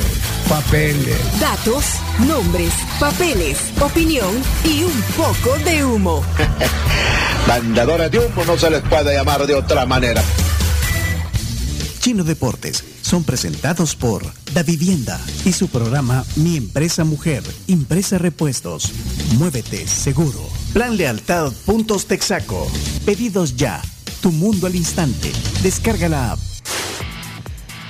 papeles. Datos, nombres, papeles, opinión y un poco de humo. Mandadores de humo no se les puede llamar de otra manera. Chino Deportes son presentados por Da Vivienda y su programa Mi Empresa Mujer, Impresa Repuestos. Muévete seguro. Plan Lealtad Puntos Texaco. Pedidos ya. Tu mundo al instante. Descarga la app.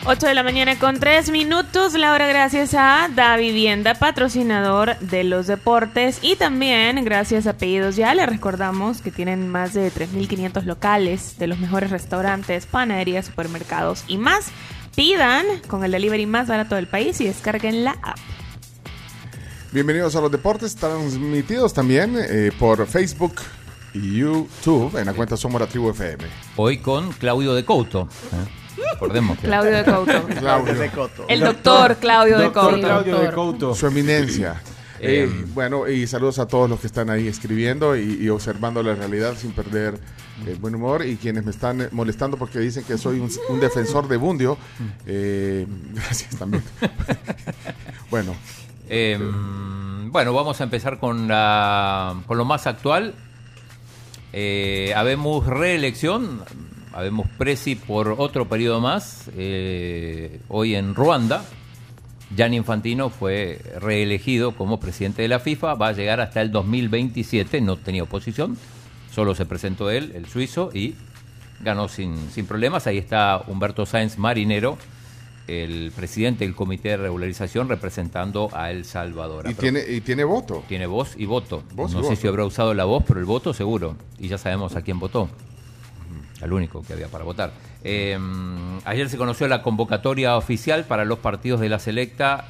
8 de la mañana con 3 minutos, la gracias a Da Vivienda, patrocinador de los deportes y también gracias a Pedidos Ya, les recordamos que tienen más de 3.500 locales de los mejores restaurantes, panaderías, supermercados y más. Pidan con el delivery más barato del país y descarguen la app. Bienvenidos a los deportes, transmitidos también eh, por Facebook y YouTube en la cuenta Somos la Tribu FM. Hoy con Claudio de Couto. ¿eh? Recordemos que- Claudio de Couto. Claudio. El doctor Claudio de Doctor Couto. Claudio de Couto. Su eminencia. Eh, Eh, bueno, y saludos a todos los que están ahí escribiendo y, y observando la realidad sin perder el buen humor y quienes me están eh, molestando porque dicen que soy un, un defensor de Bundio. Eh, gracias también. bueno, Eh, bueno, vamos a empezar con, la, con lo más actual. Eh, habemos reelección, habemos presi por otro periodo más. eh, hoy en Ruanda, Gianni Infantino fue reelegido como presidente de la FIFA, va a llegar hasta el 2027, no tenía oposición, solo se presentó él, el suizo, y ganó sin, sin problemas. Ahí está Humberto Sáenz Marinero, el presidente del comité de regularización representando a El Salvador. Y Pero tiene, y tiene voto. tiene voz y voto. Voz y no sé voto. si habrá usado la voz, pero el voto seguro. Y ya sabemos a quién votó. Al único que había para votar. Eh, ayer se conoció la convocatoria oficial para los partidos de la selecta,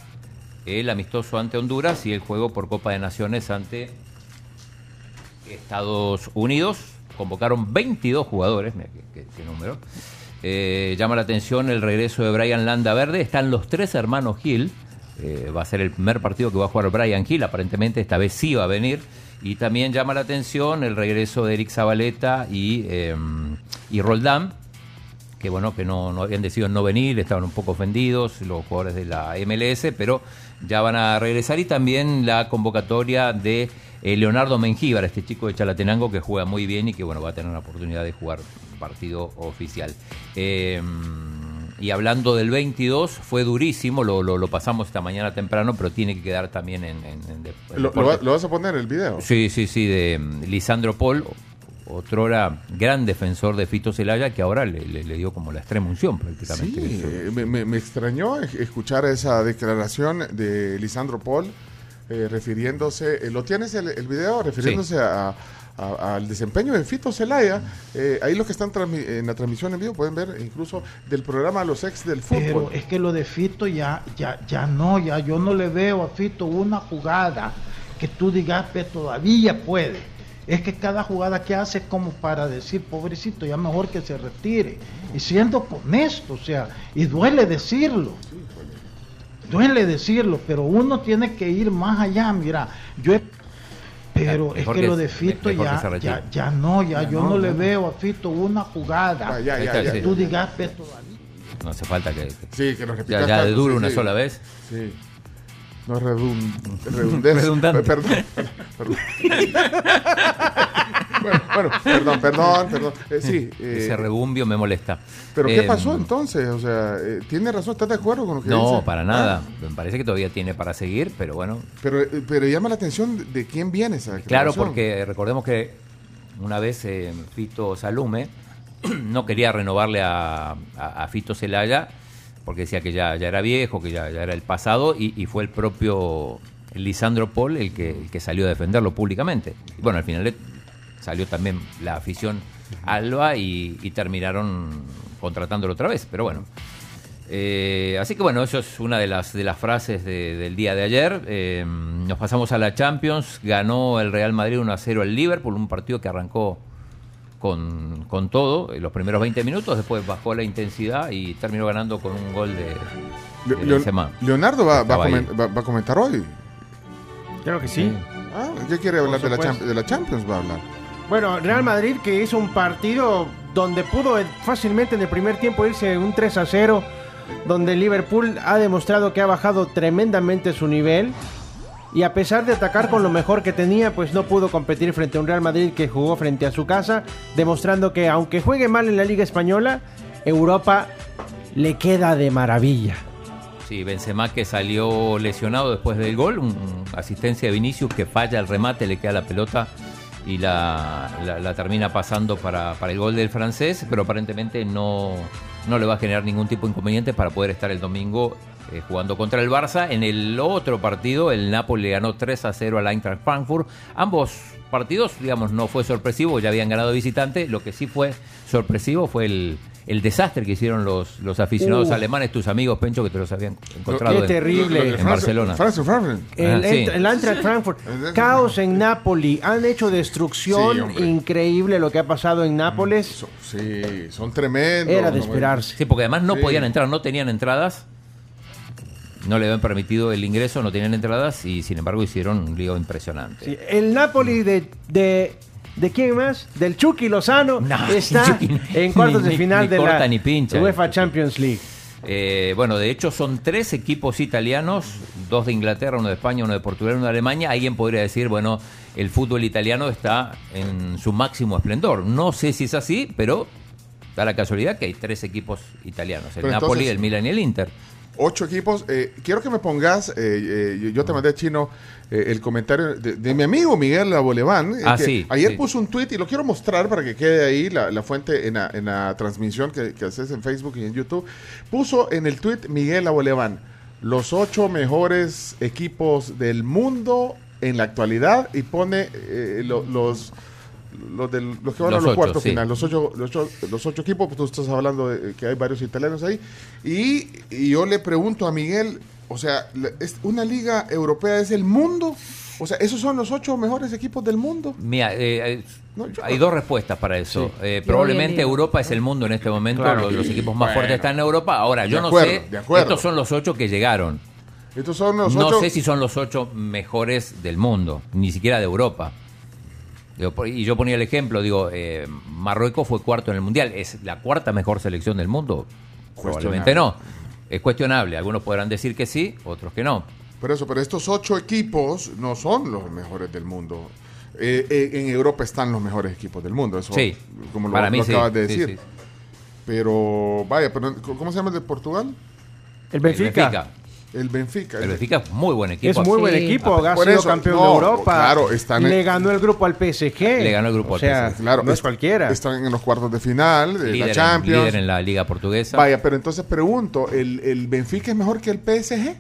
el amistoso ante Honduras y el juego por Copa de Naciones ante Estados Unidos. Convocaron 22 jugadores, mira qué, qué- qué número. Eh, llama la atención el regreso de Brian Landa Verde. Están los tres hermanos Gil. Eh, va a ser el primer partido que va a jugar Brian Gil. Aparentemente esta vez sí va a venir. Y también llama la atención el regreso de Eric Zabaleta y, eh, y Roldán. Que bueno, que no, no habían decidido no venir, estaban un poco ofendidos los jugadores de la MLS, pero ya van a regresar. Y también la convocatoria de eh, Leonardo Mengíbar, este chico de Chalatenango que juega muy bien y que bueno va a tener la oportunidad de jugar partido oficial. Eh, y hablando del 22, fue durísimo, lo, lo, lo pasamos esta mañana temprano, pero tiene que quedar también en... en- en de- en ¿Lo, va- lo vas a poner el video? Sí, sí, sí, de mm, Lisandro Paul, otro gran defensor de Fito Celaya, que ahora le, le- le dio como la extrema unción prácticamente. Sí, me, me- me extrañó escuchar esa declaración de Lisandro Paul eh, refiriéndose, eh, ¿lo tienes el, el video? Refiriéndose a- a- al desempeño de Fito Celaya. Eh, ahí los que están en la transmisión en vivo pueden ver incluso del programa Los Ex del Fútbol. Pero es que lo de Fito ya, ya, ya no, ya yo no le veo a Fito una jugada que tú digas que todavía puede. Es que cada jugada que hace es como para decir, pobrecito, ya mejor que se retire. Y siendo honesto, o sea, y duele decirlo. Duele decirlo, pero uno tiene que ir más allá, mira, yo he- pero es que, que- lo de Fito ya, ya, ya no, ya, Ya yo no, no, le no. veo a Fito una jugada ya, ya, ya. tú digas No hace falta que, Sí, que lo ya, ya de duro sí, una sí. sola vez. Sí. No redund. Redundante. Perdón, perdón. Bueno, bueno, perdón, perdón, perdón. Eh, sí. eh, Ese rebumbio me molesta. Pero ¿qué Eh, pasó entonces? O sea, ¿tiene razón? ¿Estás de acuerdo con lo que No, dice? para nada. Me parece que todavía tiene para seguir, pero bueno. Pero, pero llama la atención de, quién viene esa Claro, porque recordemos que una vez Fito Salume no quería renovarle a, a- a Fito Celaya porque decía que ya, ya era viejo, que ya, ya era el pasado, y, y fue el propio Lisandro Paul el que, el que salió a defenderlo públicamente. Y bueno, al final le- salió también la afición Alba y, y terminaron contratándolo otra vez, pero bueno. Eh, así que bueno, eso es una de las, de las frases de- del día de ayer. Eh, nos pasamos a la Champions. Ganó el Real Madrid 1 a 0 al Liverpool, un partido que arrancó con, con todo en los primeros 20 minutos, después bajó la intensidad y terminó ganando con un gol de, de Leon- Benzema. Leonardo va, va comen- va- va a comentar hoy. Claro que sí. Ah, ¿Qué quiere hablar de la, de la Champions? Va a hablar. Bueno, Real Madrid que hizo un partido donde pudo fácilmente en el primer tiempo irse un 3 a 0, donde Liverpool ha demostrado que ha bajado tremendamente su nivel y a pesar de atacar con lo mejor que tenía, pues no pudo competir frente a un Real Madrid que jugó frente a su casa, demostrando que aunque juegue mal en la Liga Española, Europa le queda de maravilla. Sí, Benzema que salió lesionado después del gol, un asistencia de Vinicius que falla el remate, le queda la pelota y la, la- termina pasando para, para el gol del francés, pero aparentemente no, no le va a generar ningún tipo de inconveniente para poder estar el domingo eh, jugando contra el Barça. En el otro partido, el Napoli ganó 3 a 0 al Eintracht Frankfurt. Ambos partidos, digamos, no fue sorpresivo, ya habían ganado visitante. Lo que sí fue sorpresivo fue el, el desastre que hicieron los, los aficionados Uh. alemanes, tus amigos, Pencho, que te los habían encontrado Qué en- terrible. en, Barcelona. El, Ah, sí. el Eintracht Frankfurt. Caos en Nápoli. Han hecho destrucción Sí, increíble lo que ha pasado en Nápoles. Sí, son tremendos. Era de ¿no? esperarse. Sí, porque además no Sí. podían entrar, no tenían entradas. No le habían permitido el ingreso, no tenían entradas y sin embargo hicieron un lío impresionante. Sí, El Napoli de, de. ¿De quién más? Del Chucky Lozano está Chucky, en cuartos ni- de final ni de corta la ni pincha. UEFA Champions League. Eh, bueno, de hecho son tres equipos italianos, dos de Inglaterra, uno de España, uno de Portugal, uno de Alemania. Alguien podría decir, bueno, el fútbol italiano está en su máximo esplendor. No sé si es así, pero da la casualidad que hay tres equipos italianos, el Pero Napoli, entonces- el Milan y el Inter. Ocho equipos. Eh, quiero que me pongas, eh, eh, yo- te mandé chino el comentario de, de mi amigo Miguel Aboleván. Ah, que sí, Ayer sí. puso un tweet y lo quiero mostrar para que quede ahí la, la fuente en la, en la transmisión que, que haces en Facebook y en YouTube. Puso en el tweet Miguel Aboleván los ocho mejores equipos del mundo en la actualidad y pone lo- los los, del- los que van Los a los ocho, cuartos sí. finales, los ocho, los, ocho, los ocho equipos, pues tú estás hablando de que hay varios italianos ahí. Y, y yo le pregunto a Miguel, o sea, es una liga europea es el mundo. O sea, esos son los ocho mejores equipos del mundo. Mira, eh, eh, No, yo- hay dos respuestas para eso. Sí. Eh, probablemente. Europa es el mundo en este momento. Claro. Los, los equipos más Bueno. fuertes están en Europa. Ahora, yo De no acuerdo, sé. de acuerdo. Estos son los ocho que llegaron. Estos son los no ocho. sé si son los ocho mejores del mundo, ni siquiera de Europa. Digo, y yo ponía el ejemplo, digo, eh, Marruecos fue cuarto en el Mundial. ¿Es la cuarta mejor selección del mundo? Probablemente no. Es cuestionable. Algunos podrán decir que sí, otros que no. Por eso, pero estos ocho equipos no son los mejores del mundo. Eh, eh, en Europa están los mejores equipos del mundo. Eso, Sí, como lo, para lo mí sí, acabas de sí, decir. sí. Pero, vaya, pero, ¿cómo se llama el de Portugal? El Benfica. El Benfica. El Benfica es muy buen equipo. Es muy buen equipo, ha Por sido eso, campeón no, de Europa. claro, están en- Le ganó el grupo al PSG. Le ganó el grupo o al sea, PSG. Claro, no es cualquiera. Están en los cuartos de final de Líder la en- Champions. líder en la Liga Portuguesa. Vaya, pero entonces pregunto, ¿el, el Benfica es mejor que el PSG?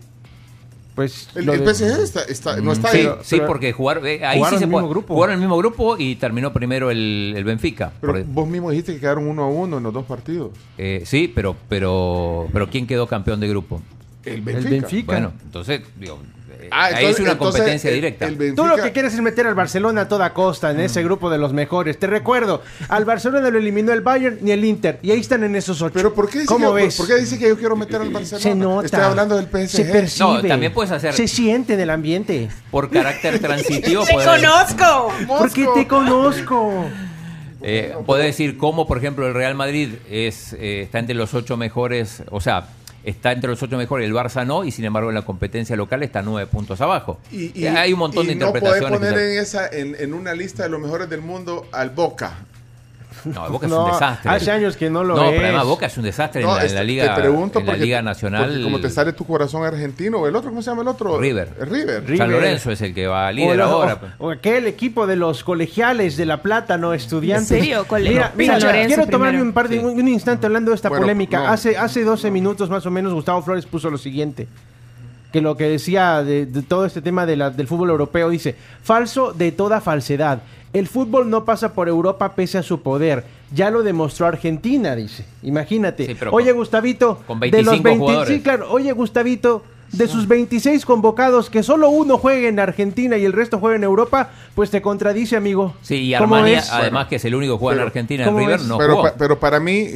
Pues el, el de- PSG está, está- no está sí, ahí. sí, porque jugar, eh, ahí Jugaron sí se el puede- mismo grupo. Jugaron el mismo grupo y terminó primero el, el Benfica. Pero Por- vos mismo dijiste que quedaron uno a uno en los dos partidos. eh, sí, pero, pero, pero ¿quién quedó campeón de grupo? El Benfica. Bueno, entonces, digo, eh, Ah, ahí entonces- es una entonces, competencia el- directa. Tú lo que quieres es meter al Barcelona a toda costa en ese grupo de los mejores. Te recuerdo, al Barcelona lo eliminó el Bayern ni el Inter. Y ahí están en esos ocho. Pero ¿por qué dice, ¿Cómo que, ves? ¿por qué dice que yo quiero meter al Barcelona? Se nota. Estoy hablando del PSG. Se percibe. No, también puedes hacer- Se siente en el ambiente. Por carácter transitivo, ¡Te puedes- conozco! Porque te conozco. Eh, puede decir cómo, por ejemplo, el Real Madrid es eh, está entre los ocho mejores, o sea, está entre los ocho mejores, el Barça no, y sin embargo en la competencia local está nueve puntos abajo. Y, Hay un montón de y no interpretaciones. podés poner en, esa, en, en una lista de los mejores del mundo al Boca. No, Boca es No, un desastre. hace años que no lo No, es. pero además Boca es un desastre en, la, en la liga, te pregunto en la porque- liga porque nacional. como te sale tu corazón argentino, o el otro, ¿cómo se llama el otro? River. River. River. San Lorenzo es el que va O, líder la- ahora. o- o aquel equipo de los colegiales de La Plata, no estudiantes. ¿En serio? Mira, no, mira, San Lorenzo quiero tomarme primero. un, par de, Sí. un, un instante hablando de esta Bueno, polémica. no. Hace, hace 12 minutos más o menos Gustavo Flores puso lo siguiente. Que lo que decía de, de todo este tema de la- del fútbol europeo dice, falso de toda falsedad. El fútbol no pasa por Europa pese a su poder. Ya lo demostró Argentina, dice. Imagínate. Sí, Oye, con- Gustavito, con de los 25 20 jugadores. sí, claro. Oye, Gustavito, de sus 26 convocados, que solo uno juegue en Argentina y el resto juegue en Europa, pues te contradice, amigo. Sí, y ¿Cómo Armani, además que es el único que juega en Pero- Argentina, en ¿cómo River, ves? no pero, pa- pero para mí,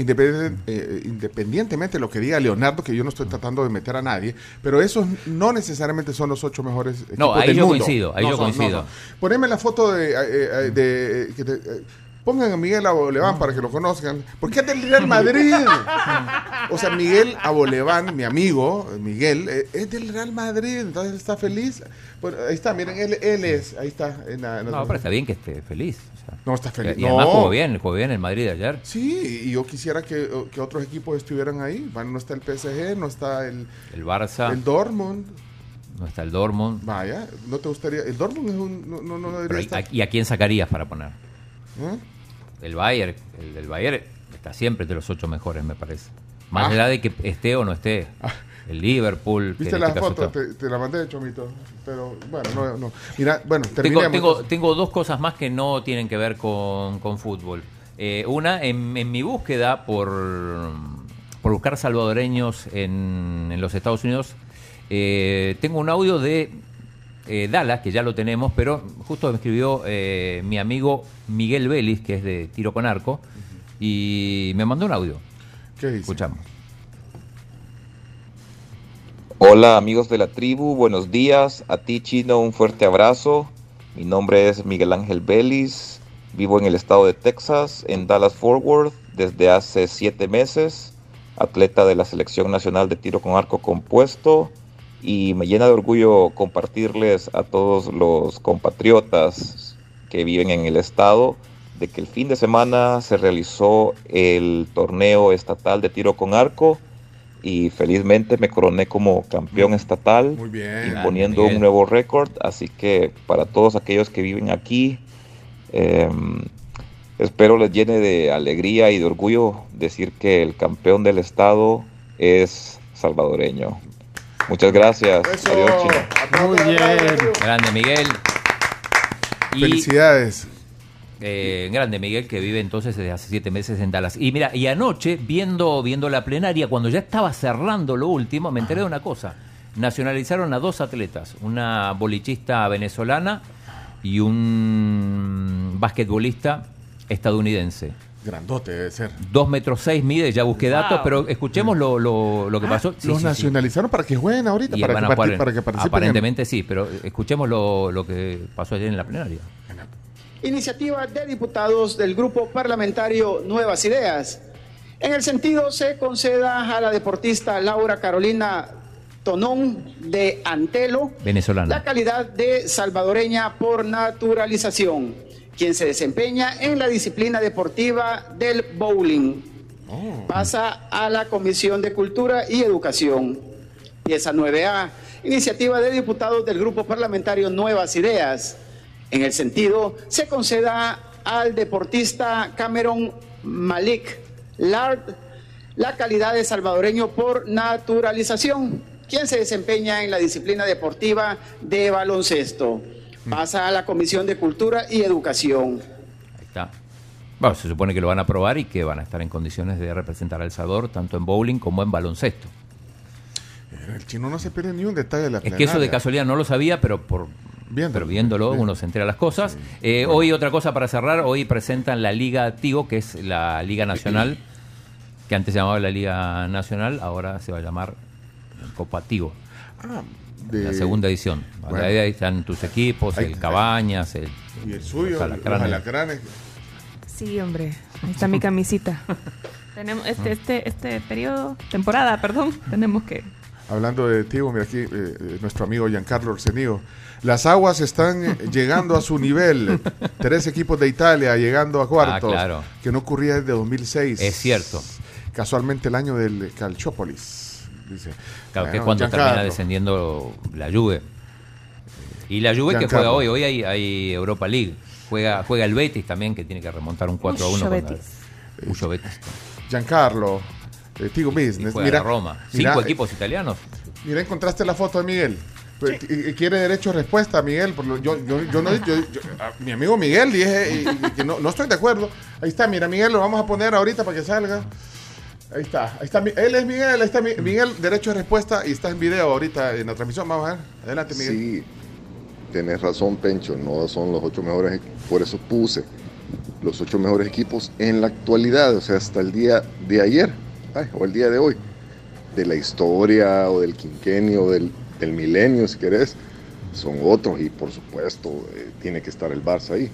eh, independientemente de lo que diga Leonardo, que yo no estoy tratando de meter a nadie, pero esos no necesariamente son los ocho mejores equipos No, ahí del yo mundo. coincido, ahí yo son, coincido. Poneme la foto de... eh, eh, de- Pongan a Miguel Aboleván para que lo conozcan. Porque es del Real Madrid. O sea, Miguel Aboleván, mi amigo, Miguel, eh, es del Real Madrid. Entonces está feliz. Bueno, ahí está, miren, él, él es. Ahí está. en la- en la- No, pero está bien que esté feliz. o sea. No, está feliz. Y además No. jugó bien, jugó bien el Madrid ayer. Sí, y yo quisiera que, que otros equipos estuvieran ahí. Bueno, no está el PSG, no está el, El Barça, el Dortmund. no está el Dortmund. Vaya, ¿no te gustaría? El Dortmund es un, no, no, no debería Pero, estar. ¿y a quién sacarías para poner? ¿Eh? El Bayern, el del Bayern está siempre entre los ocho mejores, me parece. Más Ah. allá de que esté o no esté. El Liverpool. ¿Viste en la este caso foto? está. Te, te la mandé, Chomito. Pero bueno, no. no. Mira, bueno, Tengo, tengo, tengo dos cosas más que no tienen que ver con, con fútbol. Eh, una, en, en mi búsqueda por, por buscar salvadoreños en, en los Estados Unidos, eh, tengo un audio de eh, Dallas, que ya lo tenemos, pero justo me escribió eh, mi amigo Miguel Vélez, que es de Tiro con Arco, y me mandó un audio. ¿Qué dice? Escuchamos. Hola amigos de la tribu, buenos días. A ti Chino un fuerte abrazo. Mi nombre es Miguel Ángel Vélez. Vivo en el estado de Texas, en Dallas Fort Worth, desde hace siete meses. Atleta de la Selección Nacional de Tiro con Arco Compuesto. Y me llena de orgullo compartirles a todos los compatriotas que viven en el estado de que el fin de semana se realizó el torneo estatal de tiro con arco y felizmente me coroné como campeón estatal, Muy bien. imponiendo un nuevo récord. Así que para todos aquellos que viven aquí, eh, espero les llene de alegría y de orgullo decir que el campeón del estado es salvadoreño. Muchas gracias. Adiós, Chino. Muy bien. Grande Miguel. Y, Felicidades. eh, grande Miguel que vive entonces desde hace siete meses en Dallas. Y mira, y anoche, viendo, viendo la plenaria, cuando ya estaba cerrando lo último, me enteré de una cosa. Nacionalizaron a dos atletas, una bolichista venezolana y un basquetbolista estadounidense. Grandote debe ser. Dos metros seis mide, ya busqué datos, pero escuchemos lo, lo, lo que Ah, pasó. Sí, los sí, sí. nacionalizaron para que jueguen ahorita, para van que, a jugar para que participen. en- Aparentemente sí, pero escuchemos lo, lo que pasó ayer en la plenaria. Iniciativa de diputados del grupo parlamentario Nuevas Ideas. En el sentido se conceda a la deportista Laura Carolina Tonón de Antelo la Venezolana. calidad de salvadoreña por naturalización, quien se desempeña en la disciplina deportiva del bowling. Pasa a la Comisión de Cultura y Educación. Pieza 9A, iniciativa de diputados del Grupo Parlamentario Nuevas Ideas. En el sentido, se conceda al deportista Cameron Malik Lard la calidad de salvadoreño por naturalización, quien se desempeña en la disciplina deportiva de baloncesto. Pasa a la Comisión de Cultura y Educación. Ahí está. Bueno, se supone que lo van a aprobar y que van a estar en condiciones de representar a El Salvador tanto en bowling como en baloncesto. El chino no se pierde ni un detalle de la Es que eso de casualidad no lo sabía, pero por pero viéndolo uno se entera las cosas. Eh, Hoy otra cosa para cerrar, hoy presentan la Liga Tigo, que es la Liga Nacional, que antes se llamaba la Liga Nacional, ahora se va a llamar Copa Tigo. Ah, de- La segunda edición. Bueno. Ahí ahí están tus equipos, Ahí- el Cabañas, el, Y el suyo, los los alacranes. Sí, hombre. Ahí está mi camisita. Tenemos este, este, este periodo, temporada, perdón, tenemos que. Hablando de Tigo, mira aquí eh, eh, nuestro amigo Giancarlo Orsenio. Las aguas están eh, llegando a su nivel. Tres equipos de Italia llegando a cuartos. Ah, claro. Que no ocurría desde 2006. Es cierto. Casualmente el año del Calchópolis. Dice. Claro, que es cuando Giancarlo. termina descendiendo la Juve. Y la Juve que juega hoy, hoy hay, hay Europa League. Juega, juega el Betis también, que tiene que remontar un 4 a 1 Uyo contra Betis. Uyo Betis. Giancarlo, eh, Tigo Business. Juega Mira, Roma. Cinco eh, equipos italianos. Mira, encontraste la foto de Miguel. Pues, Quiere derecho a respuesta, Miguel. por lo- yo, yo, yo no, yo- yo- a mi amigo Miguel dije y- y que no, no estoy de acuerdo. Ahí está, mira, Miguel, lo vamos a poner ahorita para que salga. Ahí está, ahí está. Él es Miguel, ahí está Mi- Miguel, derecho a respuesta y está en video ahorita en la transmisión. Vamos a ver. Adelante, Miguel. Sí, tenés razón, Pencho, no son los ocho mejores, por eso puse los ocho mejores equipos en la actualidad, o sea, hasta el día de ayer, ay, o el día de hoy, de la historia o del quinquenio, o del, del milenio, si querés, son otros y por supuesto eh, tiene que estar el Barça ahí.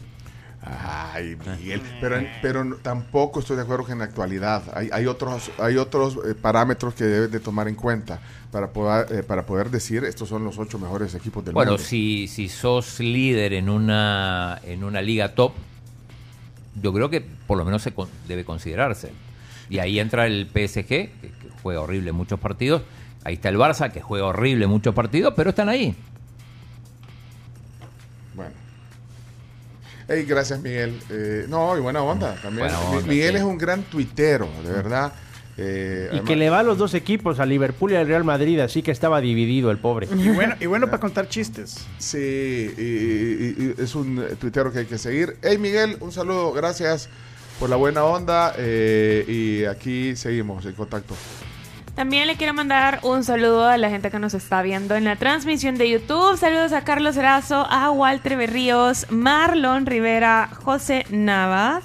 Ay, Miguel. Pero, pero tampoco estoy de acuerdo que en la actualidad hay, hay otros, hay otros eh, parámetros que debes de tomar en cuenta para poder, eh, para poder decir estos son los ocho mejores equipos del Bueno, mundo. si, si sos líder en una, en una liga top, yo creo que por lo menos se con- debe considerarse. Y ahí entra el PSG, que, que juega horrible muchos partidos. Ahí está el Barça, que juega horrible muchos partidos, pero están ahí. Hey, gracias, Miguel. Eh, no, y buena onda también. Buena Mi- onda, Miguel sí. es un gran tuitero, de verdad. Eh, Y además- que le va a los dos equipos, a Liverpool y al Real Madrid, así que estaba dividido el pobre. Y bueno, y bueno para contar chistes. Sí, y, y- y es un eh, tuitero que hay que seguir. Hey, Miguel, un saludo, gracias por la buena onda. eh, y aquí seguimos en contacto. También le quiero mandar un saludo a la gente que nos está viendo en la transmisión de YouTube. Saludos a Carlos Erazo, a Walter Berríos, Marlon Rivera, José Navas.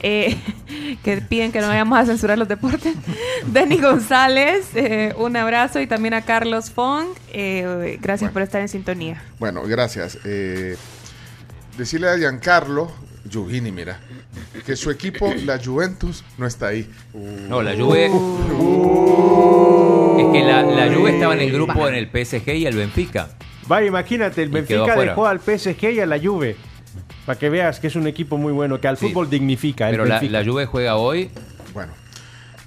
eh, que piden que no vayamos a censurar los deportes. Denny González, eh, un abrazo y también a Carlos Fong. eh, gracias por estar en sintonía. Bueno, gracias. Decirle a Giancarlo, Giugini, mira, que su equipo, la Juventus, no está ahí. No, la Juve. Es que la, la Juve estaba en el grupo en el PSG y el Benfica. Vaya, imagínate, el Benfica dejó al PSG y a la Juve. Para que veas que es un equipo muy bueno, que al Sí. fútbol dignifica. el Pero la, la Juve juega hoy. Bueno.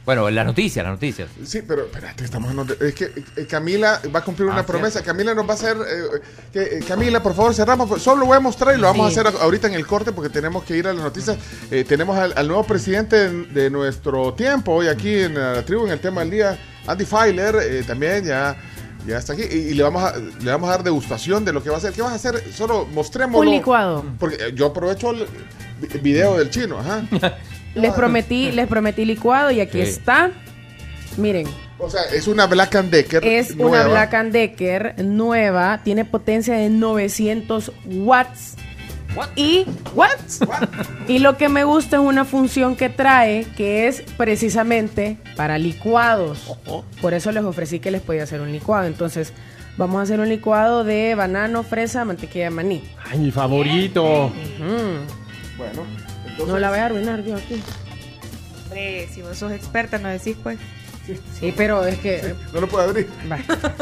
Bueno, las noticias, las noticias. Sí, pero espérate, estamos en Es que eh, Camila va a cumplir una Ah, promesa. Camila nos va a hacer. eh, que, eh, Camila, por favor, cerramos. Solo lo voy a mostrar y lo vamos Sí. a hacer ahorita en el corte porque tenemos que ir a las noticias. Eh, tenemos al, al nuevo presidente de, de nuestro tiempo hoy aquí en la tribu, en el tema del día, Andy Filer, eh, también ya. Ya está aquí y, y le vamos a le vamos a dar degustación de lo que va a hacer. ¿Qué vas a hacer? Solo mostrémoslo. Un licuado. Porque yo aprovecho el vi- video del chino, ajá. Les prometí, les prometí licuado y aquí Sí. está. Miren, O sea, es una Black and Decker. es una nueva. Black and Decker nueva, tiene potencia de 900 watts. Y watts. Y lo que me gusta es una función que trae que es precisamente para licuados. Por eso les ofrecí que les podía hacer un licuado. Entonces, vamos a hacer un licuado de banano, fresa, mantequilla de maní. Ay, mi favorito. Bueno, No la voy a arruinar yo aquí. Hombre, si vos sos experta, no decís pues. Sí, pero es que. No lo puedo abrir.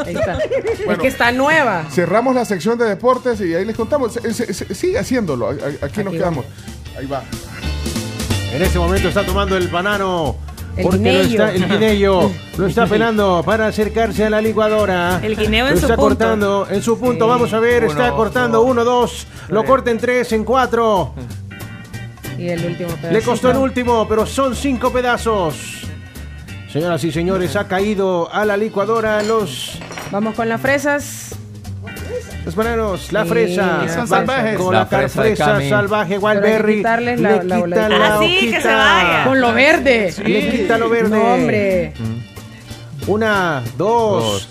Ahí está. es Bueno. que está nueva. Cerramos la sección de deportes y ahí les contamos. Se- se- se- sigue haciéndolo. Aquí, nos quedamos. Ahí va. En este momento está tomando el banano. El porque lo guineyo. está, el guineyo lo está pelando para acercarse a la licuadora. El guineo en lo su está punto. cortando en su punto. Vamos a ver, está cortando uno, dos. Lo corta en tres, en cuatro. Y el último pedacito. Le costó el último, pero son cinco pedazos. Señoras y señores, ha caído a la licuadora los, Vamos con las fresas. los bananos, la Sí, fresa. son Va salvajes. Con La la, fresa salvaje, Wildberry. quitarles la- le la quita la Ah, sí, que se vaya. Con lo verde. Le quita lo verde. No, hombre. Una, dos, Dos.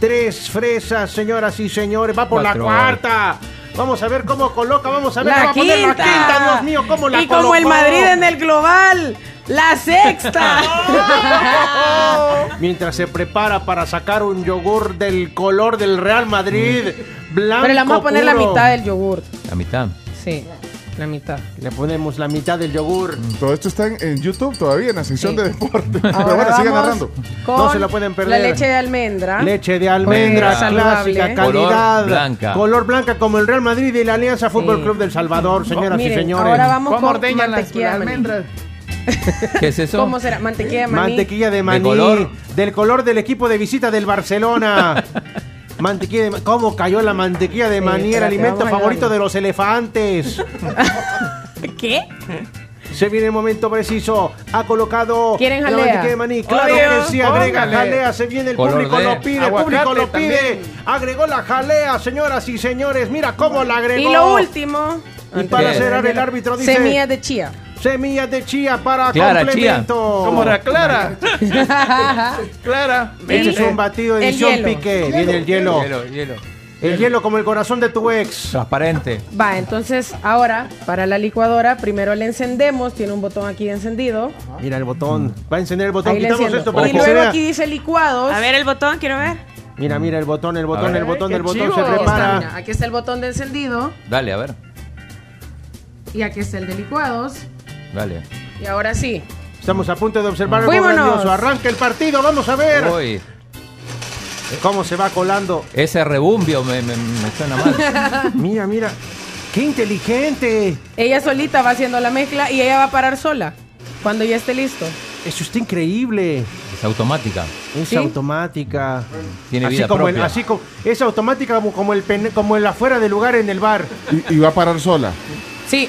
tres fresas, señoras y señores. Va por Cuatro. la cuarta. Vamos a ver cómo coloca, vamos a ver. La va a poner la quinta. quinta, Dios mío, cómo la Y como el. Madrid en el global, la sexta. Mientras se prepara para sacar un yogur del color del Real Madrid, blanco Pero le vamos a poner la puro. mitad del yogur. La mitad. Sí, la mitad. Le ponemos la mitad del yogur. Todo esto está en, en YouTube todavía, en la sección Sí. de deporte. Pero Ahora bueno, sigan vamos narrando. No se la pueden perder. La leche de almendra. Leche de almendra Porque es saludable. clásica, Color calidad. blanca. Color blanca como el Real Madrid y la Alianza Fútbol Sí. Club del Salvador, señoras Miren, y señores. ahora vamos ¿Cómo con mantequilla las de almendras? ¿Qué es eso? ¿Cómo será? Mantequilla de maní. Mantequilla de maní. color? Del color del equipo de visita del Barcelona. mantequilla de ma- ¿Cómo cayó la mantequilla de Sí, maní? El alimento favorito de los elefantes. ¿Qué? Se viene el momento preciso. Ha colocado ¿Quieren la jalea? mantequilla de maní. Claro Obvio, que sí, agrega póngale. jalea. Se viene el Color público, de lo pide, el público lo pide. también. Agregó la jalea, señoras y señores. Mira cómo la agregó. Y lo último. Y para cerrar, el árbitro dice: Semillas de chía. Semillas de chía para Clara, complemento. ¿Cómo era? Clara. Clara. Este es un batido El edición hielo. pique. Viene el hielo. Hielo, hielo. El hielo como el corazón de tu ex. Transparente. Va, entonces ahora para la licuadora primero le encendemos, tiene un botón aquí de encendido. Mira el botón. Va a encender el botón. Ahí Quitamos esto para y que se luego vea. aquí dice licuados. A ver el botón, quiero ver. Mira, mira el botón, el botón, ver. el botón, el botón chivo. se Aquí Aquí está, prepara. mira, aquí está el botón de encendido Dale, a ver. y aquí está el de licuados. Dale. Y ahora sí, Estamos a punto de observar algo Fuímonos. grandioso. Arranca el partido, vamos a ver Uy, cómo se va colando. ese rebumbio me, me- me suena mal. Mira, mira. ¡Qué inteligente! ella solita va haciendo la mezcla y ella va a parar sola cuando ya esté listo. Eso está increíble. Es automática. Es ¿Sí? automática. Tiene así vida como el- propia. así como es automática como, como el pene- como el afuera del lugar en el bar. Y, y va a parar sola. Sí.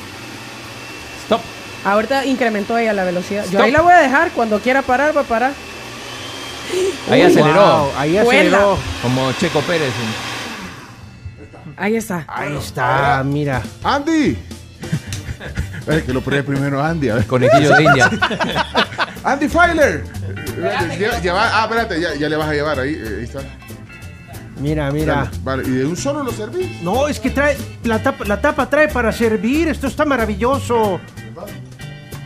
Ahorita incrementó ella la velocidad. Yo Stop. ahí la voy a dejar, cuando quiera parar va a parar. Ahí Uy, aceleró. wow, ahí aceleró. Como Checo Pérez. Ahí está. Ahí está, mira. ¡Andy! Es que lo pone primero Andy. A ver. Conejillo de India. ¡Andy Filer! Lleva- lleva- ah, espérate, ya, ya le vas a llevar ahí. eh, ahí está. Mira, mira. Dale, Vale, ¿y de un solo lo servís? No, es que trae la tapa, la tapa trae para servir. Esto está maravilloso.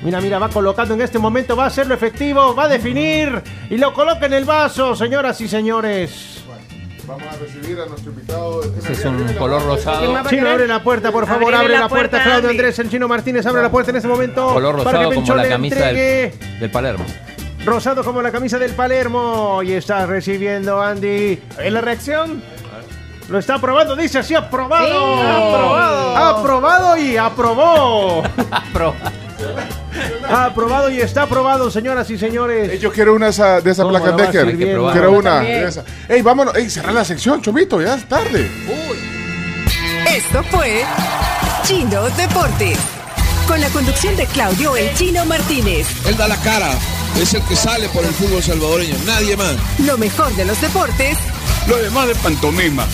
Mira, mira, va colocando en este momento, va a hacerlo efectivo, va a definir y lo coloca en el vaso, señoras y señores. Vamos a recibir a nuestro invitado. Ese es un color rosado. Chino, abre la puerta, por favor, abre la puerta. Claudio. Andrés, el Chino Martínez, abre la puerta en este momento. Color para que rosado como la camisa del, del Palermo. Rosado como la camisa del Palermo. Y está recibiendo Andy. ¿En la reacción? Lo está aprobando, dice así, aprobado. Sí. Aprobado. Aprobado y aprobó. Pro. Ha aprobado y está aprobado, señoras y señores. Yo quiero una esa- de esas ¿Cómo placas viendo? Quiero una de esas. Ey, vámonos. Ey, cerrar la sección, Chomito, ya es tarde. Esto fue Chino Deportes. Con la conducción de Claudio El Chino Martínez. Él da la cara, es el que sale por el fútbol salvadoreño, nadie más. Lo mejor de los deportes Lo demás de pantomima.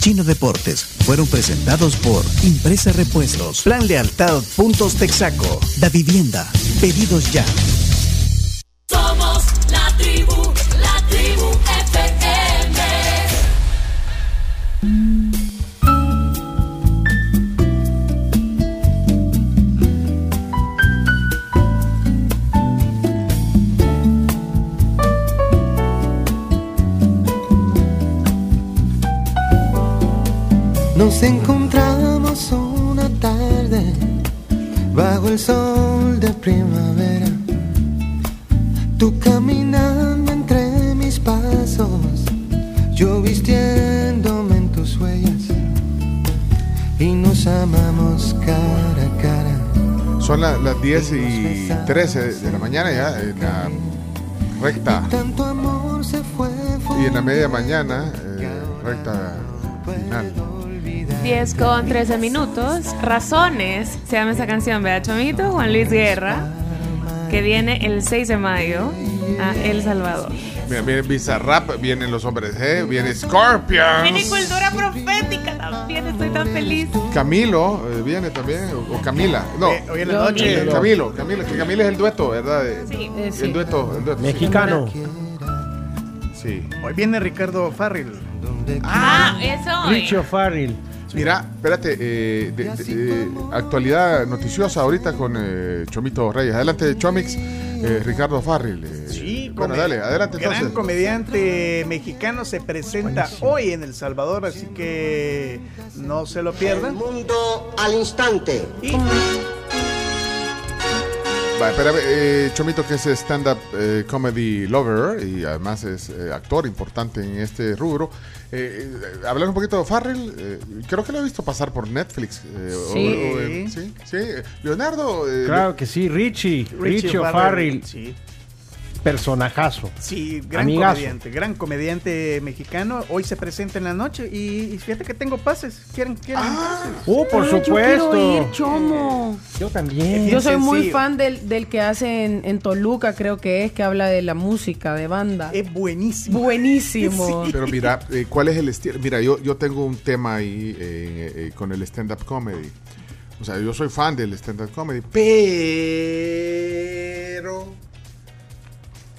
Chino Deportes fueron presentados por Impresa Repuestos, Plan Lealtad Puntos Texaco, Da Vivienda, Pedidos Ya. Nos encontramos una tarde bajo el sol de primavera. Tú caminando entre mis pasos, yo vistiéndome en tus huellas y nos amamos cara a cara. Son la- las 10 y 13 de la mañana ya, en la recta. Tanto amor se fue. Y en la media mañana, eh, recta final. 10 con 13 minutos. Razones. Se llama esa canción, ¿verdad, Chomito? Juan Luis Guerra. Que viene el 6 de mayo a El Salvador. Mira, viene Bizarrap, vienen los hombres G, viene Scorpions. Viene cultura profética también. Estoy tan feliz. Camilo eh, viene también, o, o Camila. No, Eh, hoy en la noche. Eh, Camilo, Camilo, que Camilo es el dueto, ¿verdad? De- Sí. El dueto, el dueto. Mexicano. Sí. Hoy viene Ricardo Farril. Ah, eso. Richie O'Farrell. Mira, espérate, eh, de- de- actualidad noticiosa ahorita con eh, Chomito Reyes. Adelante, Chomix, eh, Ricardo Farril. eh, Sí, bueno, dale, adelante Gran entonces. comediante mexicano se presenta hoy en El Salvador, así que no se lo pierdan. mundo al instante. Va, espérame, eh, Chomito que es stand-up eh, comedy lover y además es eh, actor importante en este rubro. Eh, eh, hablar un poquito de Farrell, eh, creo que lo he visto pasar por Netflix. eh, o- Sí. o, eh, sí, sí. Leonardo. eh, Claro que sí, Richie. Richie Richie O'Farrell, O'Farrell. sí. Personajazo. Sí, gran Amigazo. comediante, gran comediante mexicano. Hoy se presenta en la noche y, y fíjate que tengo pases. ¿Quieren? quieren pases? Uh, por Ah, yo supuesto. quiero ir, chomo. Yo también. Yo soy muy fan del, del que hace en, en Toluca, creo que es, que habla de la música, de banda. Es buenísimo. Buenísimo. Pero mira, eh, ¿cuál es el estilo? Mira, yo, yo tengo un tema ahí eh, eh, con el stand-up comedy. O sea, yo soy fan del stand-up comedy, pero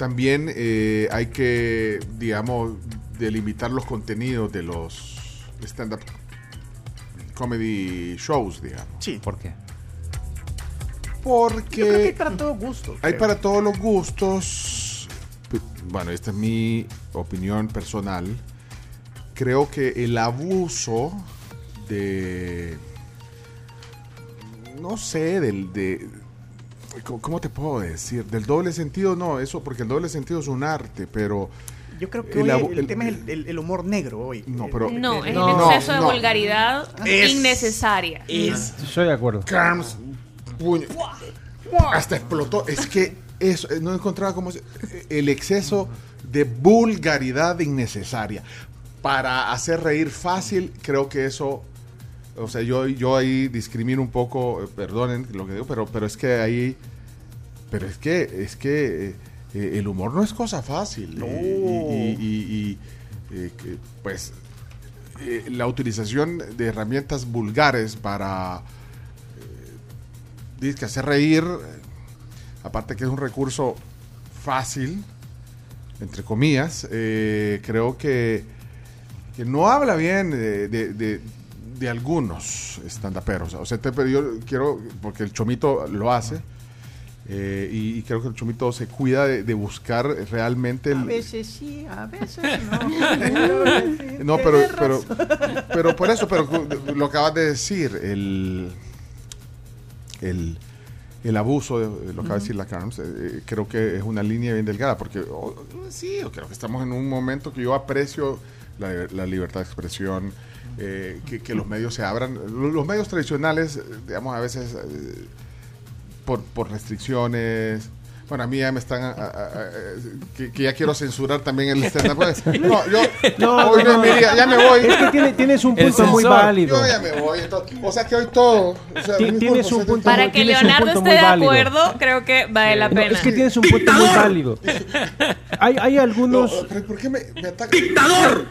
también eh, hay que, digamos, delimitar los contenidos de los stand-up comedy shows, digamos. Sí. ¿Por qué? Porque Yo creo que hay para todo gusto. hay creo. para todos los gustos. Bueno, esta es mi opinión personal. Creo que el abuso de. No sé, del. De, ¿cómo- ¿Cómo te puedo decir? Del doble sentido, no, eso, porque el doble sentido es un arte, pero. Yo creo que el hoy el, el- tema es el, el- el humor negro hoy. No, pero. No, es No, el exceso de no. vulgaridad Es- innecesaria. Estoy de acuerdo. Carms, puño. Hasta explotó. Es que eso, eh, no encontraba cómo se- el exceso de vulgaridad innecesaria. Para hacer reír fácil, creo que eso. O sea, yo, yo ahí discrimino un poco, eh, perdonen lo que digo, pero, pero es que ahí. Pero es que, es que eh, eh, el humor no es cosa fácil. No. Eh, y, y- y- y, que, pues la utilización de herramientas vulgares para que hacer reír, aparte que es un recurso fácil, entre comillas, eh, creo que, que no habla bien de, de, de- de algunos estandaperos. O sea, te- pero yo quiero, porque el chomito lo hace, eh, y, y creo que el chomito se cuida de, de buscar realmente A el, veces sí, a veces no. no, pero, pero, pero por eso, pero lo acabas de decir, el, el, el abuso, de, lo acaba de decir la Carms, eh, eh, creo que es una línea bien delgada, porque oh, sí, yo creo que estamos en un momento que yo aprecio la, la libertad de expresión, eh, que, que los medios se abran. Los medios tradicionales, eh, digamos, a veces... eh, por, por restricciones. Bueno, a mí ya me están. a- a- a- que, que ya quiero censurar también el stand-up. Pues, No, yo. No, hoy no no, ya me voy. Es que tiene- tienes un punto muy válido. Yo ya me voy. entonces, o sea que hoy todo. O sea, tienes un punto Para muy- que Leonardo esté de válido. acuerdo, creo que vale la No, pena. es que tienes un punto muy válido. Hay, hay algunos. No, pero ¿Por qué me, me ataca? ¡Dictador!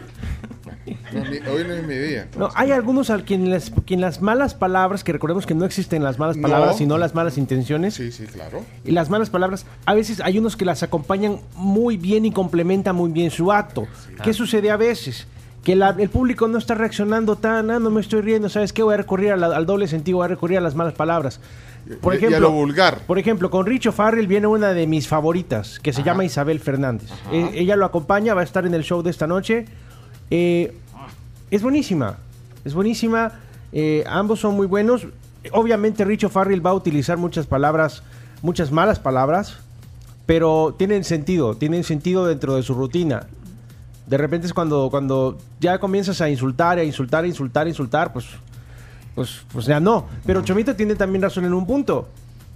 Hoy no es mi día. No, hay algunos al quien las, quien las malas palabras, que recordemos que no existen las malas No. palabras, sino las malas intenciones. Sí, sí, claro. Y las malas palabras, a veces hay unos que las acompañan muy bien y complementan muy bien su acto. ¿Qué sucede a veces? Que la- el público no está reaccionando tan, ah, no me estoy riendo, ¿sabes qué? Voy a recurrir la- al doble sentido, voy a recurrir a las malas palabras. Por Y- y a ejemplo, lo vulgar. Por ejemplo, con Richo Farrell viene una de mis favoritas, que se llama Isabel Fernández. Eh, ella lo acompaña, va a estar en el show de esta noche. Eh, es buenísima, es buenísima. eh, ambos son muy buenos. Obviamente Richo Farrell va a utilizar muchas palabras, muchas malas palabras, pero tienen sentido, tienen sentido dentro de su rutina. De repente es cuando, cuando ya comienzas a insultar, a insultar, a insultar, a insultar, pues, pues, pues ya no. Pero Chomito tiene también razón en un punto,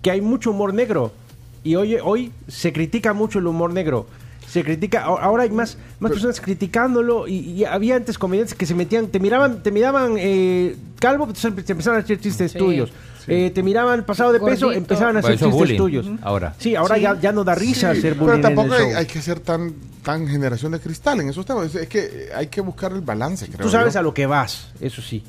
que hay mucho humor negro. Y hoy, hoy se critica mucho el humor negro. Se critica, ahora hay más, más personas criticándolo y, y había antes comediantes que se metían, te miraban, te miraban eh, calvo, entonces empe- te empezaban a hacer chistes Sí. tuyos. Eh, te miraban pasado de peso, empezaban a hacer chistes bullying, tuyos. ahora. Sí, ahora Sí. Ya, ya no da risa hacer pero bullying en el tampoco hay, que ser tan, tan generación de cristal en esos temas. Es, es que hay que buscar el balance, creo Tú sabes yo. a lo que vas, eso sí.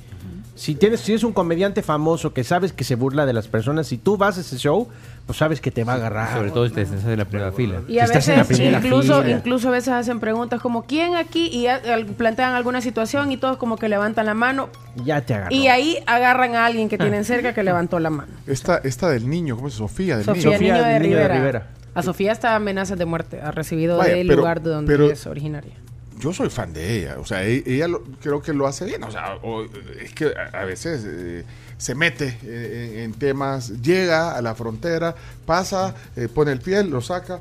Si tienes, si es un comediante famoso que sabes que se burla de las personas, si tú vas a ese show, pues sabes que te va a agarrar. Sobre todo este estás en la primera fila. Y a Estás en la incluso, fila. incluso a veces hacen preguntas como ¿quién aquí? y a- plantean alguna situación y todos como que levantan la mano Ya te agarró. y ahí agarran a alguien que tienen cerca que levantó la mano. Esta, esta del niño, ¿cómo es? Sofía, del Sofía, niño. Sofía, Niño, de, el niño de Rivera. Rivera. A Sofía hasta amenazas de muerte ha recibido Vaya, del pero- lugar de donde pero- es originaria. Yo soy fan de ella. O sea, e- ella lo- creo que lo hace bien. O sea, o- es que a, a veces eh, se mete eh, en, temas, llega a la frontera, pasa, eh, pone el pie, lo saca.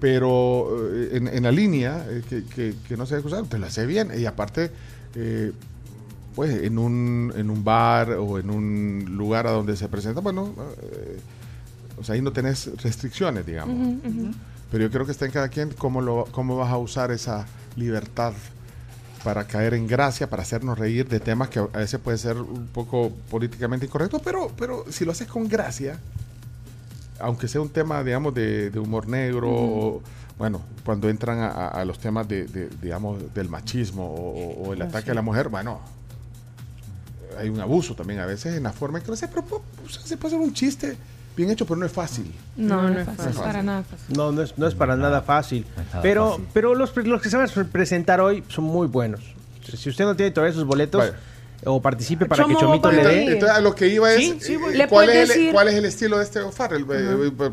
pero en, en la línea que, que- que no se debe usar, te lo hace bien. Y aparte, eh, pues en un, en un bar o en un lugar a donde se presenta, bueno, o sea, ahí no tenés restricciones, digamos. Pero yo creo que está en cada quien cómo, lo, cómo vas a usar esa libertad para caer en gracia, para hacernos reír de temas que a veces puede ser un poco políticamente incorrectos, pero, pero si lo haces con gracia, aunque sea un tema, digamos, de, de humor negro, o, bueno, cuando entran a, los temas de, de, digamos, del machismo o, el ataque a la mujer, bueno, hay un abuso también a veces en la forma en que lo hace, pero po- o sea, se puede hacer un chiste bien hecho, pero no es fácil. No, no, No es es fácil, fácil. para nada fácil. No, no es, no es para nada fácil. No nada Pero, fácil. pero los, pre- los que se van a presentar hoy son muy buenos. Si usted no tiene todavía sus boletos o participe para que Chomito le dé. Entonces, a lo que iba es, Sí, sí, eh, voy. ¿Le ¿cuál, es el, decir? cuál es el estilo de este O'Farrell? Eh, eh, pues,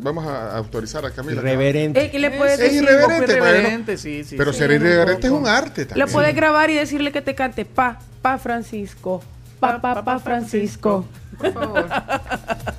Vamos a autorizar a Camila. Irreverente. Eh, ¿Qué le puedes Es decir? irreverente, irreverente, sí, sí. Pero sí. ser irreverente es un arte Le también. puedes grabar y decirle que te cante pa, pa Francisco. Pa, pa, pa Francisco. Por favor.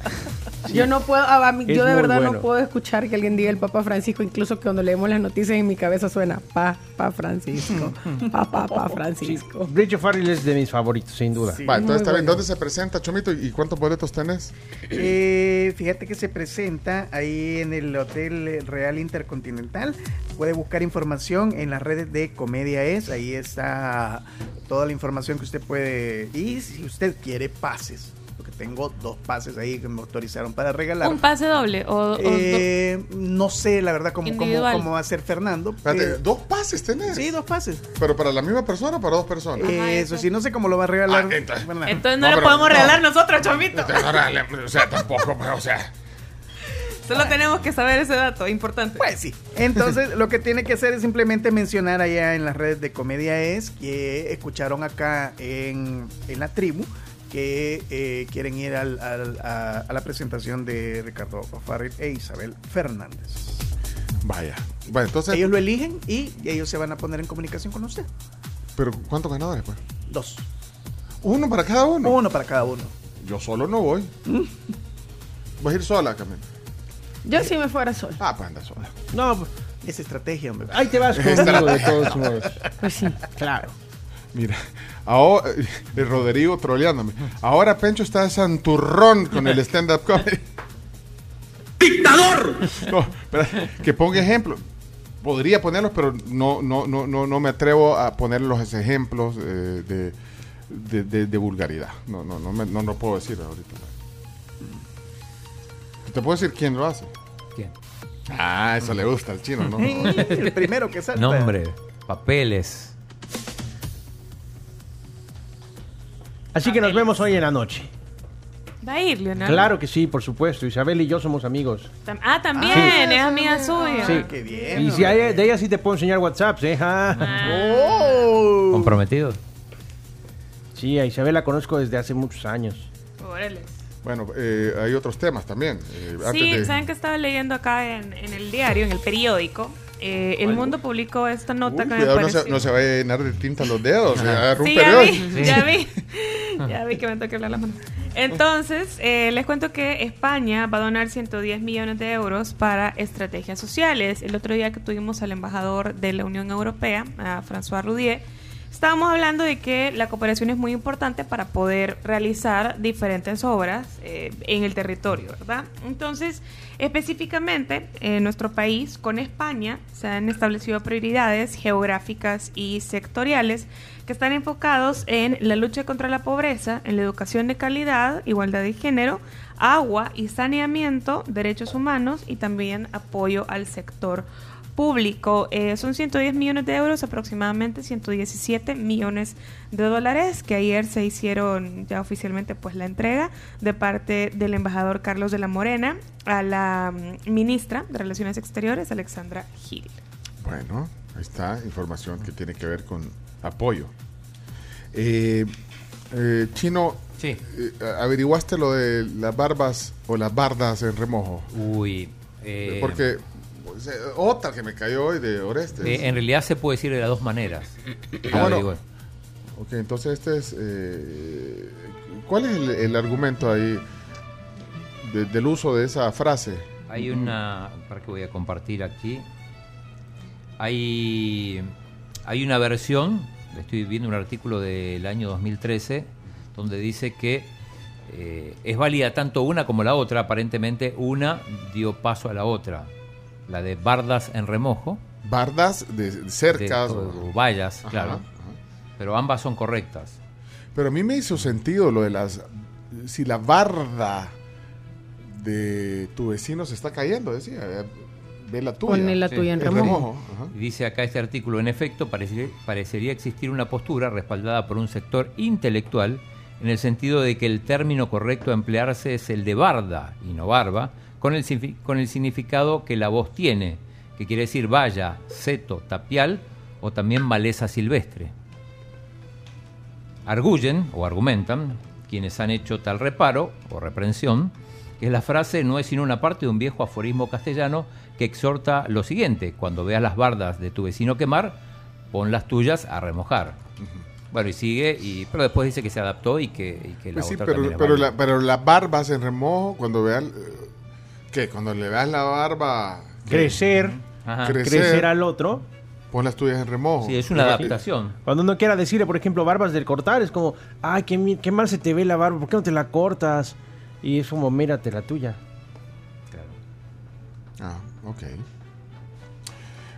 Yo no puedo, a a mí- yo de verdad bueno. no puedo escuchar que alguien diga el Papa Francisco, incluso que cuando leemos las noticias en mi cabeza suena pa, pa Francisco, pa, pa, pa Francisco. Richo Farrell es de mis favoritos, sin duda. Sí. Va, entonces, Muy está bien. bueno. ¿dónde se presenta, Chomito? ¿Y cuántos boletos tenés? Eh, fíjate que se presenta ahí en el Hotel Real Intercontinental. Puede buscar información en las redes de Comedia Es. Ahí está toda la información que usted puede. Y si usted quiere pases, porque tengo dos pases ahí que me autorizaron para regalar. ¿Un pase doble? O, o Eh, no sé, la verdad, cómo, cómo, va a ser Fernando. Espérate, pero- ¿dos pases tenés? sí, dos pases. ¿Pero para la misma persona o para dos personas? Eh, eso sí, no sé cómo lo va a regalar. Ah, entonces- Fernando. Entonces no, No, lo pero- podemos no. regalar nosotros, Chomito. O sea, tampoco, pues, o sea... Solo tenemos que saber ese dato, importante. Pues sí. Entonces, lo que tiene que hacer es simplemente mencionar allá en las redes de Comedia es que escucharon acá en, en la tribu que eh, quieren ir al- al- a, a la presentación de Ricardo O'Farrill e Isabel Fernández. Vaya. Bueno, entonces... Ellos lo eligen y ellos se van a poner en comunicación con usted. ¿Pero cuántos ganadores, pues? Dos. ¿Uno para cada uno? Uno para cada uno. Yo solo no voy. ¿Vas a ir sola, Camila? Yo si me fuera sola. Ah, pues anda sola. No, pues, Es estrategia, hombre. ahí te vas conmigo de todos modos. Pues sí. Claro. Mira, ahora, eh, Rodrigo troleándome. Ahora Pencho está santurrón con el stand-up comedy. ¡Dictador! No, pero que ponga ejemplo. Podría ponerlos, pero no, no, no, no, no me atrevo a poner los ejemplos eh, de, de, de- de vulgaridad. No, no, no, me- no lo puedo decir ahorita. Te puedo decir quién lo hace. ¿Quién? Ah, eso le gusta al chino, ¿no? El primero que salta. Nombre, papeles. Así que nos vemos hoy en la noche. Va a ir, Leonardo. Claro que sí, por supuesto. Isabel y yo somos amigos. Tam- Ah, también, Sí. es amiga suya. Sí. Y si hay, de ella sí te puedo enseñar WhatsApp, ¿eh? Ah. ¿Comprometido? Sí, a Isabel la conozco desde hace muchos años. Órale. Bueno, eh, hay otros temas también. eh, antes Sí, de- ¿saben que estaba leyendo acá en, en el diario, en el periódico? Eh, el Mundo publicó esta nota que me Cuidado, no se, no se vaya a llenar de tinta los dedos. un Sí, ya vi, ya vi. Ya vi que me toqué hablar las manos. Entonces, eh, les cuento que España va a donar 110 millones de euros para estrategias sociales. El otro día que tuvimos al embajador de la Unión Europea, a François Roudier, estábamos hablando de que la cooperación es muy importante para poder realizar diferentes obras eh, en el territorio, ¿verdad? Entonces, específicamente, en nuestro país, con España, se han establecido prioridades geográficas y sectoriales que están enfocados en la lucha contra la pobreza, en la educación de calidad, igualdad de género, agua y saneamiento, derechos humanos y también apoyo al sector público. Eh, son 110 millones de euros, aproximadamente 117 millones de dólares, que ayer se hicieron ya oficialmente pues la entrega de parte del embajador Carlos de la Morena a la mm, ministra de Relaciones Exteriores, Alexandra Gil. Bueno, ahí está información que tiene que ver con apoyo. Eh, eh, Chino, Sí. eh, ¿averiguaste lo de las barbas o las bardas en remojo? Uy. eh, Porque otra que me cayó hoy de Orestes. eh, en realidad se puede decir de las dos maneras. Ah, bueno. Ok, entonces este es... eh, ¿Cuál es el, el argumento ahí de- del uso de esa frase? Hay una, para que voy a compartir aquí. Hay, hay una versión, estoy viendo un artículo del año 2013, donde dice que eh, es válida tanto una como la otra. Aparentemente una dio paso a la otra. La de bardas en remojo. Bardas de cercas de- o- o vallas, Ajá, claro. ajá. Pero ambas son correctas. Pero a mí me hizo sentido lo de las... Si la barda de tu vecino se está cayendo, decía, eh, ve la tuya. Pone la tuya en El remojo. dice acá este artículo, en efecto, parece- parecería existir una postura respaldada por un sector intelectual en el sentido de que el término correcto a emplearse es el de barda y no barba, con el, con el significado que la voz tiene, que quiere decir valla, seto, tapial o también maleza silvestre. Arguyen o argumentan quienes han hecho tal reparo o reprensión que la frase no es sino una parte de un viejo aforismo castellano que exhorta lo siguiente, cuando veas las bardas de tu vecino quemar, pon las tuyas a remojar. Bueno, y sigue, y, pero después dice que se adaptó y que, y que la Pues sí, otra pero, pero, la- pero las barbas en remojo, cuando vean... ¿Qué? Cuando le veas la barba... Crecer, Ajá. crecer, al otro. Pon las tuyas en remojo. Sí, es una adaptación. Cuando uno quiera decirle, por ejemplo, barbas del cortar, es como, ay, qué, qué mal se te ve la barba, ¿por qué no te la cortas? Y es como, mírate la tuya. Ah, ok.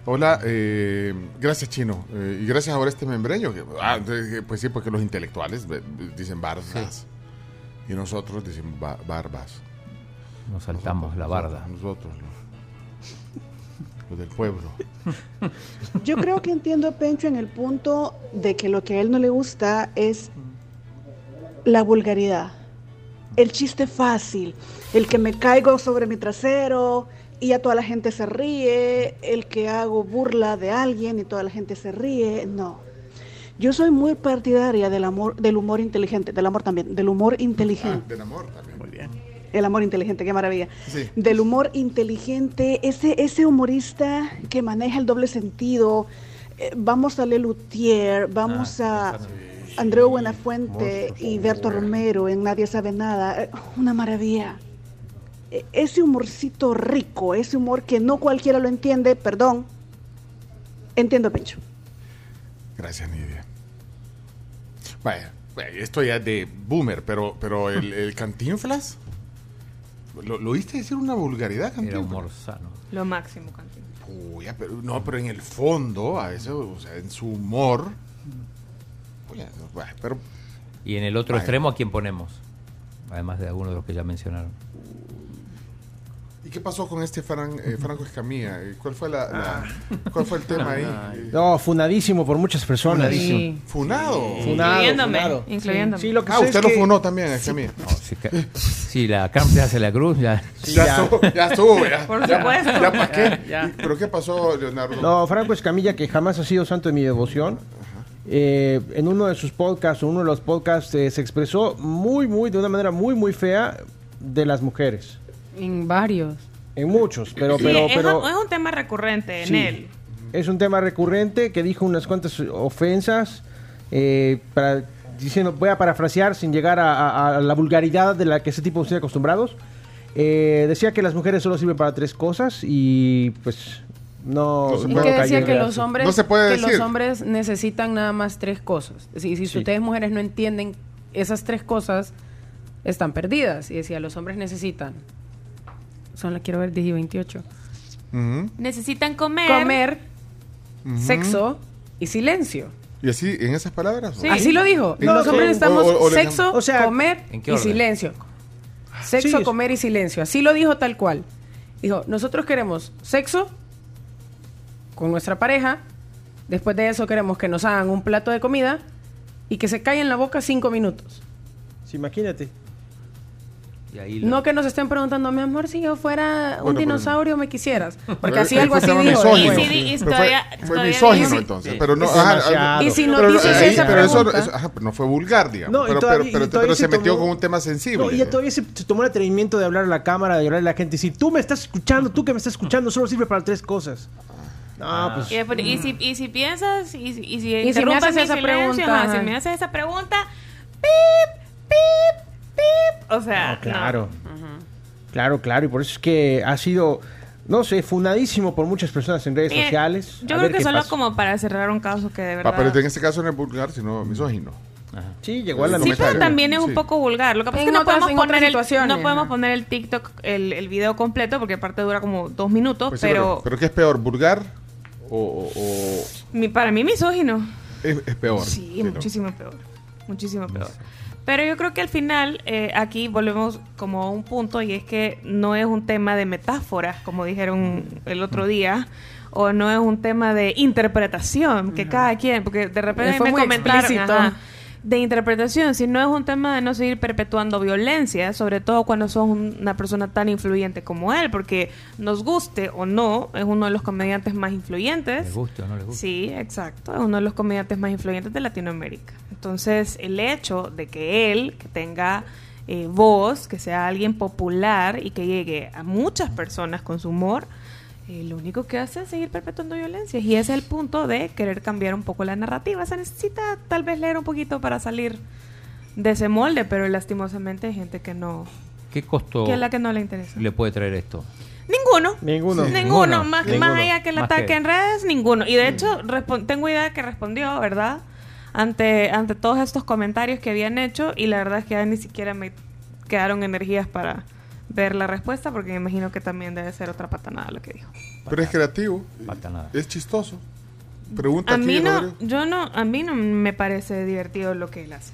Hola, eh, gracias Chino. eh, y gracias ahora este membreño. Que, ah, pues sí, porque los intelectuales dicen barbas. Y nosotros decimos ba- barbas. Nos saltamos la barda. Nosotros, los, los del pueblo. Yo creo que entiendo a Pencho en el punto de que lo que a él no le gusta es la vulgaridad, el chiste fácil, el que me caigo sobre mi trasero y ya toda la gente se ríe, el que hago burla de alguien y toda la gente se ríe, no. Yo soy muy partidaria del amor, del humor inteligente, del amor también, del humor inteligente. Del amor también. El amor inteligente, qué maravilla. Sí. Del humor inteligente, ese, ese humorista que maneja el doble sentido. Eh, vamos a Lelutier, vamos a Andreu Buenafuente y Berto Romero en Nadie sabe nada. Eh, Una maravilla. Eh, Ese humorcito rico, ese humor que no cualquiera lo entiende, perdón. Entiendo, Pencho. Gracias, Nidia. Vaya, vaya, esto ya es de boomer, pero, pero el, el cantinflas. ¿Lo, lo oíste decir una vulgaridad, Era Cantinflas? humor sano. Lo máximo, Cantín. Uy, ya, pero, no, pero en el fondo, a eso, o sea, en su humor. Uy, pero Y en el otro Vaya. extremo, ¿a quién ponemos? Además de algunos de los que ya mencionaron. ¿Y qué pasó con este Fran- eh, Franco Escamilla? Eh, ¿Cuál fue la, la- cuál fue el tema ahí? No, funadísimo por muchas personas. Funadísimo. Funado. Funado, Incluyéndome, funado. incluyéndome. Sí, lo que Ah, sé usted es lo que- funó también, Escamilla. No, si, si la se hace la cruz, ya. ya, estuvo, ya estuvo, ya. Por ya, supuesto. ya, ¿para qué? Ya, ya. ¿Y- ¿Pero qué pasó, Leonardo? No, Franco Escamilla, que jamás ha sido santo de mi devoción, eh, en uno de sus podcasts, o uno de los podcasts, eh, se expresó muy, muy, de una manera muy, muy fea de las mujeres. En varios. En muchos, pero, Sí, pero, es, pero es un tema recurrente en Sí. él. es un tema recurrente que dijo unas cuantas ofensas, eh, para, diciendo, voy a parafrasear sin llegar a, a- a la vulgaridad de la que ese tipo están acostumbrados. Eh, decía que las mujeres solo sirven para tres cosas y pues no, No se puede. que decía que los hombres No se puede que decir. los hombres necesitan nada más tres cosas. Es decir, si Sí. ustedes mujeres no entienden esas tres cosas, están perdidas. Y decía, los hombres necesitan. Son las quiero ver 10 y 28. Ujú, Necesitan comer. Comer, ujú. sexo y silencio. ¿Y así, en esas palabras? Sí. Así lo dijo. Sí. los No, hombres necesitamos O- o- o sexo, O sea, comer ¿en qué y silencio. Sexo, Sí. comer y silencio. Así lo dijo tal cual. Dijo, nosotros queremos sexo con nuestra pareja. Después de eso queremos que nos hagan un plato de comida y que se calle en la boca cinco minutos. Sí, imagínate. Y ahí lo- No que nos estén preguntando, mi amor, si yo fuera un Bueno, pero- dinosaurio me quisieras. Porque Pero así algo fue así dijo. misógino. Y después. sí, y Pero todavía- fue, fue todavía misógino entonces. Sí. Pero no, Es ajá. Y si no pero, dices ahí- esa pero eso pregunta- eso, ajá, no fue vulgar, digamos. No, pero, todavía- pero, pero- pero se, se metió tomó- con un tema sensible. No, y ya todavía se, se tomó el atrevimiento de hablar a la cámara, de hablar a la gente y decir, tú me estás escuchando, tú que me estás escuchando, solo sirve para tres cosas. No, pues... Y, después- y si, y si piensas, y si, y si, me interrumpes haces esa silencio, pregunta, ajá, si me haces esa pregunta, pip, pip, pip. O sea, No, claro. no. Claro, claro, y por eso es que ha sido, no sé, funadísimo por muchas personas en redes sociales. Yo A creo ver que qué solo pasa. como para cerrar un caso que de Ah, verdad... pero en este caso no es vulgar, sino misógino. Sí, llegó a la Sí, pero también es un Sí. poco vulgar. Lo que pasa es que no otras- podemos poner el, no podemos ajá. poner el TikTok, el, el video completo, porque aparte dura como dos minutos, Pues sí, pero, pero, ¿qué es peor, vulgar o, o- o- mi- para mí misógino. es, es peor? Sí, muchísimo peor. Muchísimo peor. Pero yo creo que al final eh, aquí volvemos como a un punto y es que no es un tema de metáforas, como dijeron el otro día, o no es un tema de interpretación, que cada quien, porque de repente me comentaron de interpretación, sino es un tema de no seguir perpetuando violencia, sobre todo cuando sos un- una persona tan influyente como él, porque nos guste o no, es uno de los comediantes más influyentes. ¿Le guste o no le guste? Sí, exacto. Es uno de los comediantes más influyentes de Latinoamérica. Entonces, el hecho de que él que tenga eh, voz, que sea alguien popular y que llegue a muchas personas con su humor, eh, lo único que hace es seguir perpetuando violencia. Y ese es el punto de querer cambiar un poco la narrativa. Se necesita tal vez leer un poquito para salir de ese molde, pero lastimosamente hay gente que no, ¿Qué costo que es la que no le interesa. le puede traer esto? Ninguno. Ninguno. Ninguno. Ninguno. Más, Ninguno. más allá que el Más ataque que- en redes, ninguno. Y de hecho, tengo idea que respondió, ¿verdad? Ante, ante todos estos comentarios que habían hecho y la verdad es que ya ni siquiera me quedaron energías para ver la respuesta porque me imagino que también debe ser otra patanada lo que dijo. Pero es creativo, Falta nada. es chistoso. Pregunta A aquí, mí no, Rodrigo. yo no, a mí no me parece divertido lo que él hace.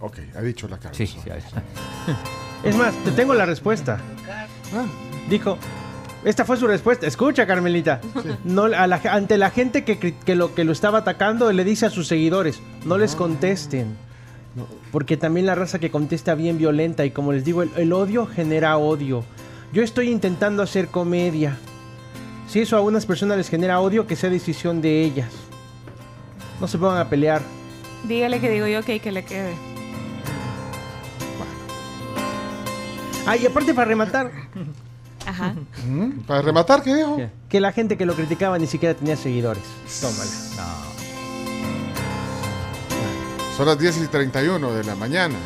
Ok, ha dicho la cara. Sí, sí. Es más, te tengo la respuesta. Ah, Dijo, esta fue su respuesta. Escucha, Carmelita. No, a la- ante la gente que, lo, que lo estaba atacando, le dice a sus seguidores, no les contesten. Porque también la raza que contesta bien violenta y como les digo, el, el odio genera odio. Yo estoy intentando hacer comedia. Si eso a unas personas les genera odio, que sea decisión de ellas. No se pongan a pelear. Dígale que digo yo que hay que le quede. Ah, y aparte para rematar, Ajá. ¿Mm? Para rematar, ¿qué dijo? que la gente que lo criticaba ni siquiera tenía seguidores. Tómala. No. Son las 10 y 31 de la mañana.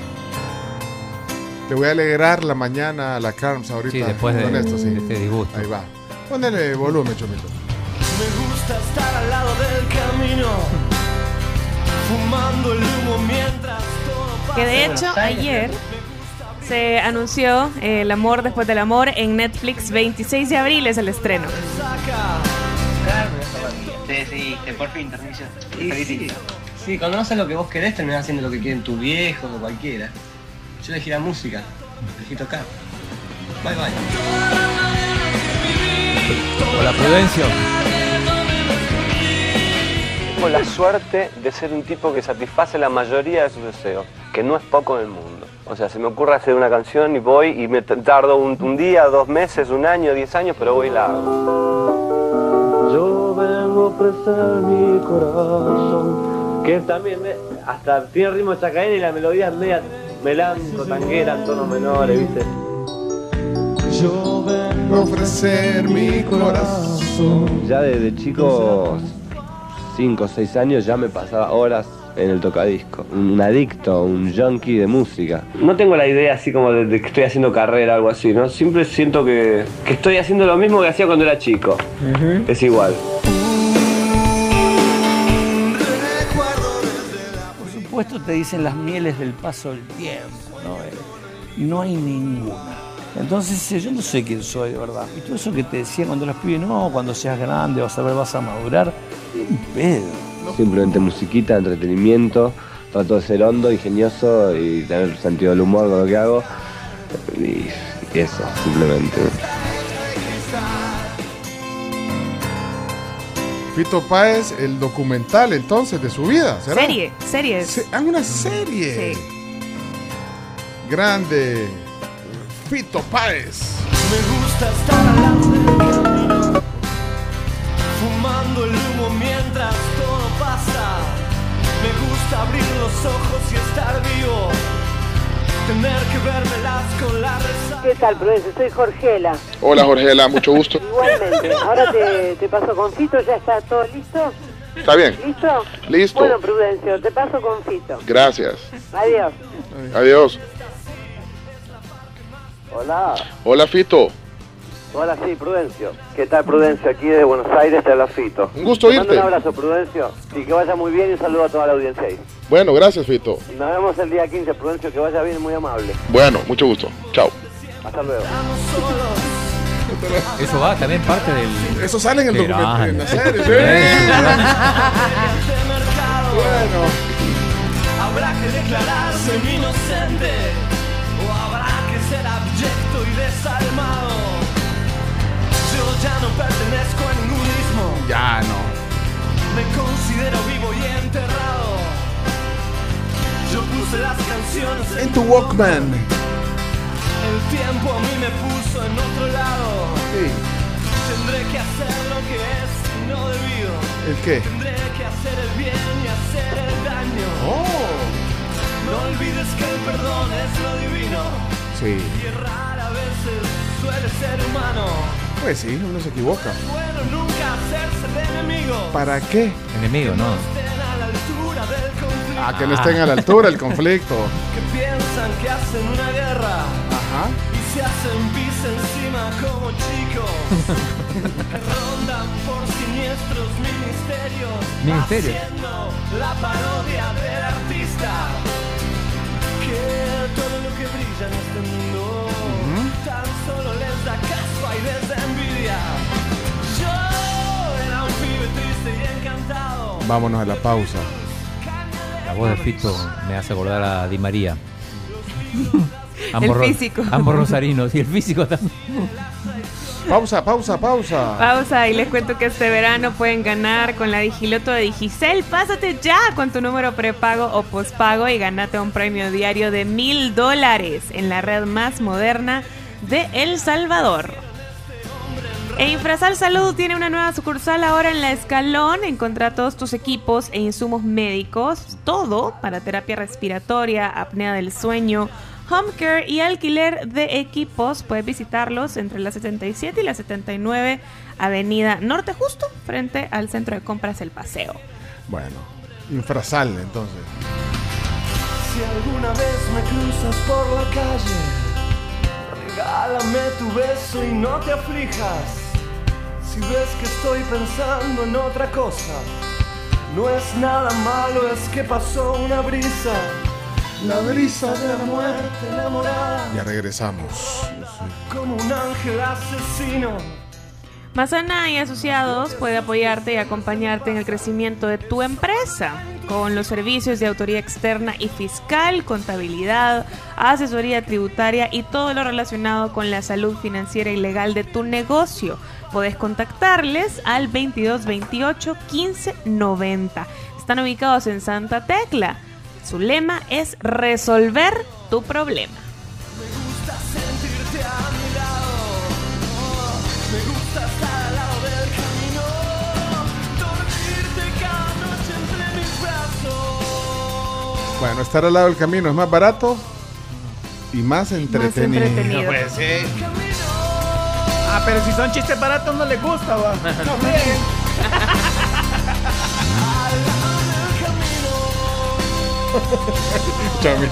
Le voy a alegrar la mañana a la Carms ahorita. Sí, después de, con esto, sí. de este disgusto. Ahí va. Ponele volumen, Chomito. Me gusta estar al lado del camino, fumando el humo mientras todo pasa. Que de hecho ayer Se anunció eh, El amor después del amor en Netflix 26 de abril es el estreno. Te decidiste, por fin. Sí, sí, cuando no sabes lo que vos querés, terminás haciendo lo que quieren tu viejo o cualquiera. Yo elegí la música, elegí tocar. Bye bye. Hola, Prudencio. Tengo la suerte de ser un tipo que satisface la mayoría de sus deseos, que no es poco en el mundo. O sea, se me ocurre hacer una canción y voy y me tardo un, un día, dos meses, un año, diez años, pero voy y la hago. Yo vengo a ofrecer mi corazón, que también me- hasta tiene ritmo de chacaína y la melodía es media melanco, tanguera, en tonos menores, ¿viste? Yo vengo a ofrecer mi corazón. Ya desde chico, 5 o 6 años, ya me pasaba horas en el tocadisco. Un adicto, un junkie de música. No tengo la idea así como de, de que estoy haciendo carrera o algo así, ¿no? Siempre siento que, que estoy haciendo lo mismo que hacía cuando era chico. Es igual. Supuesto te dicen las mieles del paso del tiempo, ¿no? Eh, no hay ninguna. Entonces eh, yo no sé quién soy de verdad. Y todo eso que te decían cuando eras pibe, no, cuando seas grande vas a ver, vas a madurar. Un pedo. Simplemente musiquita, entretenimiento. Trato de ser hondo, ingenioso y tener sentido del humor con lo que hago. Y eso, simplemente. Fito Páez, el documental entonces de su vida, ¿será? Serie, serie. Se- ah, una serie. Sí. Grande. Fito Páez. Me gusta estar al lado del camino, fumando el humo mientras todo pasa. Me gusta abrir los ojos y estar vivo, tener que vérmelas con la resaca. ¿Qué tal, Prudencio? Soy Jorgela. Hola Jorgela, mucho gusto. Igualmente. Ahora te, te paso con Fito, ¿ya está todo listo? Está bien. ¿Listo? Listo. Bueno, Prudencio, te paso con Fito. Gracias. Adiós. Adiós. Hola. Hola Fito. Hola, sí, Prudencio. ¿Qué tal, Prudencio? Aquí de Buenos Aires te habla Fito. Un gusto Te mando irte. Un abrazo, Prudencio. Y que vaya muy bien y un saludo a toda la audiencia ahí. Bueno, gracias Fito. Nos vemos el día 15, Prudencio. Que vaya bien, muy amable. Bueno, mucho gusto. Chao. Hasta luego. Eso va también parte del. Eso sale en el documental, en la serie. sí. Bueno. Habrá que declararse inocente o habrá que ser abyecto y desalmado. Ya no pertenezco a ningún ismo. Ya no. Me considero vivo y enterrado. Yo puse las canciones En tu Walkman. El tiempo a mí me puso en otro lado. Tendré que hacer lo que es no debido. ¿El qué? Tendré que hacer el bien y hacer el daño. Oh. No olvides que el perdón es lo divino. Sí. Y errar a veces suele ser humano. Pues sí, uno se equivoca. ¿Para qué? Enemigo, no. Ah, que no estén a la altura del conflicto. Que piensan que hacen una guerra. Ajá. Y se hacen pis encima como chicos. que rondan por siniestros ministerios. Ministerios. Haciendo la parodia del artista. Que todo lo que brilla en Vámonos a la pausa. La voz de Fito me hace acordar a Di María. El ro- físico. Ambos rosarinos y el físico también. Pausa, pausa, pausa. Pausa y les cuento que este verano pueden ganar con la Digiloto de Digicel. Pásate ya con tu número prepago o pospago y ganate un premio diario de mil dólares en la red más moderna de El Salvador. E Infrasal Salud tiene una nueva sucursal ahora en La Escalón. Encontrá todos tus equipos e insumos médicos, todo para terapia respiratoria, apnea del sueño, home care y alquiler de equipos. Puedes visitarlos entre la 77 y la 79 Avenida Norte, justo frente al centro de compras El Paseo. Bueno, infrasal entonces. Si alguna vez me cruzas por la calle, regálame tu beso y no te aflijas. Si ves que estoy pensando en otra cosa, no es nada malo, es que pasó una brisa. La brisa de la muerte enamorada Ya regresamos. como un ángel asesino. Mazana y Asociados puede apoyarte y acompañarte en el crecimiento de tu empresa con los servicios de autoría externa y fiscal, contabilidad, asesoría tributaria y todo lo relacionado con la salud financiera y legal de tu negocio. Puedes contactarles al 2228 1590. Están ubicados en Santa Tecla. Su lema es resolver tu problema. sentirte a mi lado. Me gusta estar al lado del camino. Dormirte cada noche entre mis brazos. Bueno, estar al lado del camino es más barato y más entretenido. entretenido. Pues sí. Ah, pero si son chistes baratos no les gusta, va. Chami.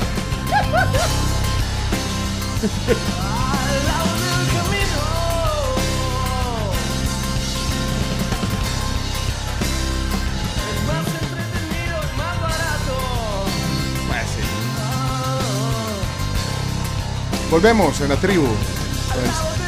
Volvemos en la tribu. Pues,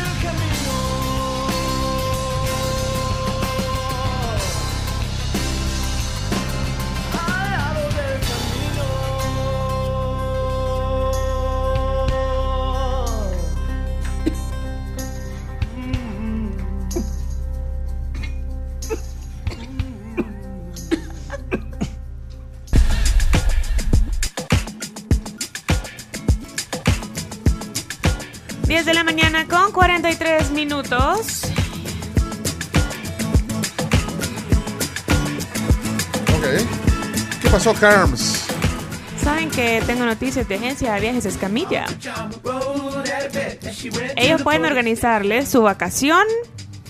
minutos. ok. ¿Qué pasó, Carms? Saben que tengo noticias de agencia de viajes Escamilla. Ellos pueden organizarles su vacación,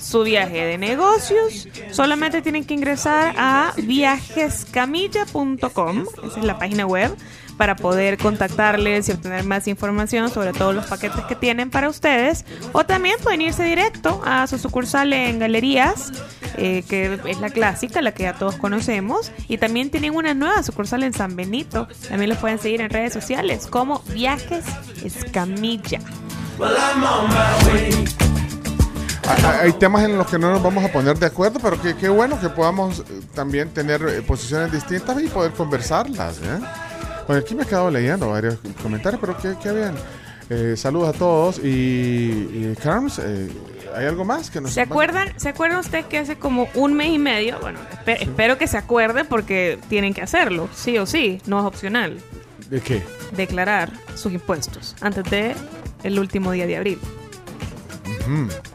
su viaje de negocios. Solamente tienen que ingresar a viajescamilla.com, esa es la página web, para poder contactarles y obtener más información sobre todos los paquetes que tienen para ustedes. O también pueden irse directo a su sucursal en galerías, eh, que es la clásica, la que ya todos conocemos. Y también tienen una nueva sucursal en San Benito. También los pueden seguir en redes sociales como Viajes Escamilla. Hay, temas en los que no nos vamos a poner de acuerdo, pero que- qué bueno que podamos eh, también tener eh, posiciones distintas y poder conversarlas. ¿eh? Bueno, aquí me he quedado leyendo varios comentarios, pero ¿qué, qué habían? Eh, saludos a todos y, y Carms, eh, ¿hay algo más que nos ¿Se acuerdan, ¿Se acuerdan usted que hace como un mes y medio? Bueno, espe- espero que se acuerde porque tienen que hacerlo, sí o sí, no es opcional. ¿De qué? Declarar sus impuestos antes de el último día de abril.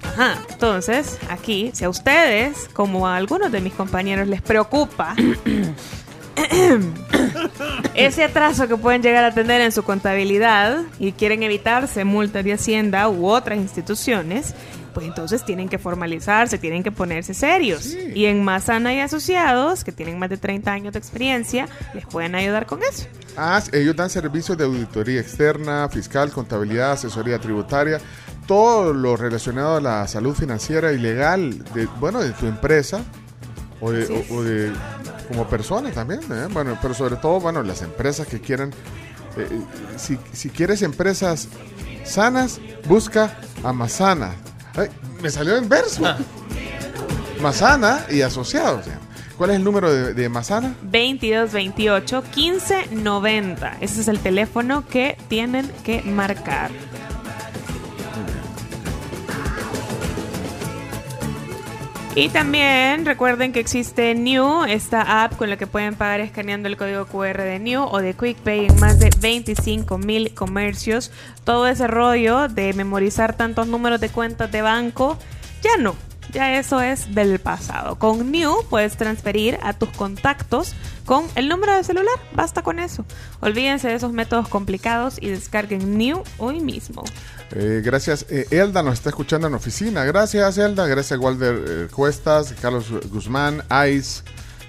Ajá, entonces aquí, si a ustedes, como a algunos de mis compañeros les preocupa ese atraso que pueden llegar a tener en su contabilidad y quieren evitarse multas de Hacienda u otras instituciones, pues entonces tienen que formalizarse, tienen que ponerse serios. Y en Mazana y Asociados, que tienen más de 30 años de experiencia, les pueden ayudar con eso. Ah, ellos dan servicios de auditoría externa, fiscal, contabilidad, asesoría tributaria, todo lo relacionado a la salud financiera y legal de, bueno, de tu empresa o de, o- o de- como persona también, ¿eh? bueno, pero sobre todo, bueno, las empresas que quieran, eh, si, si quieres empresas sanas, busca a Mazana. Ay, me salió en verso. Mazana y asociados. ¿Cuál es el número de, de Mazana? 2228 1590. Ese es el teléfono que tienen que marcar. Y también recuerden que existe New, esta app con la que pueden pagar escaneando el código QR de New o de QuickPay en más de 25 mil comercios. Todo ese rollo de memorizar tantos números de cuentas de banco, ya no. Ya eso es del pasado. Con New puedes transferir a tus contactos con el número de celular. Basta con eso. Olvídense de esos métodos complicados y descarguen New hoy mismo. Eh, gracias. Eh, Elda nos está escuchando en oficina. Gracias, Elda. Gracias, Walter eh, Cuestas, Carlos Guzmán, Ice,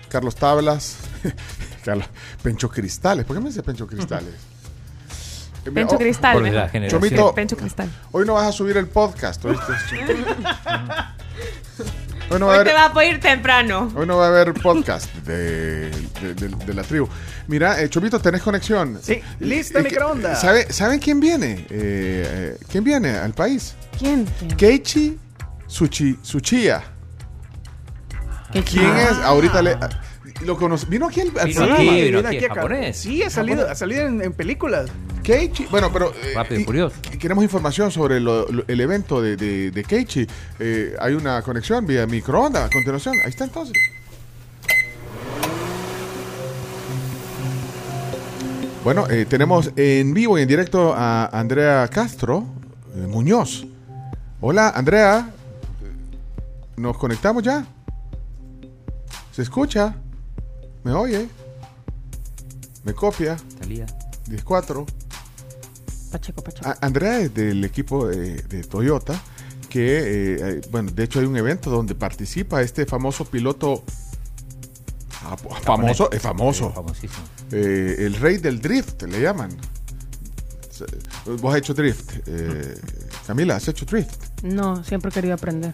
Carlos Tablas, Carlos, Pencho Cristales. ¿Por qué me dice Pencho Cristales? Pencho oh, Cristal. Chomito, Pencho Cristal. hoy no vas a subir el podcast, ¿oíste? Hoy no va a Hoy haber- te vas a ir temprano. Hoy no va a haber podcast de, de- de- de la tribu. Mira, eh, Chomito, ¿tenés conexión? Sí, lista Eh, microondas. ¿sabe- ¿Saben quién viene? Eh, eh, ¿Quién viene al país? ¿Quién? Keiichi Suchi, Suchiya. ¿Quién es? Ahorita le... Lo conoce. Vino aquí al, al Vino programa. aquí, vino Viene aquí, aquí acá. japonés. Sí, ha salido, ha salido en, en películas. Keiichi, bueno, pero eh, Rápido y y queremos información sobre lo- lo- el evento de, de, de Keiichi. Eh, hay una conexión vía microondas a continuación. Ahí está entonces. Bueno, eh, tenemos en vivo y en directo a Andrea Castro eh, Muñoz. Hola, Andrea. ¿Nos conectamos ya? ¿Se escucha? ¿Me oye? ¿Me copia? Salía. 10-4. Pacheco, Pacheco. A- Andrea es del equipo de, de Toyota, que, eh, eh, bueno, de hecho hay un evento donde participa este famoso piloto. ah, famoso, es famoso. Eh, el rey del drift, le llaman. Vos has hecho drift. eh, Camila, ¿has hecho drift? No, siempre he querido aprender.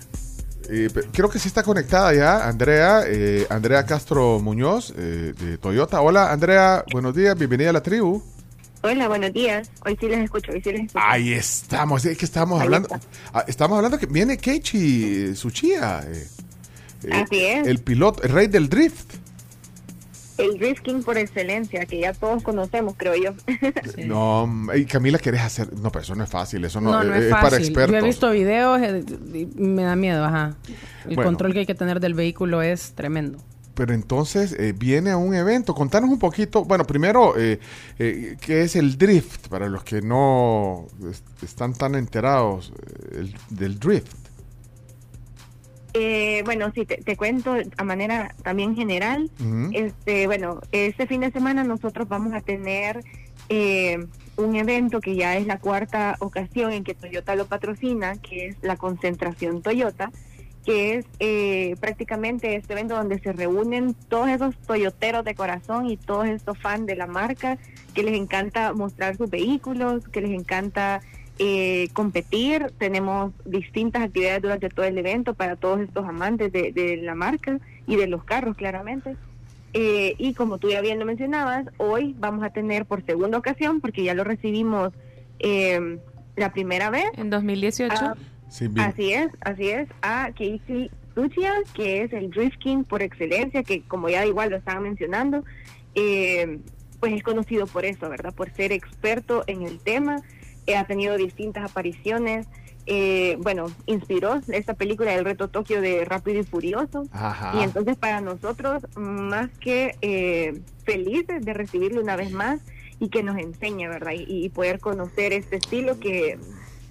Eh, creo que sí está conectada ya Andrea, eh, Andrea Castro Muñoz eh, de Toyota. Hola Andrea, buenos días, bienvenida a la tribu. Hola, buenos días. Hoy sí les escucho, hoy sí les escucho. Ahí estamos, es que estamos Ahí hablando. está. ah, Estamos hablando que viene Keiichi Tsuchiya. eh, eh, Así es. El piloto, el rey del drift. El Drift King por excelencia, que ya todos conocemos, creo yo. No, y Camila, ¿querés hacer? No, pero eso no es fácil, eso no, No, no, eh, es, es fácil. para expertos. Yo he visto videos eh, y me da miedo, ajá. El Bueno. control que hay que tener del vehículo es tremendo. Pero entonces eh, viene a un evento. Contanos un poquito, bueno, primero, eh, eh, ¿qué es el drift? Para los que no es- están tan enterados eh, el- del drift. Eh, bueno, sí, te, te cuento a manera también general. Este, bueno, este fin de semana nosotros vamos a tener eh, un evento que ya es la cuarta ocasión en que Toyota lo patrocina, que es la concentración Toyota, que es eh, prácticamente este evento donde se reúnen todos esos toyoteros de corazón y todos estos fans de la marca que les encanta mostrar sus vehículos, que les encanta eh, competir. Tenemos distintas actividades durante todo el evento para todos estos amantes de, de la marca y de los carros, claramente. Eh, y como tú ya bien lo mencionabas, hoy vamos a tener por segunda ocasión, porque ya lo recibimos eh, la primera vez. En 2018. Ah, Sí, bien. Así es, así es, a Casey Lucia, que es el Drift King por excelencia, que como ya igual lo estaban mencionando, eh, pues es conocido por eso, ¿verdad? Por ser experto en el tema, eh, ha tenido distintas apariciones, eh, bueno, inspiró esta película del reto Tokio de Rápido y Furioso, Ajá. y entonces para nosotros, más que eh, felices de recibirlo una vez más y que nos enseñe, ¿verdad? Y, y poder conocer este estilo que,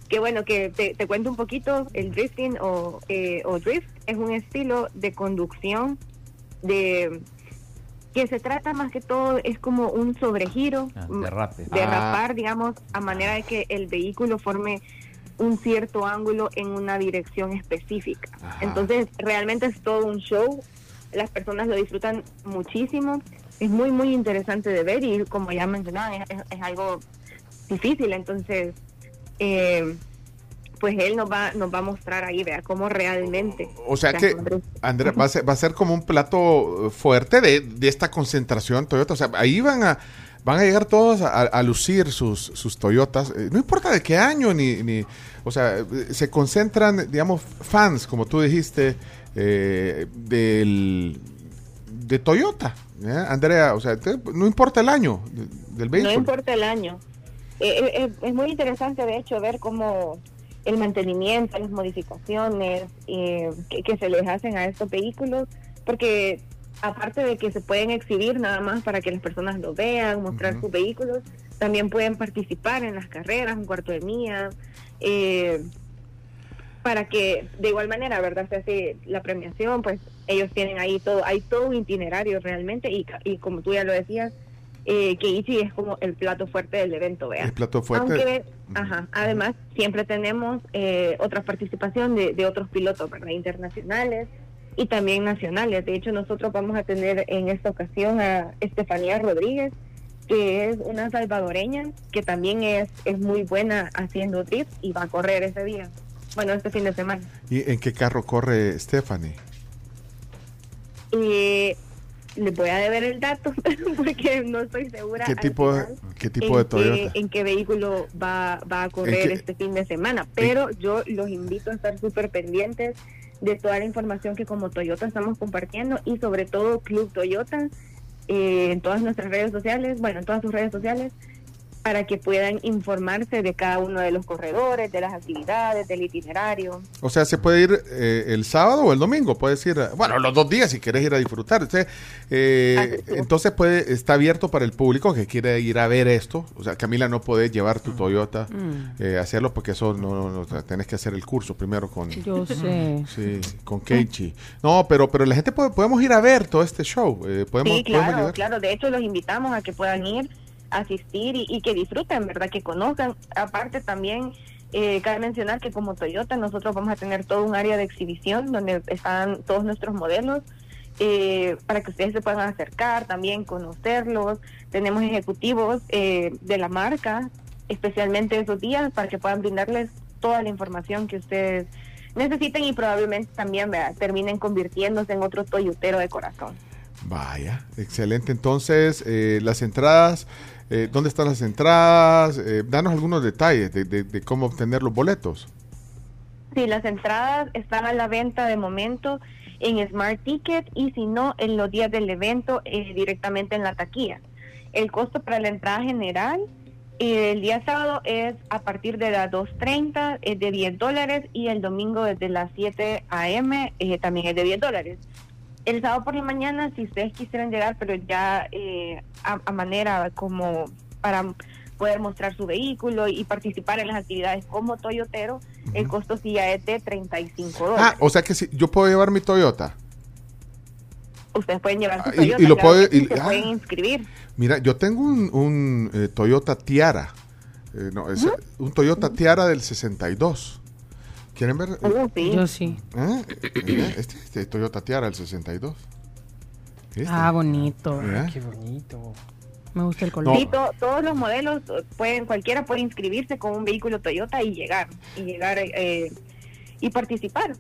que bueno, que te, te cuento un poquito, el drifting o, eh, o drift es un estilo de conducción de que se trata más que todo, es como un sobregiro, Ah, derrape. derrapar, digamos, a manera de que el vehículo forme un cierto ángulo en una dirección específica. Entonces, realmente es todo un show. Las personas lo disfrutan muchísimo. Es muy, muy interesante de ver y como ya mencionaban, es, es- es algo difícil. Entonces, eh, pues él nos va, nos va a mostrar ahí, vea, cómo realmente. O sea se que. Andrea, va a ser, va a ser como un plato eh, fuerte de, de esta concentración Toyota. O sea, ahí van a, van a llegar todos a, a lucir sus, sus Toyotas. Eh, no importa de qué año, ni, ni o sea, eh, se concentran, digamos, fans, como tú dijiste, eh, del, de Toyota. ¿eh? Andrea, o sea, te- no importa el año de- del No vehículo. importa el año. Eh, es muy interesante, de hecho, ver cómo el mantenimiento, las modificaciones eh, que, que se les hacen a estos vehículos, porque aparte de que se pueden exhibir nada más para que las personas lo vean, mostrar sus vehículos, también pueden participar en las carreras, un cuarto de milla, eh, para que de igual manera, ¿verdad? Se hace la premiación, pues ellos tienen ahí todo, hay todo un itinerario realmente y, y como tú ya lo decías, eh, que Ichi es como el plato fuerte del evento, vea. El plato fuerte. Aunque, ajá, además siempre tenemos eh, otra participación de, de otros pilotos, ¿verdad? Internacionales y también nacionales. De hecho, nosotros vamos a tener en esta ocasión a Estefanía Rodríguez, que es una salvadoreña que también es, es muy buena haciendo drift y va a correr ese día. Bueno, este fin de semana. ¿Y en qué carro corre Stephanie? Eh, les voy a deber el dato porque no estoy segura ¿Qué tipo, final qué tipo de en qué- Toyota? en qué vehículo va, va a correr qué- este fin de semana. Pero yo los invito a estar súper pendientes de toda la información que como Toyota estamos compartiendo y sobre todo Club Toyota eh, en todas nuestras redes sociales, bueno, en todas sus redes sociales, para que puedan informarse de cada uno de los corredores, de las actividades, del itinerario. O sea, se puede ir eh, el sábado o el domingo, puedes ir, a- bueno, los dos días si quieres ir a disfrutar. Usted, eh, entonces puede, está abierto para el público que quiere ir a ver esto. O sea, Camila, no puedes llevar tu Toyota Mm. eh, a hacerlo porque eso no, no, no, o sea, tenés que hacer el curso primero con... Yo sé. Sí, con Keiichi. No, pero, pero la gente puede, podemos ir a ver todo este show. eh, podemos, Sí, claro, claro. De hecho, los invitamos a que puedan ir, asistir y, y que disfruten, ¿verdad? Que conozcan. Aparte, también eh, cabe mencionar que como Toyota, nosotros vamos a tener todo un área de exhibición donde están todos nuestros modelos. eh, para que ustedes se puedan acercar, también conocerlos. Tenemos ejecutivos eh, de la marca, especialmente esos días, para que puedan brindarles toda la información que ustedes necesiten y probablemente también ¿verdad? terminen convirtiéndose en otro toyotero de corazón. Vaya, excelente. Entonces, eh, las entradas, eh, ¿dónde están las entradas? Eh, danos algunos detalles de, de- cómo obtener los boletos. Sí, las entradas están a la venta de momento en Smart Ticket y si no, en los días del evento eh, directamente en la taquilla. El costo para la entrada general eh, el día sábado es a partir de las 2.30, es de 10 dólares y el domingo desde las 7 a.m. eh, también es de 10 dólares. El sábado por la mañana, si ustedes quisieran llegar, pero ya eh, a, a manera como para poder mostrar su vehículo y participar en las actividades como Toyotero, el costo sí ya es de 35 dólares. Ah, o sea que si yo puedo llevar mi Toyota. Ustedes pueden llevar su Ah, Toyota, y lo claro puede- que sí, y- se ah. pueden inscribir. Mira, yo tengo un, un, eh, Toyota Tiara. Eh, no, es, Un Toyota Tiara del 62. ¿Quieren ver? Oh, sí. Yo sí. ¿Eh? Este, este Toyota Tiara del 62. Este. Ah, bonito. Mira. Qué bonito. Me gusta el color. Sí, to- todos los modelos eh, pueden, cualquiera puede inscribirse con un vehículo Toyota y llegar, y llegar eh, y participar.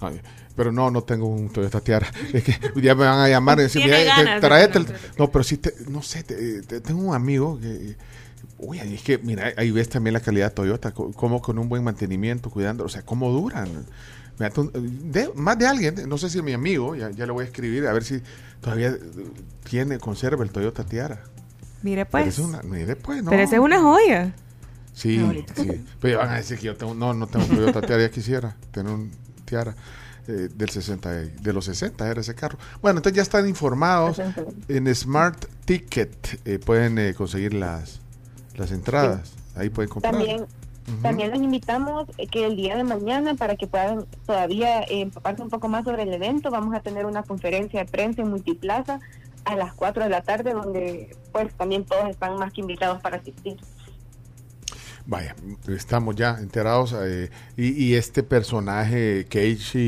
Ay, pero no, no tengo un Toyota Tiara. Es que ya me van a llamar y decir, mira, te- ganas de tráete el- No, pero sí, te- no sé, te- te- tengo un amigo que... Uy, es que, mira, ahí ves también la calidad de Toyota, como con un buen mantenimiento, cuidando, o sea, cómo duran. De- más de alguien, no sé si mi amigo, ya, ya le voy a escribir, a ver si todavía tiene, conserva el Toyota Tiara. Mire Pero pues. es una, mire pues, no. Pero esa es una joya. Sí, sí. Pero van a decir que yo tengo, no, no tengo Toyota Tiara, ya quisiera tener un Tiara eh, del 60, y- de los 60 era ese carro. Bueno, entonces ya están informados en Smart Ticket, eh, pueden eh, conseguir las, las entradas, ahí pueden comprar. También, también los invitamos que el día de mañana, para que puedan todavía eh, empaparse un poco más sobre el evento, vamos a tener una conferencia de prensa en Multiplaza a las 4 de la tarde, donde pues también todos están más que invitados para asistir. Vaya, estamos ya enterados. eh, y, y este personaje, Keiichi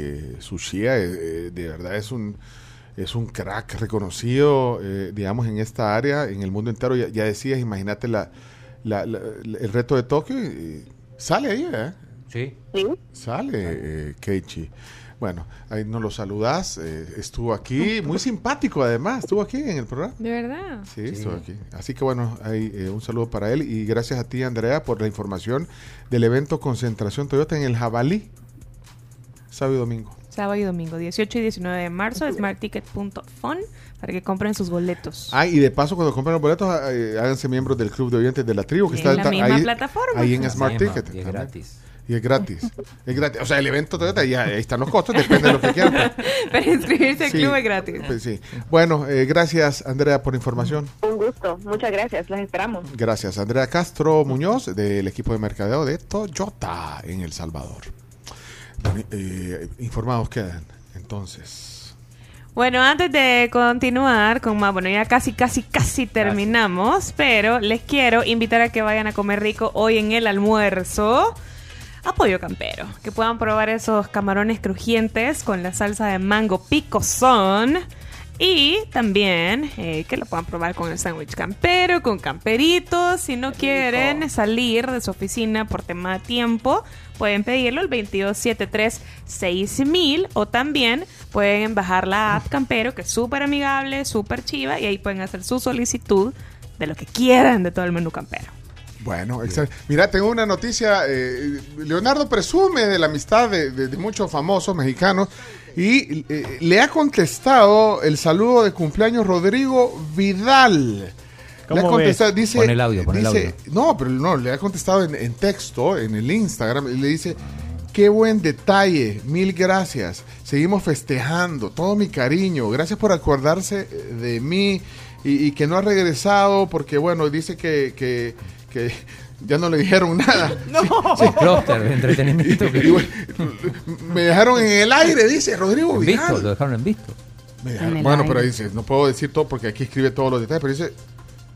eh, Tsuchiya, eh, eh, de verdad es un es un crack reconocido, eh, digamos, en esta área, en el mundo entero. Ya, ya decías, imagínate la, la- la- el reto de Tokio. y- y sale ahí, ¿eh? Sí. Sale eh, Keiichi. Bueno, ahí nos lo saludas. eh, estuvo aquí, muy simpático además. Estuvo aquí en el programa. De verdad. Sí, estuvo aquí. Así que bueno, hay eh, un saludo para él y gracias a ti, Andrea, por la información del evento Concentración Toyota en el Jabalí, sábado y domingo. Sábado y domingo, 18 y 19 de marzo, smartticket.fun para que compren sus boletos. Ah, y de paso, cuando compren los boletos, eh, háganse miembros del Club de Oyentes de la Tribu, que En está la ta- misma ahí, plataforma. ahí en La Smart misma, Ticket. y es también. gratis. Y es gratis. es gratis. O sea, el evento Toyota, ya ahí están los costos, depende de lo que quieran. Para inscribirse al Sí, club es gratis. Pues sí. Bueno, eh, gracias, Andrea, por información. Un gusto, muchas gracias, las esperamos. Gracias, Andrea Castro Muñoz, del equipo de mercadeo de Toyota en El Salvador. Eh, informados quedan, entonces. Bueno, antes de continuar con más, bueno, ya casi, casi, casi terminamos, pero les quiero invitar a que vayan a comer rico hoy en el almuerzo. Apoyo campero, que puedan probar esos camarones crujientes con la salsa de mango picosón Y también eh, que lo puedan probar con el sándwich campero, con camperitos. Si no quieren salir de su oficina por tema de tiempo, pueden pedirlo al 2273-6000 o también pueden bajar la app Campero, que es súper amigable, súper chiva, y ahí pueden hacer su solicitud de lo que quieran de todo el menú campero. Bueno, excelente. Mira, tengo una noticia. eh, Leonardo presume de la amistad de, muchos famosos mexicanos y eh, le ha contestado el saludo de cumpleaños Rodrigo Vidal. Le ha ¿Cómo contestado, ves? dice, Pon el audio, pon el dice- no, pero no, le ha contestado en, en texto, en el Instagram, y le dice, qué buen detalle, mil gracias, seguimos festejando, todo mi cariño, gracias por acordarse de mí y, y que no ha regresado porque, bueno, dice que, que, que ya no le dijeron nada. No. Sí, clúster entretenimiento. Y me dejaron en el aire, dice Rodrigo En Vidal. visto, lo dejaron en visto. Me dejaron- En el bueno, aire. pero dice, no puedo decir todo porque aquí escribe todos los detalles, pero dice,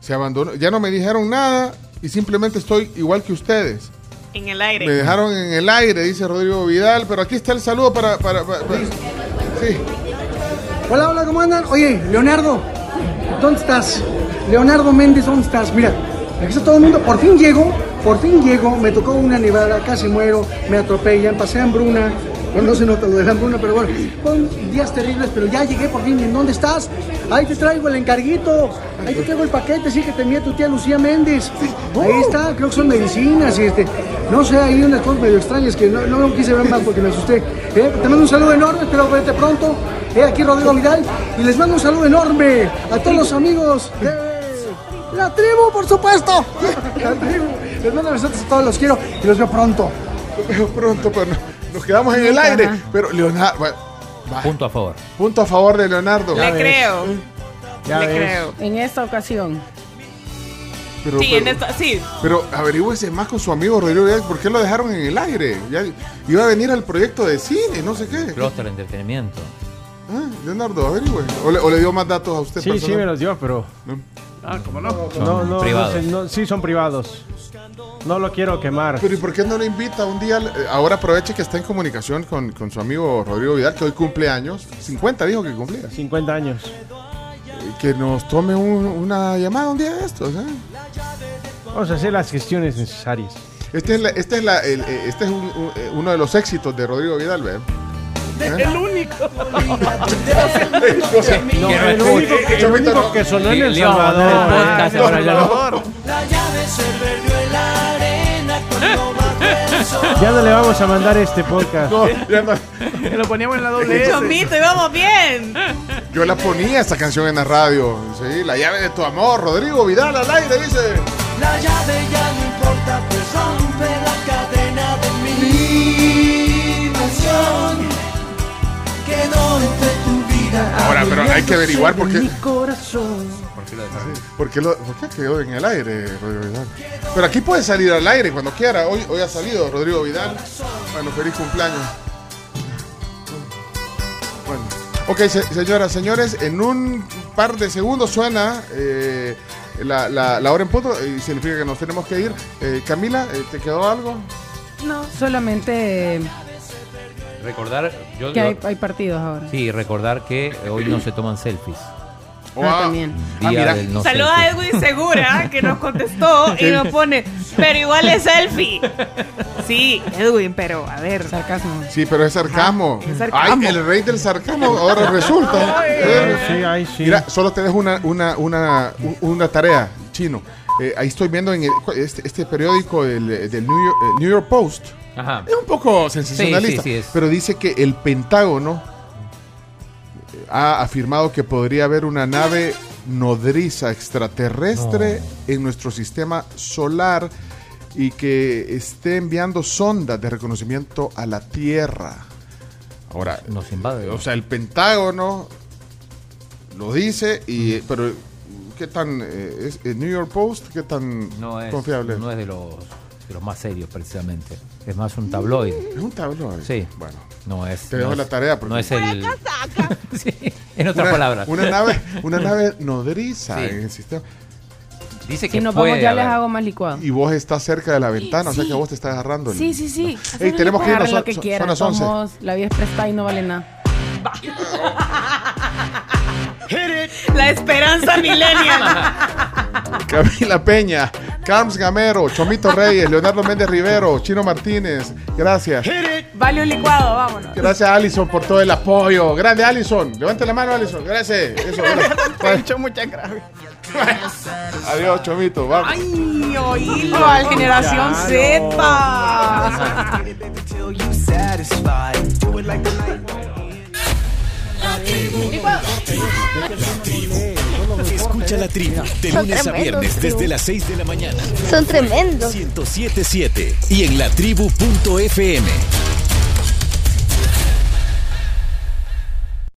se abandonó, ya no me dijeron nada y simplemente estoy igual que ustedes. En el aire. Me dejaron en el aire, dice Rodrigo Vidal, pero aquí está el saludo para... para, para- para- sí. Hola, hola, ¿cómo andan? Oye, Leonardo, ¿dónde estás? Leonardo Méndez, ¿dónde estás? Mira, aquí está todo el mundo. Por fin llego, por fin llego. Me tocó una nevada, casi muero, me atropellan, pasé hambruna. Bueno, no se nota lo de la hambruna, pero bueno, fueron días terribles, pero ya llegué por fin. ¿En dónde estás? Ahí te traigo el encarguito, ahí te traigo el paquete, sí, que te envía tu tía Lucía Méndez. Ahí está, creo que son medicinas y este, no sé, hay unas cosas medio extrañas que no, no quise ver más porque me asusté. Eh, Te mando un saludo enorme, espero verte pronto. Eh, aquí Rodrigo Vidal y les mando un saludo enorme a todos los amigos de la tribu, por supuesto. La tribu. Les mando besos a todos, los quiero y los veo pronto. Los veo pronto, pero nos quedamos en el aire. Pero Leonardo... bueno, va. Punto a favor. Punto a favor de Leonardo. Le creo. Ya Le ves. creo. En esta ocasión. Pero, sí, pero- en esta, sí. Pero averígüese más con su amigo Rodrigo Vidal, ¿por qué lo dejaron en el aire? Ya iba a venir al proyecto de cine, no sé qué. Clúster entretenimiento. Ah, Leonardo, averigüe. ¿O le, o le dio más datos a usted? Sí, sí me los dio, pero... Ah, ¿cómo no? No, no, privados. no sí son privados. No lo quiero quemar. Pero ¿y por qué no le invita un día? eh, Ahora aproveche que está en comunicación con, con su amigo Rodrigo Vidal, que hoy cumple años. 50 dijo que cumplía. 50 años. Eh, Que nos tome un- una llamada un día de estos. ¿eh? Vamos a hacer las gestiones necesarias. Este es, la- este es, la- el- este es un- un- uno de los éxitos de Rodrigo Vidal, ¿ve? ¿Eh? El único. O sea, No, que el único, que- el único que sonó en El Salvador. podcast, ahora ya no. La llave se perdió en la arena cuando. Ya no le vamos a mandar este podcast. No, ya no. Que lo poníamos en la doble S. Chomito, íbamos bien. Yo la ponía esta canción en la radio. Sí, la llave de tu amor, Rodrigo Vidal al aire, dice. La llave ya no importa, pues rompe la cadena de mi emoción. Ahora, pero hay que averiguar por qué. Mi corazón. ¿Por qué lo? ¿Por qué, quedó en el aire, Rodrigo Vidal? Pero aquí puede salir al aire cuando quiera. Hoy, hoy ha salido Rodrigo Vidal. Bueno, feliz cumpleaños. Bueno. Ok, se- señoras, señores, en un par de segundos suena eh, la, la- la hora en punto y significa que nos tenemos que ir. Eh, Camila, eh, ¿te quedó algo? No, solamente Recordar, yo, que yo- hay, hay partidos ahora. sí, recordar que hoy no se toman selfies. Ah, también. Día Ah, del no Saluda a. Edwin Segura, que nos contestó y nos pone, pero igual es selfie. Sí, Edwin, pero a ver. Sarcasmo. Sí, pero es sarcasmo. es sarcasmo. Ay, el rey del sarcasmo ahora resulta. Eh, Sí, ahí sí. Mira, solo te dejo una, una, una, una tarea, chino. Eh, ahí estoy viendo en el- este, este periódico del, del New, York, eh, New York Post. Ajá. Es un poco sensacionalista, Sí, sí, sí es. pero dice que el Pentágono eh, ha afirmado que podría haber una nave nodriza extraterrestre en nuestro sistema solar y que esté enviando sondas de reconocimiento a la Tierra. Ahora, Nos invade. o sea, el Pentágono lo dice, y, pero ¿qué tan eh, es el New York Post? ¿Qué tan No es, confiable? no es de los, de los más serios, precisamente. Es más un tabloide. Es un tabloide. Sí. Bueno, No es. te dejo no es- la tarea. Porque No es el. sí, en otras una, palabras. Una nave, una nave nodriza Sí. en el sistema. Dice que Si nos puede vamos ya les hago más licuado. Y vos estás cerca de la ventana, o sea Sí. que vos te estás agarrando. el- Sí, sí, sí. Ey, tenemos que irnos, Agarren lo son- que son- quieran. son las 11. Somos- la vida es prestada y no vale nada. La esperanza millennial. Camila Peña, Carms Gamero, Chomito Reyes, Leonardo Méndez Rivero, Chino Martínez. Gracias. Vale un licuado, vámonos. Gracias, Alison, por todo el apoyo. Grande, Alison. Levante la mano, Alison. Gracias. Eso, muchas gracias. Adiós, Chomito. Vamos. Ay, oílo, al generación Z. Escucha la tribu de lunes a viernes desde las 6 de la mañana. Son tremendos. 1077 y en latribu.fm.